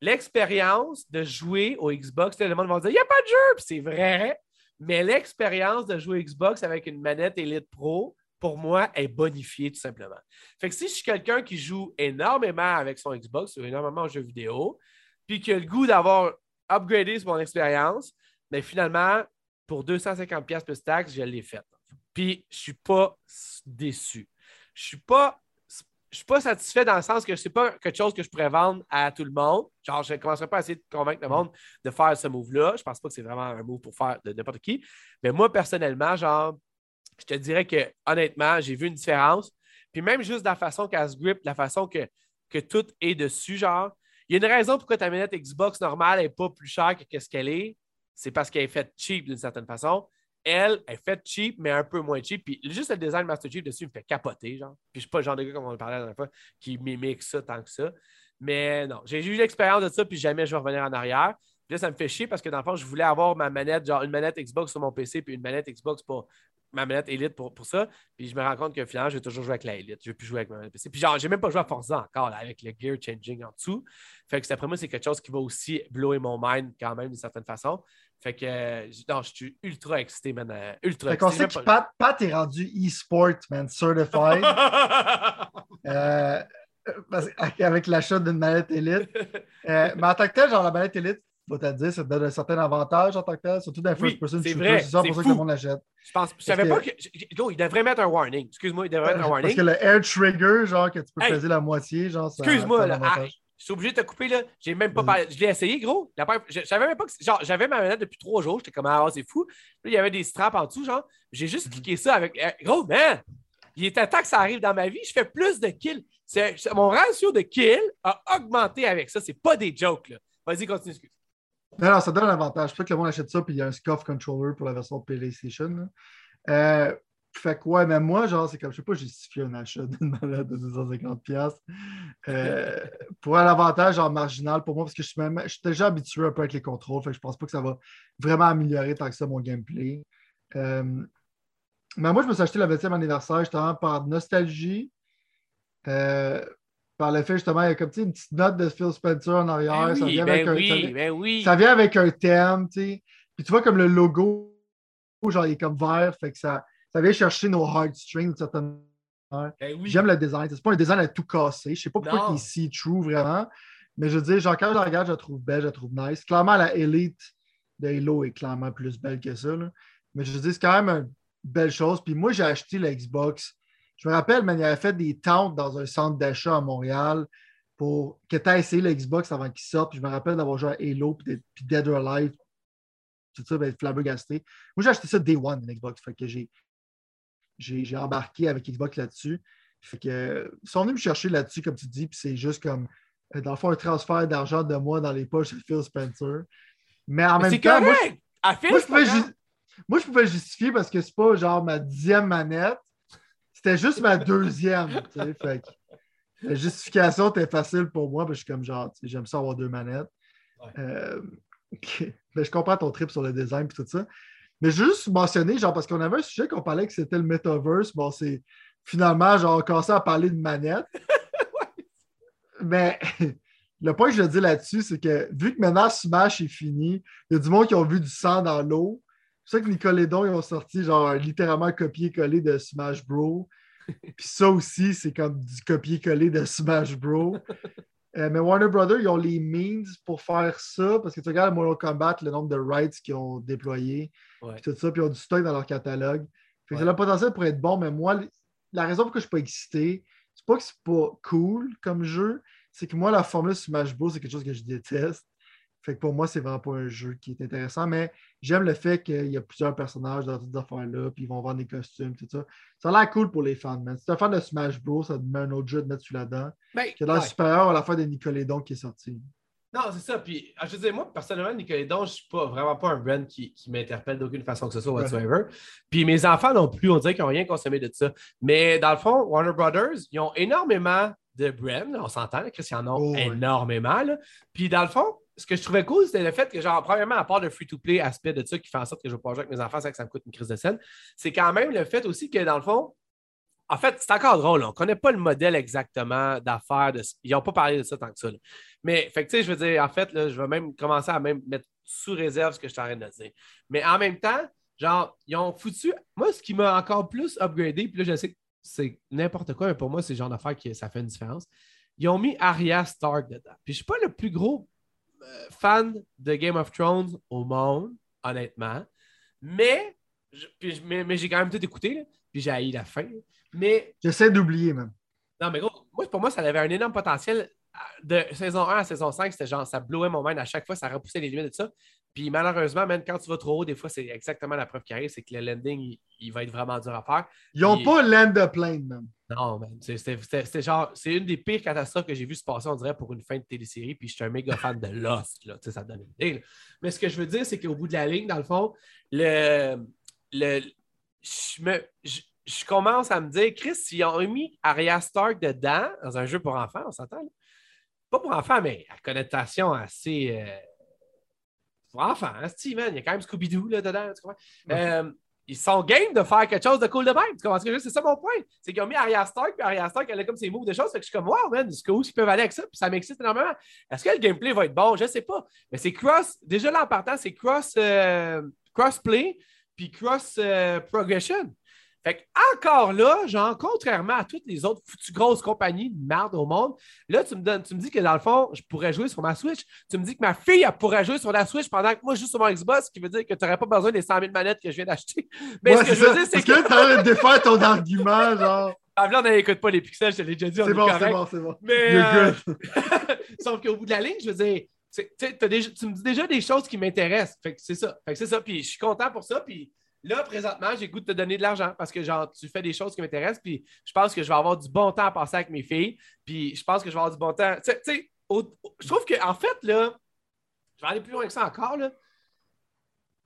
l'expérience de jouer au Xbox, le monde va dire, il n'y a pas de jeu, c'est vrai, mais l'expérience de jouer au Xbox avec une manette Elite Pro, pour moi, est bonifié tout simplement. Fait que si je suis quelqu'un qui joue énormément avec son Xbox ou énormément en jeux vidéo, puis qui a le goût d'avoir upgradé mon expérience, mais ben, finalement, pour 250$ plus taxe, je l'ai fait. Puis je suis pas déçu. Je suis pas je suis pas satisfait dans le sens que ce n'est pas quelque chose que je pourrais vendre à tout le monde. Genre, je ne commencerai pas à essayer de convaincre le monde de faire ce move-là. Je ne pense pas que c'est vraiment un move pour faire de n'importe qui. Mais moi, personnellement, genre, je te dirais que honnêtement, j'ai vu une différence. Puis même juste la façon qu'elle se grip, la façon que, que tout est dessus, genre, il y a une raison pourquoi ta manette Xbox normale n'est pas plus chère que ce qu'elle est. C'est parce qu'elle est faite cheap d'une certaine façon. Elle est faite cheap, mais un peu moins cheap. Puis juste le design Master Chief dessus me fait capoter, genre. Puis je suis pas le genre de gars, comme on parlait la dernière fois, qui mimique ça tant que ça. Mais non, j'ai eu l'expérience de ça, puis jamais je vais revenir en arrière. Puis là, ça me fait chier parce que dans le fond, je voulais avoir ma manette, genre une manette Xbox sur mon PC, puis une manette Xbox pour ma manette Elite pour, pour ça. Puis je me rends compte que finalement, je vais toujours jouer avec la Elite. Je ne vais plus jouer avec ma manette PC. Puis genre, j'ai même pas joué à Forza encore avec le gear changing en dessous. Fait que après moi, c'est quelque chose qui va aussi blower mon mind quand même d'une certaine façon. Fait que non, je suis ultra excité, man. Euh, ultra fait qu'on sait que Pat, Pat, est rendu e-sport, man, certified. euh, avec l'achat d'une manette Elite. Euh, mais en tant que tel, genre la manette Elite, faut te dire, ça te donne un certain avantage en tant que tel, surtout dans first person vrai. C'est ça pour ça que le monde l'achète. Je pense, je savais pas que. il devrait mettre un warning. Excuse-moi, il devrait mettre un warning. Parce que le air trigger, genre, que tu peux peser la moitié, genre, ça. Excuse-moi, là. Ah, je suis obligé de te couper, là. J'ai même pas Je l'ai essayé, gros. La je, savais même pas que. Genre, j'avais ma manette depuis trois jours. J'étais comme, ah, c'est fou. Là, il y avait des straps en dessous, genre. J'ai juste mhm. cliqué ça avec. Eh, gros, man! Il était temps que ça arrive dans ma vie. Je fais plus de kills. mon ratio de kills a augmenté avec ça. C'est pas des jokes, là. Vas-y, continue, excuse. Non, ça donne un avantage. Je sais que le monde achète ça, puis il y a un SCUF controller pour la version PlayStation. Euh, fait que, ouais, mais moi, genre, c'est comme, je sais pas justifier un achat d'une de 250$. Euh, pour un avantage, genre, marginal pour moi, parce que je suis, même, je suis déjà habitué un peu avec les contrôles, fait que je pense pas que ça va vraiment améliorer tant que ça mon gameplay. Euh, mais moi, je me suis acheté le 20e anniversaire justement par nostalgie. Euh, par le fait justement, il y a comme une petite note de Phil Spencer en arrière. Ben ça, vient avec ben un, oui, ben oui. ça vient avec un thème, tu sais. Puis tu vois comme le logo, genre il est comme vert, fait que ça, ça vient chercher nos heartstrings d'une certaine manière. J'aime le design. C'est pas un design à tout casser. Je sais pas pourquoi il est true vraiment. Mais je veux dire, genre, quand je la regarde, je la trouve belle, je la trouve nice. Clairement, la Elite de Halo est clairement plus belle que ça. Là. Mais je veux dire, c'est quand même une belle chose. Puis moi, j'ai acheté la Xbox je me rappelle, man, il avait fait des tentes dans un centre d'achat à Montréal pour que tu aies essayé l'Xbox avant qu'il sorte. je me rappelle d'avoir joué à Halo puis Dead or Alive. Tout ça, ben, flabbergasté. Moi, j'ai acheté ça Day One, Xbox. Fait que j'ai, j'ai, embarqué avec Xbox là-dessus. Fait que, ils sont venus me chercher là-dessus, comme tu dis, puis c'est juste comme, euh, dans le fond, un transfert d'argent de moi dans les poches de Phil Spencer. Mais en même temps, moi, je, pouvais, moi, je pouvais justifier parce que c'est pas genre ma dixième manette. C'était juste ma deuxième. fait la justification était facile pour moi, parce que je suis comme genre, j'aime ça avoir deux manettes. Euh, je comprends ton trip sur le design et tout ça. Mais juste mentionner, genre, parce qu'on avait un sujet qu'on parlait que c'était le metaverse. Bon, c'est finalement, genre, on commençait à parler de manette. Mais le point que je veux dire là-dessus, c'est que vu que maintenant Smash est fini, il y a du monde qui ont vu du sang dans l'eau. C'est ça que Nicolédon, ils ont sorti genre littéralement copier-coller de Smash Bros. Puis ça aussi, c'est comme du copier-coller de Smash Bros. Euh, mais Warner Brothers, ils ont les means pour faire ça parce que tu regardes Mortal Kombat, le nombre de rights qu'ils ont déployés, tout ça, puis ils ont du stock dans leur catalogue. Fait le potentiel pour être bon, mais moi, la raison pour laquelle je ne suis pas excité, c'est pas que c'est pas cool comme jeu, c'est que moi, la formule Smash Bros, c'est quelque chose que je déteste. Fait que pour moi, c'est vraiment pas un jeu qui est intéressant, mais j'aime le fait qu'il y a plusieurs personnages dans toutes ces affaires-là, puis ils vont vendre des costumes, tout ça. Ça a l'air cool pour les fans, man. Si tu es fan de Smash Bros, ça te met un autre jeu de mettre sur là-dedans. Ben, qui a l'air supérieur à la fin de Nicolédon qui est sorti. Non, c'est ça. Puis, ah, je veux dire, moi, personnellement, Nicolédon, je ne suis pas, vraiment pas un brand qui, qui m'interpelle d'aucune façon que ce soit, whatsoever. Puis, mes enfants non plus, on dirait qu'ils n'ont rien consommé de ça. Mais dans le fond, Warner Brothers, ils ont énormément de brands, on s'entend, Christian, ils en ont oh, énormément. Puis, dans le fond, ce que je trouvais cool, c'était le fait que, genre, premièrement, à part le free-to-play aspect de ça qui fait en sorte que je ne vais pas jouer avec mes enfants, c'est que ça me coûte une crise de scène, c'est quand même le fait aussi que, dans le fond, en fait, c'est encore drôle. On ne connaît pas le modèle exactement d'affaires. De... Ils n'ont pas parlé de ça tant que ça. Mais, fait sais, je veux dire, en fait, je vais même commencer à même mettre sous réserve ce que je suis en train de dire. Mais en même temps, genre, ils ont foutu. Moi, ce qui m'a encore plus upgradé, puis là, je sais que c'est n'importe quoi, mais pour moi, c'est le genre d'affaire qui ça fait une différence. Ils ont mis Arya Stark dedans. Puis je ne suis pas le plus gros fan de Game of Thrones au monde, honnêtement. Mais, mais, j'ai quand même tout écouté, puis j'ai haï la fin. Mais. J'essaie d'oublier, même. Non, mais gros, moi, pour moi, ça avait un énorme potentiel. De saison 1 à saison 5, c'était genre, ça blowait mon mind à chaque fois, ça repoussait les limites de ça. Puis malheureusement, même quand tu vas trop haut, des fois, c'est exactement la preuve qui arrive, c'est que le landing, il, va être vraiment dur à faire. Ils n'ont pas land de plane, même. Non, c'était genre, c'est une des pires catastrophes que j'ai vu se passer, on dirait, pour une fin de télésérie. Puis je suis un méga fan de Lost, là, ça donne une idée. Mais ce que je veux dire, c'est qu'au bout de la ligne, dans le fond, le, le, je, me, je, commence à me dire, Chris, s'ils ont mis Arya Stark dedans, dans un jeu pour enfants, on s'entend, pas pour enfants, mais à connotation assez. Euh, pour enfants, hein, Steven, il y a quand même Scooby-Doo là dedans, tu comprends? Euh, ils sont game de faire quelque chose de cool de même. Tu comprends ce que je veux C'est ça mon point. C'est qu'ils ont mis Arya Stark, puis Arya Stark, elle a comme ses moves de choses. Fait que je suis comme, wow, man, jusqu'où ils peuvent aller avec ça, puis ça m'excite énormément. Est-ce que le gameplay va être bon? Je ne sais pas. Mais c'est cross, déjà là en partant, c'est cross, euh, cross-play, puis cross-progression. Fait que encore là, genre, contrairement à toutes les autres grosses compagnies de merde au monde, là, tu me, donnes, tu me dis que dans le fond, je pourrais jouer sur ma Switch. Tu me dis que ma fille, elle pourrait jouer sur la Switch pendant que moi, je joue sur mon Xbox, ce qui veut dire que tu n'aurais pas besoin des 100 000 manettes que je viens d'acheter. Mais ce que je veux dire, c'est que. que tu as de défaire ton argument, genre. Ah, là, on n'écoute pas les pixels, je te l'ai déjà dit. C'est bon, c'est bon, c'est bon. Mais. Euh... Sauf qu'au bout de la ligne, je veux dire, déjà, tu me dis déjà des choses qui m'intéressent. Fait que c'est ça. Fait que c'est ça. Puis je suis content pour ça. Puis Là, présentement, j'ai goût de te donner de l'argent parce que genre, tu fais des choses qui m'intéressent. Puis je pense que je vais avoir du bon temps à passer avec mes filles. Puis je pense que je vais avoir du bon temps. Tu sais, je trouve qu'en en fait, là, je vais aller plus loin que ça encore. Là.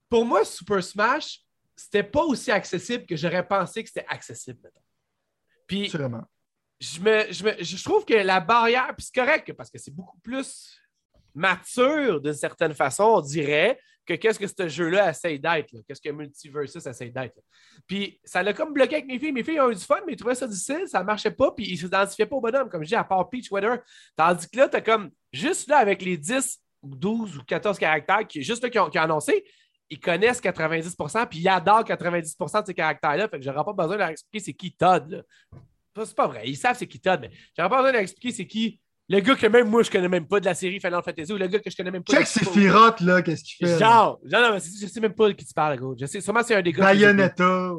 Pour moi, Super Smash, c'était pas aussi accessible que j'aurais pensé que c'était accessible. Puis, Je, me, je, me, je trouve que la barrière, puis c'est correct parce que c'est beaucoup plus mature d'une certaine façon, on dirait, que qu'est-ce que ce jeu-là essaie d'être, qu'est-ce que Multiversus essaie d'être. Puis ça l'a comme bloqué avec mes filles. Mes filles ont eu du fun, mais ils trouvaient ça difficile, ça marchait pas, puis ils ne s'identifiaient pas au bonhomme, comme je dis, à part Peach Weather. Tandis que là, tu as comme juste là, avec les 10 ou 12 ou 14 caractères qui, juste là, qui, ont, annoncé, ils connaissent 90% puis ils adorent 90% de ces caractères-là. Fait que j'aurais pas besoin de leur expliquer c'est qui Todd. C'est pas vrai. Ils savent c'est qui Todd, mais j'aurais pas besoin de leur expliquer c'est qui le gars que même moi, je connais même pas de la série Final Fantasy ou le gars que je connais même pas. Check Sephiroth, là, qu'est-ce qu'il fait? Genre, genre non, mais je sais même pas de qui tu parles, gros. Je sais, sûrement c'est un des gars. Bayonetta.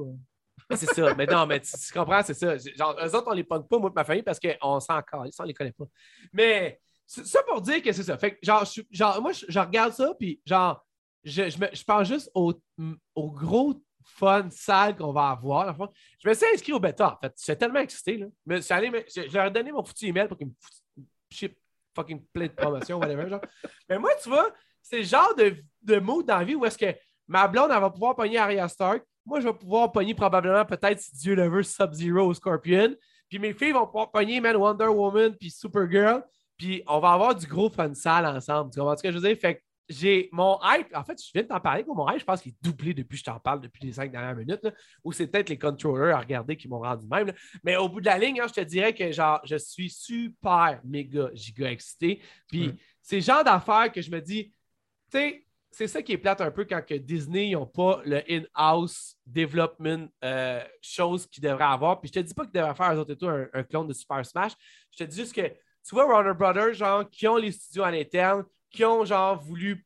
C'est ça. Mais non, mais tu, comprends, c'est ça. Genre, eux autres, on les pogne pas, moi et ma famille, parce qu'on s'en calisse, on les connaît pas. Mais ça pour dire que c'est ça. Fait que, genre, genre moi, je, regarde ça, puis genre, je, je, je pense juste au, au gros fun, sale qu'on va avoir. Je me suis inscrit au bêta, en fait. J'étais tellement excité. Là. Mais allé, je, je, leur ai donné mon foutu email pour qu'ils me ship fucking plein de promotions, whatever. Genre. Mais moi, tu vois, c'est le genre de, de mood dans la vie où est-ce que ma blonde, elle va pouvoir pogner Arya Stark. Moi, je vais pouvoir pogner probablement, peut-être, si Dieu le veut, Sub-Zero ou Scorpion. Puis mes filles vont pouvoir pogner Man Wonder Woman puis Supergirl. Puis on va avoir du gros fun sale ensemble. Tu comprends ce que je veux dire? Fait que j'ai mon hype, en fait, je viens de t'en parler, mon hype, je pense qu'il est doublé depuis que je t'en parle depuis les cinq dernières minutes, ou c'est peut-être les controllers à regarder qui m'ont rendu même. Mais au bout de la ligne, hein, je te dirais que genre, je suis super méga giga excité. Puis c'est le genre d'affaires que je me dis, tu sais, c'est ça qui est plate un peu quand que Disney n'ont pas le in-house development euh, chose qu'ils devraient avoir. Puis je te dis pas qu'ils devraient faire eux autres et tout un, un, clone de Super Smash. Je te dis juste que tu vois Warner Brothers, genre, qui ont les studios en interne, qui ont genre voulu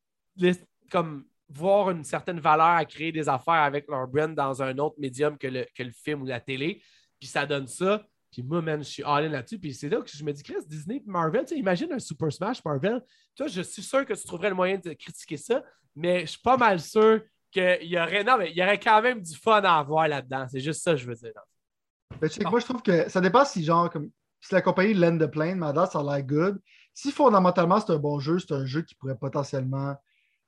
comme voir une certaine valeur à créer des affaires avec leur brand dans un autre médium que le, que le film ou la télé. Puis ça donne ça. Puis moi, man, je suis all-in là-dessus. Puis c'est là que je me dis, Chris, Disney Marvel, imagine un Super Smash Marvel. Toi, je suis sûr que tu trouverais le moyen de critiquer ça, mais je suis pas mal sûr qu'il y aurait. Non, mais il y aurait quand même du fun à avoir là-dedans. C'est juste ça que je veux dire. Ben, moi, je trouve que ça dépend si, genre, comme si la compagnie Land the Plane, mais ça a l'air good. Si fondamentalement c'est un bon jeu, c'est un jeu qui pourrait potentiellement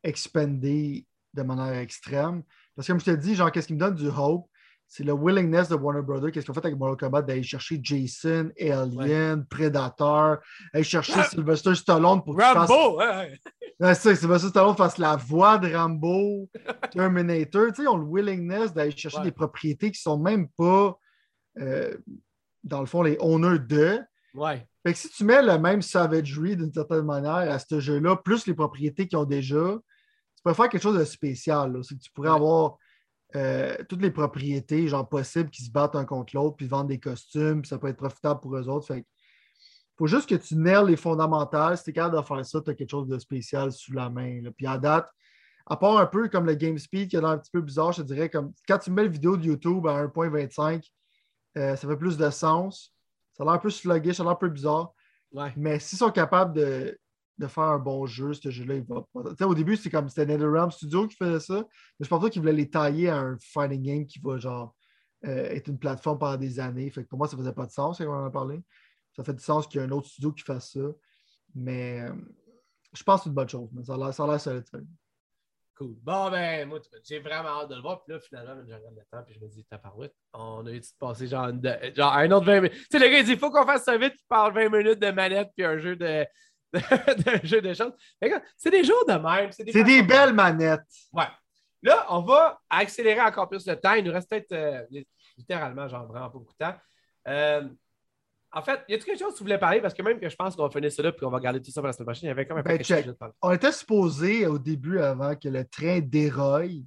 expander de manière extrême. Parce que comme je te dis, genre, qu'est-ce qui me donne du hope, c'est le willingness de Warner Brothers, qu'est-ce qu'on fait avec Mortal Kombat, d'aller chercher Jason, Alien, Predator, aller chercher Sylvester Stallone pour qu'il fasse... Ouais, ouais. Sylvester Stallone fasse la voix de Rambo, Terminator. Tu sais, ils ont le willingness d'aller chercher des propriétés qui sont même pas, euh, dans le fond, les owners de. Ouais. Fait que si tu mets le même savagery d'une certaine manière à ce jeu-là, plus les propriétés qu'ils ont déjà, tu pourrais faire quelque chose de spécial. C'est que tu pourrais avoir euh, toutes les propriétés genre possibles qui se battent un contre l'autre, puis vendre des costumes, puis ça peut être profitable pour eux autres. Fait faut juste que tu nailes les fondamentales. Si tu es capable de faire ça, tu as quelque chose de spécial sous la main. Puis à date, à part un peu comme le Game Speed qui est un petit peu bizarre, je te dirais, comme quand tu mets le vidéo de YouTube à 1.25, euh, ça fait plus de sens. Ça a l'air un peu sluggish, ça a l'air un peu bizarre. Mais s'ils sont capables de, faire un bon jeu, ce jeu-là, il va pas. au début, c'est comme c'était NetherRealm Studio qui faisait ça, mais je pense pas qu'ils voulaient les tailler à un fighting game qui va genre euh, être une plateforme pendant des années. Fait pour moi, ça faisait pas de sens quand on en a parlé. Ça fait du sens qu'il y ait un autre studio qui fasse ça. Mais euh, je pense que c'est une bonne chose. Mais ça a l'air solide. Cool. Bon, ben, moi, j'ai vraiment hâte de le voir. Puis là, finalement, je regarde le temps, puis je me dis, ta parouette, on a eu de passer genre, genre un autre 20 minutes. Tu sais, le gars, il dit, il faut qu'on fasse ça vite, il parle 20 minutes de manette, puis un jeu de. d'un jeu de choses. C'est des jours de même. C'est des, belles manettes. Ouais. Là, on va accélérer encore plus le temps. Il nous reste peut-être euh, littéralement, genre vraiment pas beaucoup de temps. Euh, en fait, y a quelque chose que tu voulais parler? Parce que même que je pense qu'on va finir ça là puis qu'on va garder tout ça pour la semaine prochaine, il y avait comme un ben, peu On était supposé au début, avant que le train déroille,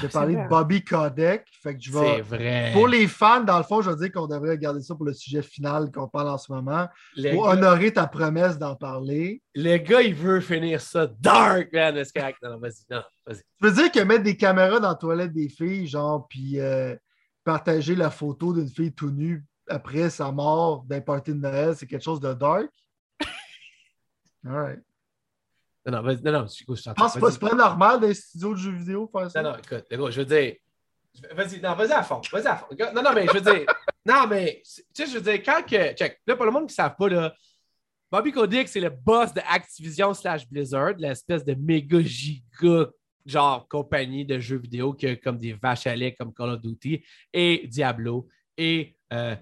de parler de Bobby Kodak. Fait que je vais... C'est vrai. Pour les fans, dans le fond, je veux dire qu'on devrait garder ça pour le sujet final qu'on parle en ce moment. pour honorer ta promesse d'en parler. Le gars, il veut finir ça dark, man. Non, vas-y, non, vas-y. Tu veux dire que mettre des caméras dans la toilette des filles, genre, puis euh, partager la photo d'une fille tout nue après sa mort d'un party de Noël, c'est quelque chose de dark? All right. Non, non, non, non, je, je ah, c'est pas, normal d'un studio de jeux vidéo faire ça. Non, non, écoute, je veux dire. Vas-y, non, vas-y à fond. Vas-y à fond. Non, non, mais je veux dire. non, mais, tu sais, je veux dire, quand que. Check, là, pour le monde qui ne savent pas, là, Bobby Kotick, c'est le boss de Activision slash Blizzard, l'espèce de méga giga, genre, compagnie de jeux vidéo qui a comme des vaches à lait comme Call of Duty et Diablo et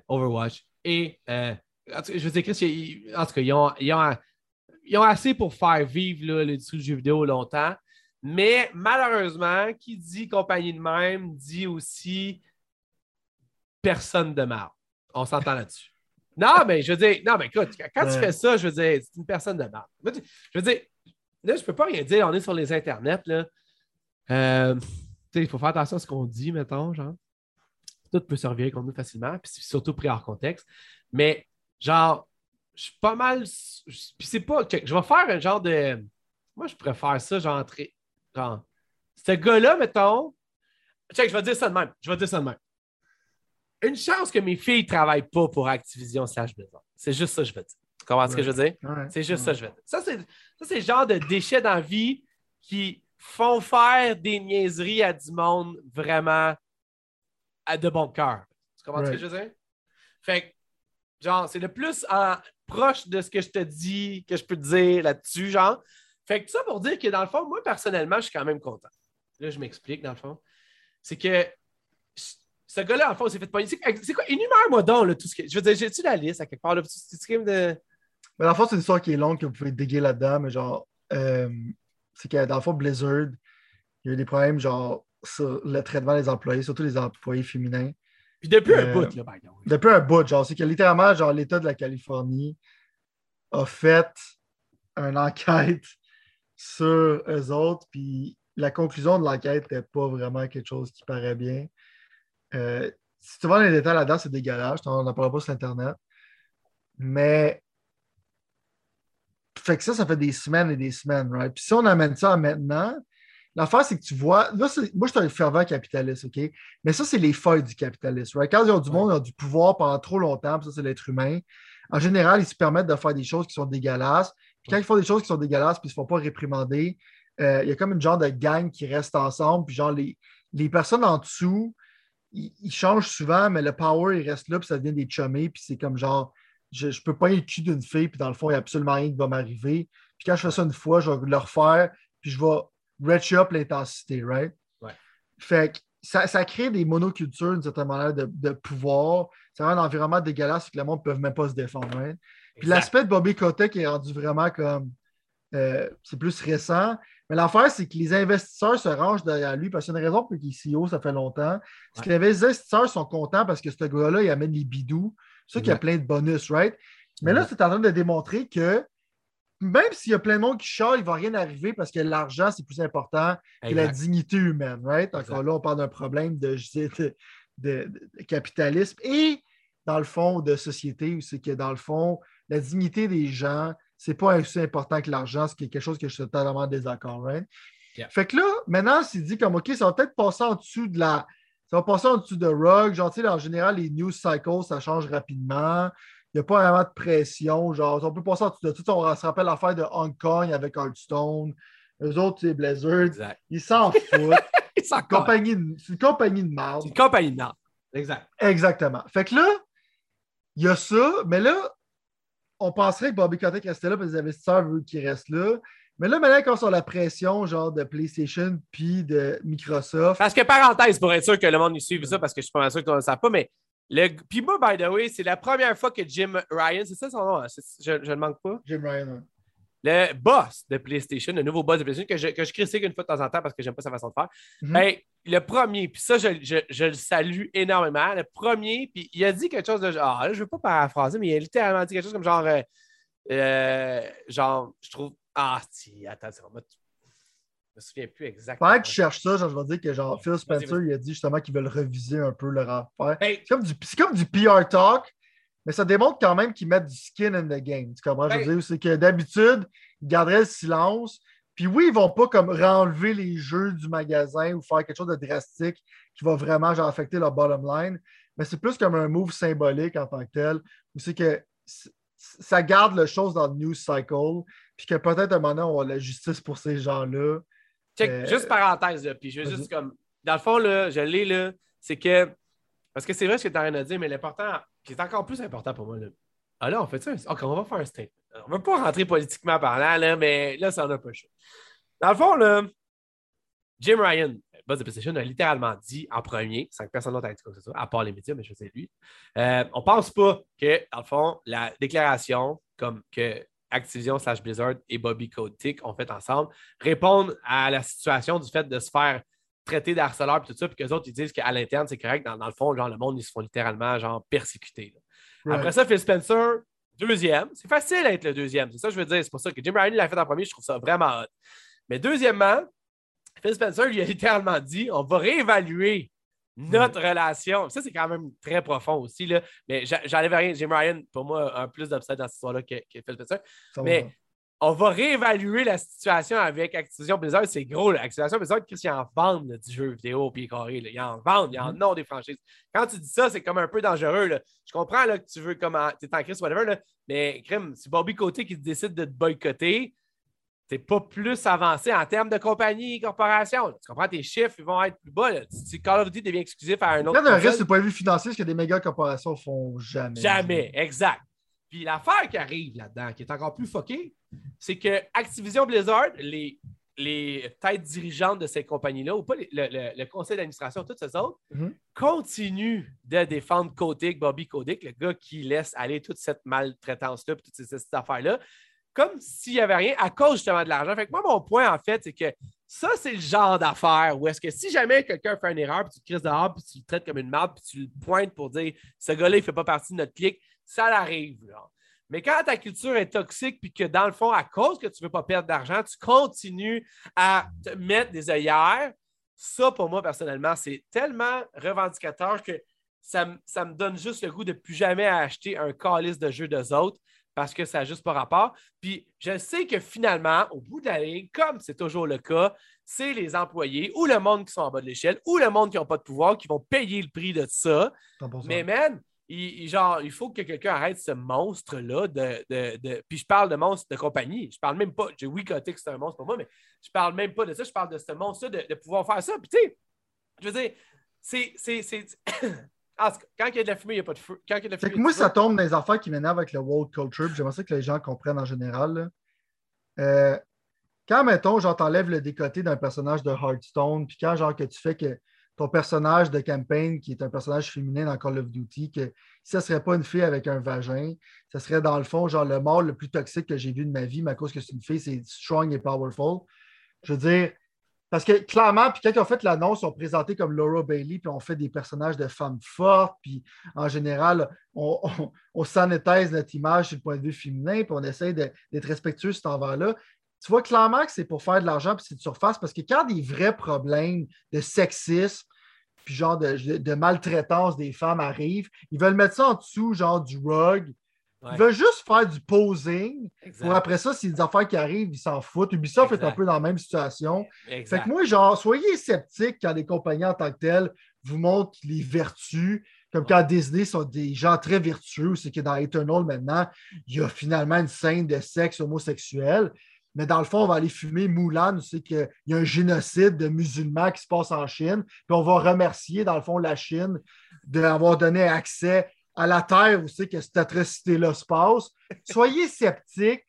Overwatch et. Euh, je veux dire, Chris, en tout cas, ils ont, ils ont ils ont assez pour faire vivre l'industrie du jeu vidéo longtemps. Mais malheureusement, qui dit compagnie de même dit aussi personne de mal. On s'entend là-dessus. Non, mais je veux dire, non, mais écoute, quand tu fais ça, je veux dire, c'est une personne de mal. Je veux dire, là, je peux pas rien dire, on est sur les internets, là. Euh, il faut faire attention à ce qu'on dit, mettons, genre. Tout peut servir contre nous facilement, puis surtout pris hors contexte. Mais, genre, je suis pas mal. Puis c'est pas. Je vais faire un genre de. Moi, je préfère ça, genre. genre ce gars-là, mettons. Check, je vais dire ça de même. Je vais dire ça de même. Une chance que mes filles ne travaillent pas pour Activision slash Blizzard. C'est juste ça que je veux dire. Tu comprends ce que je veux dire? c'est juste ça que je veux dire. Ça, c'est le genre de déchets dans la vie qui font faire des niaiseries à du monde vraiment à de bon cœur. Tu comprends ce que je veux dire? Fait que, genre, c'est le plus en proche de ce que je te dis, que je peux te dire là-dessus, genre. Fait que tout ça pour dire que dans le fond, moi, personnellement, je suis quand même content. Là, je m'explique, dans le fond. C'est que ce gars-là, en fait, s'est fait pogner. C'est quoi? Énumère-moi donc là, tout ce que. Je veux dire, j'ai-tu la liste à quelque part? Là, tu, de... Mais dans le fond, c'est une histoire qui est longue que vous pouvez déguer là-dedans, mais genre, euh, c'est que dans le fond, Blizzard, il y a eu des problèmes, genre, sur le traitement des employés, surtout les employés féminins. Puis depuis un euh, bout, là, Depuis un bout, genre, c'est que littéralement, genre, l'État de la Californie a fait une enquête sur eux autres, puis la conclusion de l'enquête n'était pas vraiment quelque chose qui paraît bien. Euh, si tu vois les détails là-dedans, c'est dégueulasse. On n'en parlera pas sur Internet. Mais fait que ça, ça fait des semaines et des semaines, right? Puis si on amène ça à maintenant, L'affaire, c'est que tu vois, là, moi, je suis un fervent capitaliste, OK? Mais ça, c'est les feuilles du capitalisme, right? Quand ils ont du monde, ils ont du pouvoir pendant trop longtemps, puis ça, c'est l'être humain. En général, ils se permettent de faire des choses qui sont dégueulasses. Puis quand ils font des choses qui sont dégueulasses, puis ils ne se font pas réprimander, euh, il y a comme une genre de gang qui reste ensemble, puis genre, les, les personnes en dessous, ils, changent souvent, mais le power, il reste là, puis ça devient des chummés, puis c'est comme genre, je ne peux pas être le cul d'une fille, puis dans le fond, il n'y a absolument rien qui va m'arriver. Puis quand je fais ça une fois, je vais le refaire, puis je vais ratchet up l'intensité, right? Ouais. Fait que ça, ça, crée des monocultures d'une certaine manière de, de pouvoir. C'est un environnement dégueulasse que le monde ne peut même pas se défendre. Right? Puis l'aspect de Bobby Kotick est rendu vraiment comme. Euh, c'est plus récent. Mais l'affaire, c'est que les investisseurs se rangent derrière lui parce qu'il y a une raison pour qu'il est CEO, ça fait longtemps. C'est que les investisseurs sont contents parce que ce gars-là, il amène les bidous. C'est ça qu'il y a plein de bonus, right? Mais là, c'est en train de démontrer que même s'il y a plein de monde qui chante, il ne va rien arriver parce que l'argent, c'est plus important que la dignité humaine, right? Encore là, on parle d'un problème de, de, capitalisme et, dans le fond, de société, où c'est que, dans le fond, la dignité des gens, c'est pas aussi important que l'argent, c'est quelque chose que je suis totalement désaccord, right? Fait que là, maintenant, c'est dit comme, OK, ça va peut-être passer en dessous de la... Ça va passer en dessous de Rug. Genre, en général, les news cycles, ça change rapidement. Il n'y a pas vraiment de pression. Genre, on peut passer en tout. On se rappelle l'affaire de Hong Kong avec Hearthstone. Eux autres, c'est Blizzard. Ils s'en foutent. c'est une compagnie de marde. C'est une compagnie de marde. Exact. Exactement. Fait que là, il y a ça, mais là, on penserait que Bobby Kotick restait là parce que les investisseurs veulent qu'il reste là. Mais là, maintenant, quand on a la pression, genre de PlayStation puis de Microsoft. Parce que, parenthèse, pour être sûr que le monde nous suive ça, parce que je suis pas sûr que tu ne le pas, mais le... Puis moi, by the way, c'est la première fois que Jim Ryan, c'est ça son nom? Hein? Je ne manque pas? Jim Ryan, oui. le boss de PlayStation, le nouveau boss de PlayStation, que je, que je critique une fois de temps en temps parce que j'aime pas sa façon de faire. Mhm. Ben, le premier, puis ça, je, le salue énormément. Le premier, puis il a dit quelque chose de genre, ah, là, je veux pas paraphraser, mais il a littéralement dit quelque chose comme genre, euh, euh, genre, je trouve, ah, si, attends, c'est vraiment. Je me souviens plus exactement. Pendant que tu cherches ça, genre, je vais dire que genre, Phil Spencer, il a dit justement qu'ils veulent réviser un peu leur affaire. c'est comme, comme, du PR talk, mais ça démontre quand même qu'ils mettent du skin in the game. Tu comprends? je veux dire, c'est que d'habitude, ils garderaient le silence. Puis oui, ils ne vont pas comme renlever les jeux du magasin ou faire quelque chose de drastique qui va vraiment genre, affecter leur bottom line. Mais c'est plus comme un move symbolique en tant que tel, où c'est que ça garde le chose dans le news cycle, puis que peut-être à un moment on a la justice pour ces gens-là. Euh, juste parenthèse, là, puis je veux juste comme. Dans le fond, là, je l'ai là, c'est que. Parce que c'est vrai ce que tu as rien à dire, mais l'important, qui est encore plus important pour moi, là. Ah là, on fait ça. OK, on va faire un statement. On ne va pas rentrer politiquement parlant, là, mais là, ça en a pas chaud. Dans le fond, là, Jim Ryan, boss de PlayStation, a littéralement dit en premier, sans que personne d'autre ait dit quoi que ce soit, à part les médias, mais je sais lui. Euh, on ne pense pas que, dans le fond, la déclaration comme que Activision slash Blizzard et Bobby Kotick ont fait ensemble répondent à la situation du fait de se faire traiter d'harceleur et tout ça, puis qu'eux autres, ils disent qu'à l'interne, c'est correct. Dans, le fond, genre, le monde, ils se font littéralement genre persécuter. Après ça, Phil Spencer, deuxième. C'est facile d'être le deuxième. C'est ça que je veux dire. C'est pour ça que Jim Ryan l'a fait en premier. Je trouve ça vraiment hot. Mais deuxièmement, Phil Spencer lui a littéralement dit on va réévaluer notre relation. Ça, c'est quand même très profond aussi. Là. Mais j'enlève rien. Jim Ryan, pour moi, a un plus d'upside dans cette histoire-là que, que Phil Spencer. mais on va réévaluer la situation avec Activision Blizzard. C'est gros, là. Activision Blizzard, Christian en vendent du jeu vidéo au pied carré. Ils en vendent, ils en mm-hmm. ont des franchises. Quand tu dis ça, c'est comme un peu dangereux. Là. Je comprends là, que tu veux, comme tu es en crise, whatever, là, mais crime, c'est Bobby Côté qui décide de te boycotter. C'est pas plus avancé en termes de compagnie, corporation. Tu comprends, tes chiffres ils vont être plus bas. Si Call of Duty devient exclusif à un autre. A un reste du point de vue financier, ce que des méga corporations font jamais. Jamais, exact. Puis l'affaire qui arrive là-dedans, qui est encore plus fuckée, c'est que Activision Blizzard, les, les têtes dirigeantes de ces compagnies-là, ou pas le, conseil d'administration, toutes ces autres, mhm. continuent de défendre Kotick, Bobby Kotick, le gars qui laisse aller toute cette maltraitance-là, toutes ces, affaires-là, comme s'il n'y avait rien à cause justement de l'argent. Fait moi, mon point, en fait, c'est que ça, c'est le genre d'affaire où est-ce que si jamais quelqu'un fait une erreur, puis tu te crises dehors, puis tu le traites comme une merde, puis tu le pointes pour dire ce gars-là, il ne fait pas partie de notre clique, ça l'arrive. Mais quand ta culture est toxique, puis que dans le fond, à cause que tu ne veux pas perdre d'argent, tu continues à te mettre des œillères, ça, pour moi, personnellement, c'est tellement revendicateur que ça, me donne juste le goût de plus jamais acheter un calice de jeux d'eux autres parce que ça n'a juste pas rapport. Puis je sais que finalement, au bout de la ligne, comme c'est toujours le cas, c'est les employés ou le monde qui sont en bas de l'échelle ou le monde qui n'a pas de pouvoir qui vont payer le prix de ça. Mais man, il, genre, il faut que quelqu'un arrête ce monstre-là de, de, Puis je parle de monstre de compagnie. Je parle même pas. J'ai oui que c'est un monstre pour moi, mais je parle même pas de ça. Je parle de ce monstre-là de, pouvoir faire ça. Puis tu sais, je veux dire, c'est. quand il y a de la fumée, il n'y a pas de feu. Quand il que moi, ça tombe dans les affaires qui m'énervent avec le world culture. J'aimerais ça que les gens comprennent en général. Euh, quand, mettons, genre, t'enlèves le décoté d'un personnage de Hearthstone, puis quand, genre, que tu fais que ton personnage de campagne, qui est un personnage féminin dans Call of Duty, que si ça serait pas une fille avec un vagin, ça serait dans le fond, genre le mâle le plus toxique que j'ai vu de ma vie, mais à cause que c'est une fille, c'est strong et powerful. Je veux dire, parce que clairement, puis quand ils ont fait l'annonce, ils ont présenté comme Laura Bailey, puis on fait des personnages de femmes fortes, puis en général, on, on, notre image sur le point de vue féminin, puis on essaie d'être respectueux cet envers-là tu vois clairement que c'est pour faire de l'argent puis c'est de surface parce que quand des vrais problèmes de sexisme puis genre de, maltraitance des femmes arrivent, ils veulent mettre ça en dessous, genre du rug. Ils veulent juste faire du posing. Pour après ça, s'il y a des affaires qui arrivent, ils s'en foutent. Ubisoft est un peu dans la même situation. Fait que moi, genre, soyez sceptiques quand les compagnies en tant que telles vous montrent les vertus. Comme quand Disney sont des gens très vertueux, c'est que dans Eternal maintenant, il y a finalement une scène de sexe homosexuel mais dans le fond, on va aller fumer Moulin. On sait qu'il y a un génocide de musulmans qui se passe en Chine. Puis on va remercier, dans le fond, la Chine d'avoir donné accès à la terre où c'est que cette atrocité-là se passe. Soyez sceptiques,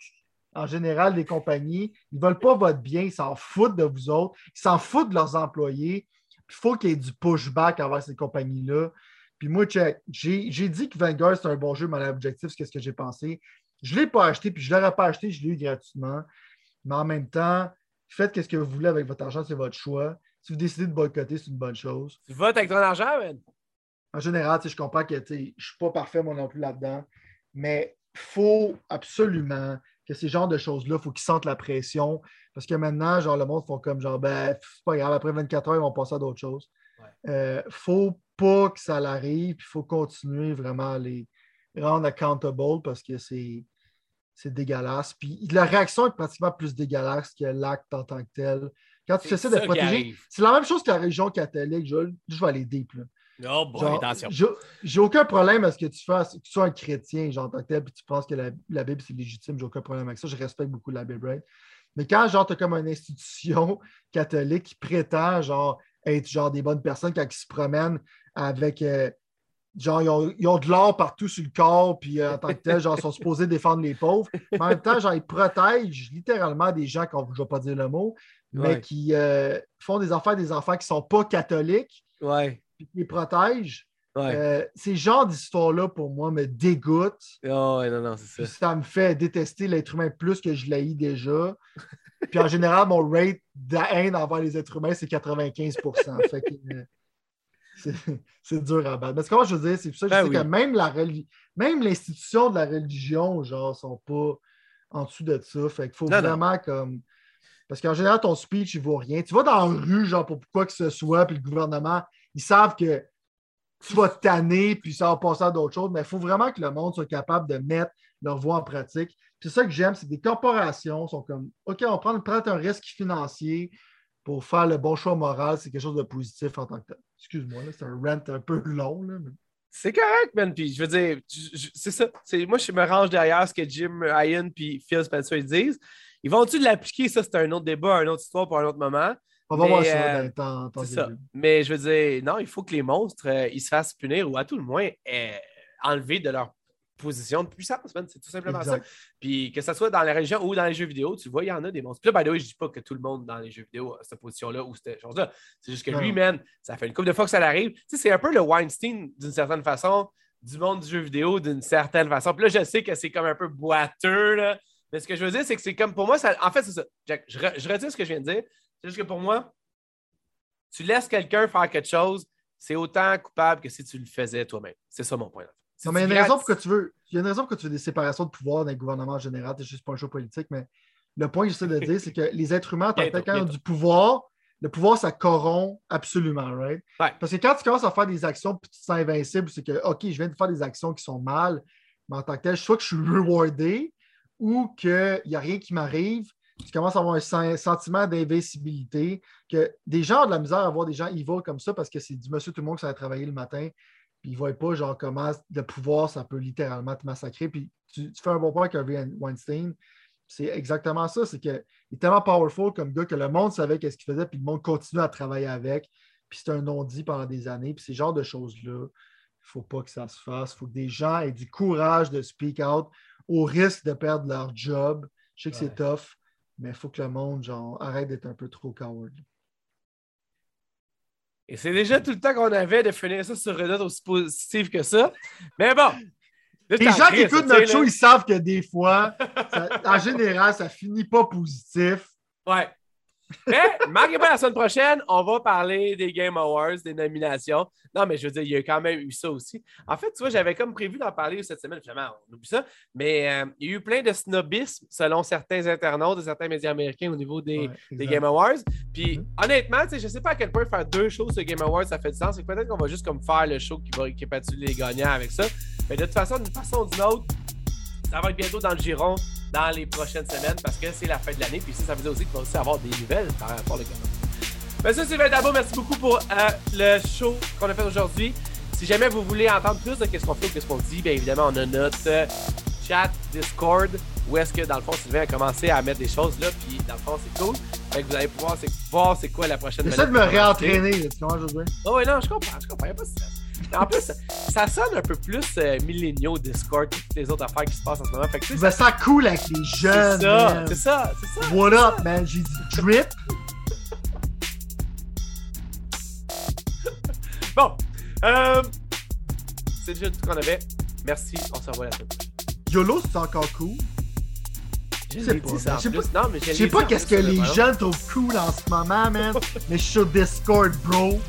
en général, les compagnies. Ils ne veulent pas votre bien, ils s'en foutent de vous autres, ils s'en foutent de leurs employés. Il faut qu'il y ait du pushback envers ces compagnies-là. Puis moi, j'ai dit que Vanguard, c'est un bon jeu, mon objectif, c'est ce que j'ai pensé. Je ne l'ai pas acheté, puis je ne l'aurais pas acheté, je l'ai eu gratuitement. Mais en même temps, faites ce que vous voulez avec votre argent, c'est votre choix. Si vous décidez de boycotter, c'est une bonne chose. Tu votes avec ton argent, man? En général, je comprends que je ne suis pas parfait, moi non plus, là-dedans. Mais il faut absolument que ces genres de choses-là, il faut qu'ils sentent la pression. Parce que maintenant, genre, le monde font comme genre, ben, c'est pas grave, après 24 heures, ils vont passer à d'autres choses. Il ne faut pas que ça l'arrive, il faut continuer vraiment à les rendre accountable parce que c'est c'est dégueulasse. Puis la réaction est pratiquement plus dégueulasse que l'acte en tant que tel. Quand tu essaies de protéger, c'est la même chose que la région catholique. Je, je vais aller deep. Non, bon, attention. J'ai aucun problème à ce que tu fasses, que tu sois un chrétien, genre, tant que tel, puis tu penses que la, Bible c'est légitime, j'ai aucun problème avec ça. Je respecte beaucoup la Bible, Mais quand, genre, tu as comme une institution catholique qui prétend, genre, être, genre, des bonnes personnes quand ils se promènent avec. Euh, genre, ils ont, de l'or partout sur le corps, puis euh, en tant que tel, genre, sont supposés défendre les pauvres. Mais en même temps, genre, ils protègent littéralement des gens, je ne vais pas dire le mot, mais qui euh, font des affaires des enfants qui ne sont pas catholiques, ouais. Puis qui les protègent. Euh, ces genres d'histoires-là, pour moi, me dégoûtent. Oh, non, non, ça. ça. me fait détester l'être humain plus que je l'ai déjà. puis en général, mon rate de haine envers les êtres humains, c'est 95 fait c'est dur à battre. Mais ce que je veux dire, c'est pour ça que je ben que même, la même l'institution de la religion, genre, sont pas en dessous de ça. Fait qu'il faut vraiment comme. Parce qu'en général, ton speech, il vaut rien. Tu vas dans la rue, genre, pour quoi que ce soit, puis le gouvernement, ils savent que tu vas tanner, puis ça va passer à d'autres choses, mais il faut vraiment que le monde soit capable de mettre leur voix en pratique. C'est ça que j'aime, c'est que des corporations sont comme OK, on prend, un risque financier pour faire le bon choix moral, c'est quelque chose de positif en tant que tel. Excuse-moi, c'est un rent un peu long. Là, C'est correct, Ben. Puis je veux dire, c'est ça. Moi, je me range derrière ce que Jim Ryan et Phil Spencer disent. Ils vont-tu l'appliquer? Ça, c'est un autre débat, une autre histoire pour un autre moment. On va voir ça euh, dans le temps. temps ça. Mais je veux dire, non, il faut que les monstres, euh, ils se fassent punir ou à tout le moins euh, enlever de leur position de puissance, c'est tout simplement ça. Puis que ce soit dans la région ou dans les jeux vidéo, tu vois, il y en a des monstres. Puis là, by the way, je dis pas que tout le monde dans les jeux vidéo a cette position-là ou cette chose-là. C'est juste que lui, man, ça fait une couple de fois que ça l'arrive. Tu sais, c'est un peu le Weinstein d'une certaine façon, du monde du jeu vidéo d'une certaine façon. Puis là, je sais que c'est comme un peu boiteux, là. Mais ce que je veux dire, c'est que c'est comme pour moi, ça... en fait, c'est ça. Jack, je, je retire ce que je viens de dire. C'est juste que pour moi, tu laisses quelqu'un faire quelque chose, c'est autant coupable que si tu le faisais toi-même. C'est ça mon point. Non, mais il y a une raison pour que tu veux. Il y a une raison pour que tu veux des séparations de pouvoir dans le gouvernement en général. C'est juste pas un choix politique, mais le point que j'essaie de dire, c'est que les êtres humains, tant que ont du pouvoir, le pouvoir, ça corrompt absolument, right? Parce que quand tu commences à faire des actions puis tu te sens invincible, c'est que, OK, je viens de faire des actions qui sont mal, mais en tant que tel, soit que je suis rewardé ou qu'il n'y a rien qui m'arrive, tu commences à avoir un sentiment d'invincibilité, que des gens ont de la misère à voir des gens evil comme ça parce que c'est du monsieur tout le monde qui va travailler le matin, puis ils ne voient pas genre comment le pouvoir, ça peut littéralement te massacrer. Puis tu, fais un bon point avec Weinstein. C'est exactement ça. C'est qu'il est tellement powerful comme gars que le monde savait qu'est-ce qu'il faisait, puis le monde continue à travailler avec. Puis c'est un non-dit pendant des années. Puis ces genres de choses-là, il ne faut pas que ça se fasse. Il faut que des gens aient du courage de speak out au risque de perdre leur job. Je sais que c'est tough, mais il faut que le monde genre, arrête d'être un peu trop coward. Et c'est déjà tout le temps qu'on avait de finir ça sur une note aussi positive que ça. Mais bon. Les gens qui écoutent notre show, ils savent que des fois, en général, ça finit pas positif. Ouais. Mais, manquez pas la semaine prochaine, on va parler des Game Awards, des nominations. Non, mais je veux dire, il y a quand même eu ça aussi. En fait, tu vois, j'avais comme prévu d'en parler cette semaine, finalement, on oublie ça. Mais euh, il y a eu plein de snobisme selon certains internautes et certains médias américains au niveau des, Game Awards. Puis, mm-hmm. honnêtement, je ne sais pas à quel point faire deux shows sur Game Awards, ça fait du sens. C'est peut-être qu'on va juste comme faire le show qui va récapituler les gagnants avec ça. Mais de toute façon, d'une façon ou d'une autre, ça va être bientôt dans le giron dans les prochaines semaines parce que c'est la fin de l'année. Puis ça, ça veut dire aussi qu'il va aussi avoir des nouvelles par rapport au ça, Sylvain Dabo, merci beaucoup pour euh, le show qu'on a fait aujourd'hui. Si jamais vous voulez entendre plus de qu'est-ce qu'on fait ou qu'est-ce qu'on dit, bien évidemment, on a notre euh, chat Discord où est-ce que, dans le fond, Sylvain a commencé à mettre des choses là, puis dans le fond, c'est cool. Fait que vous allez pouvoir voir c'est quoi la prochaine J'essaie de me réentraîner, tu vois, je veux dire. Oh, oui, non, je comprends, je comprends, il a pas de en plus, ça sonne un peu plus euh, milléniaux Discord que toutes les autres affaires qui se passent en ce moment. Fait que, ça... cool avec les jeunes. C'est ça, c'est ça, c'est ça. What up, man? J'ai dit drip. bon. Euh, c'est déjà tout qu'on avait. Merci. On se revoit la semaine. YOLO, c'est encore cool. Je sais pas. Je sais pas, qu'est-ce que les gens trouvent cool en ce moment, man. mais je suis sur Discord, bro.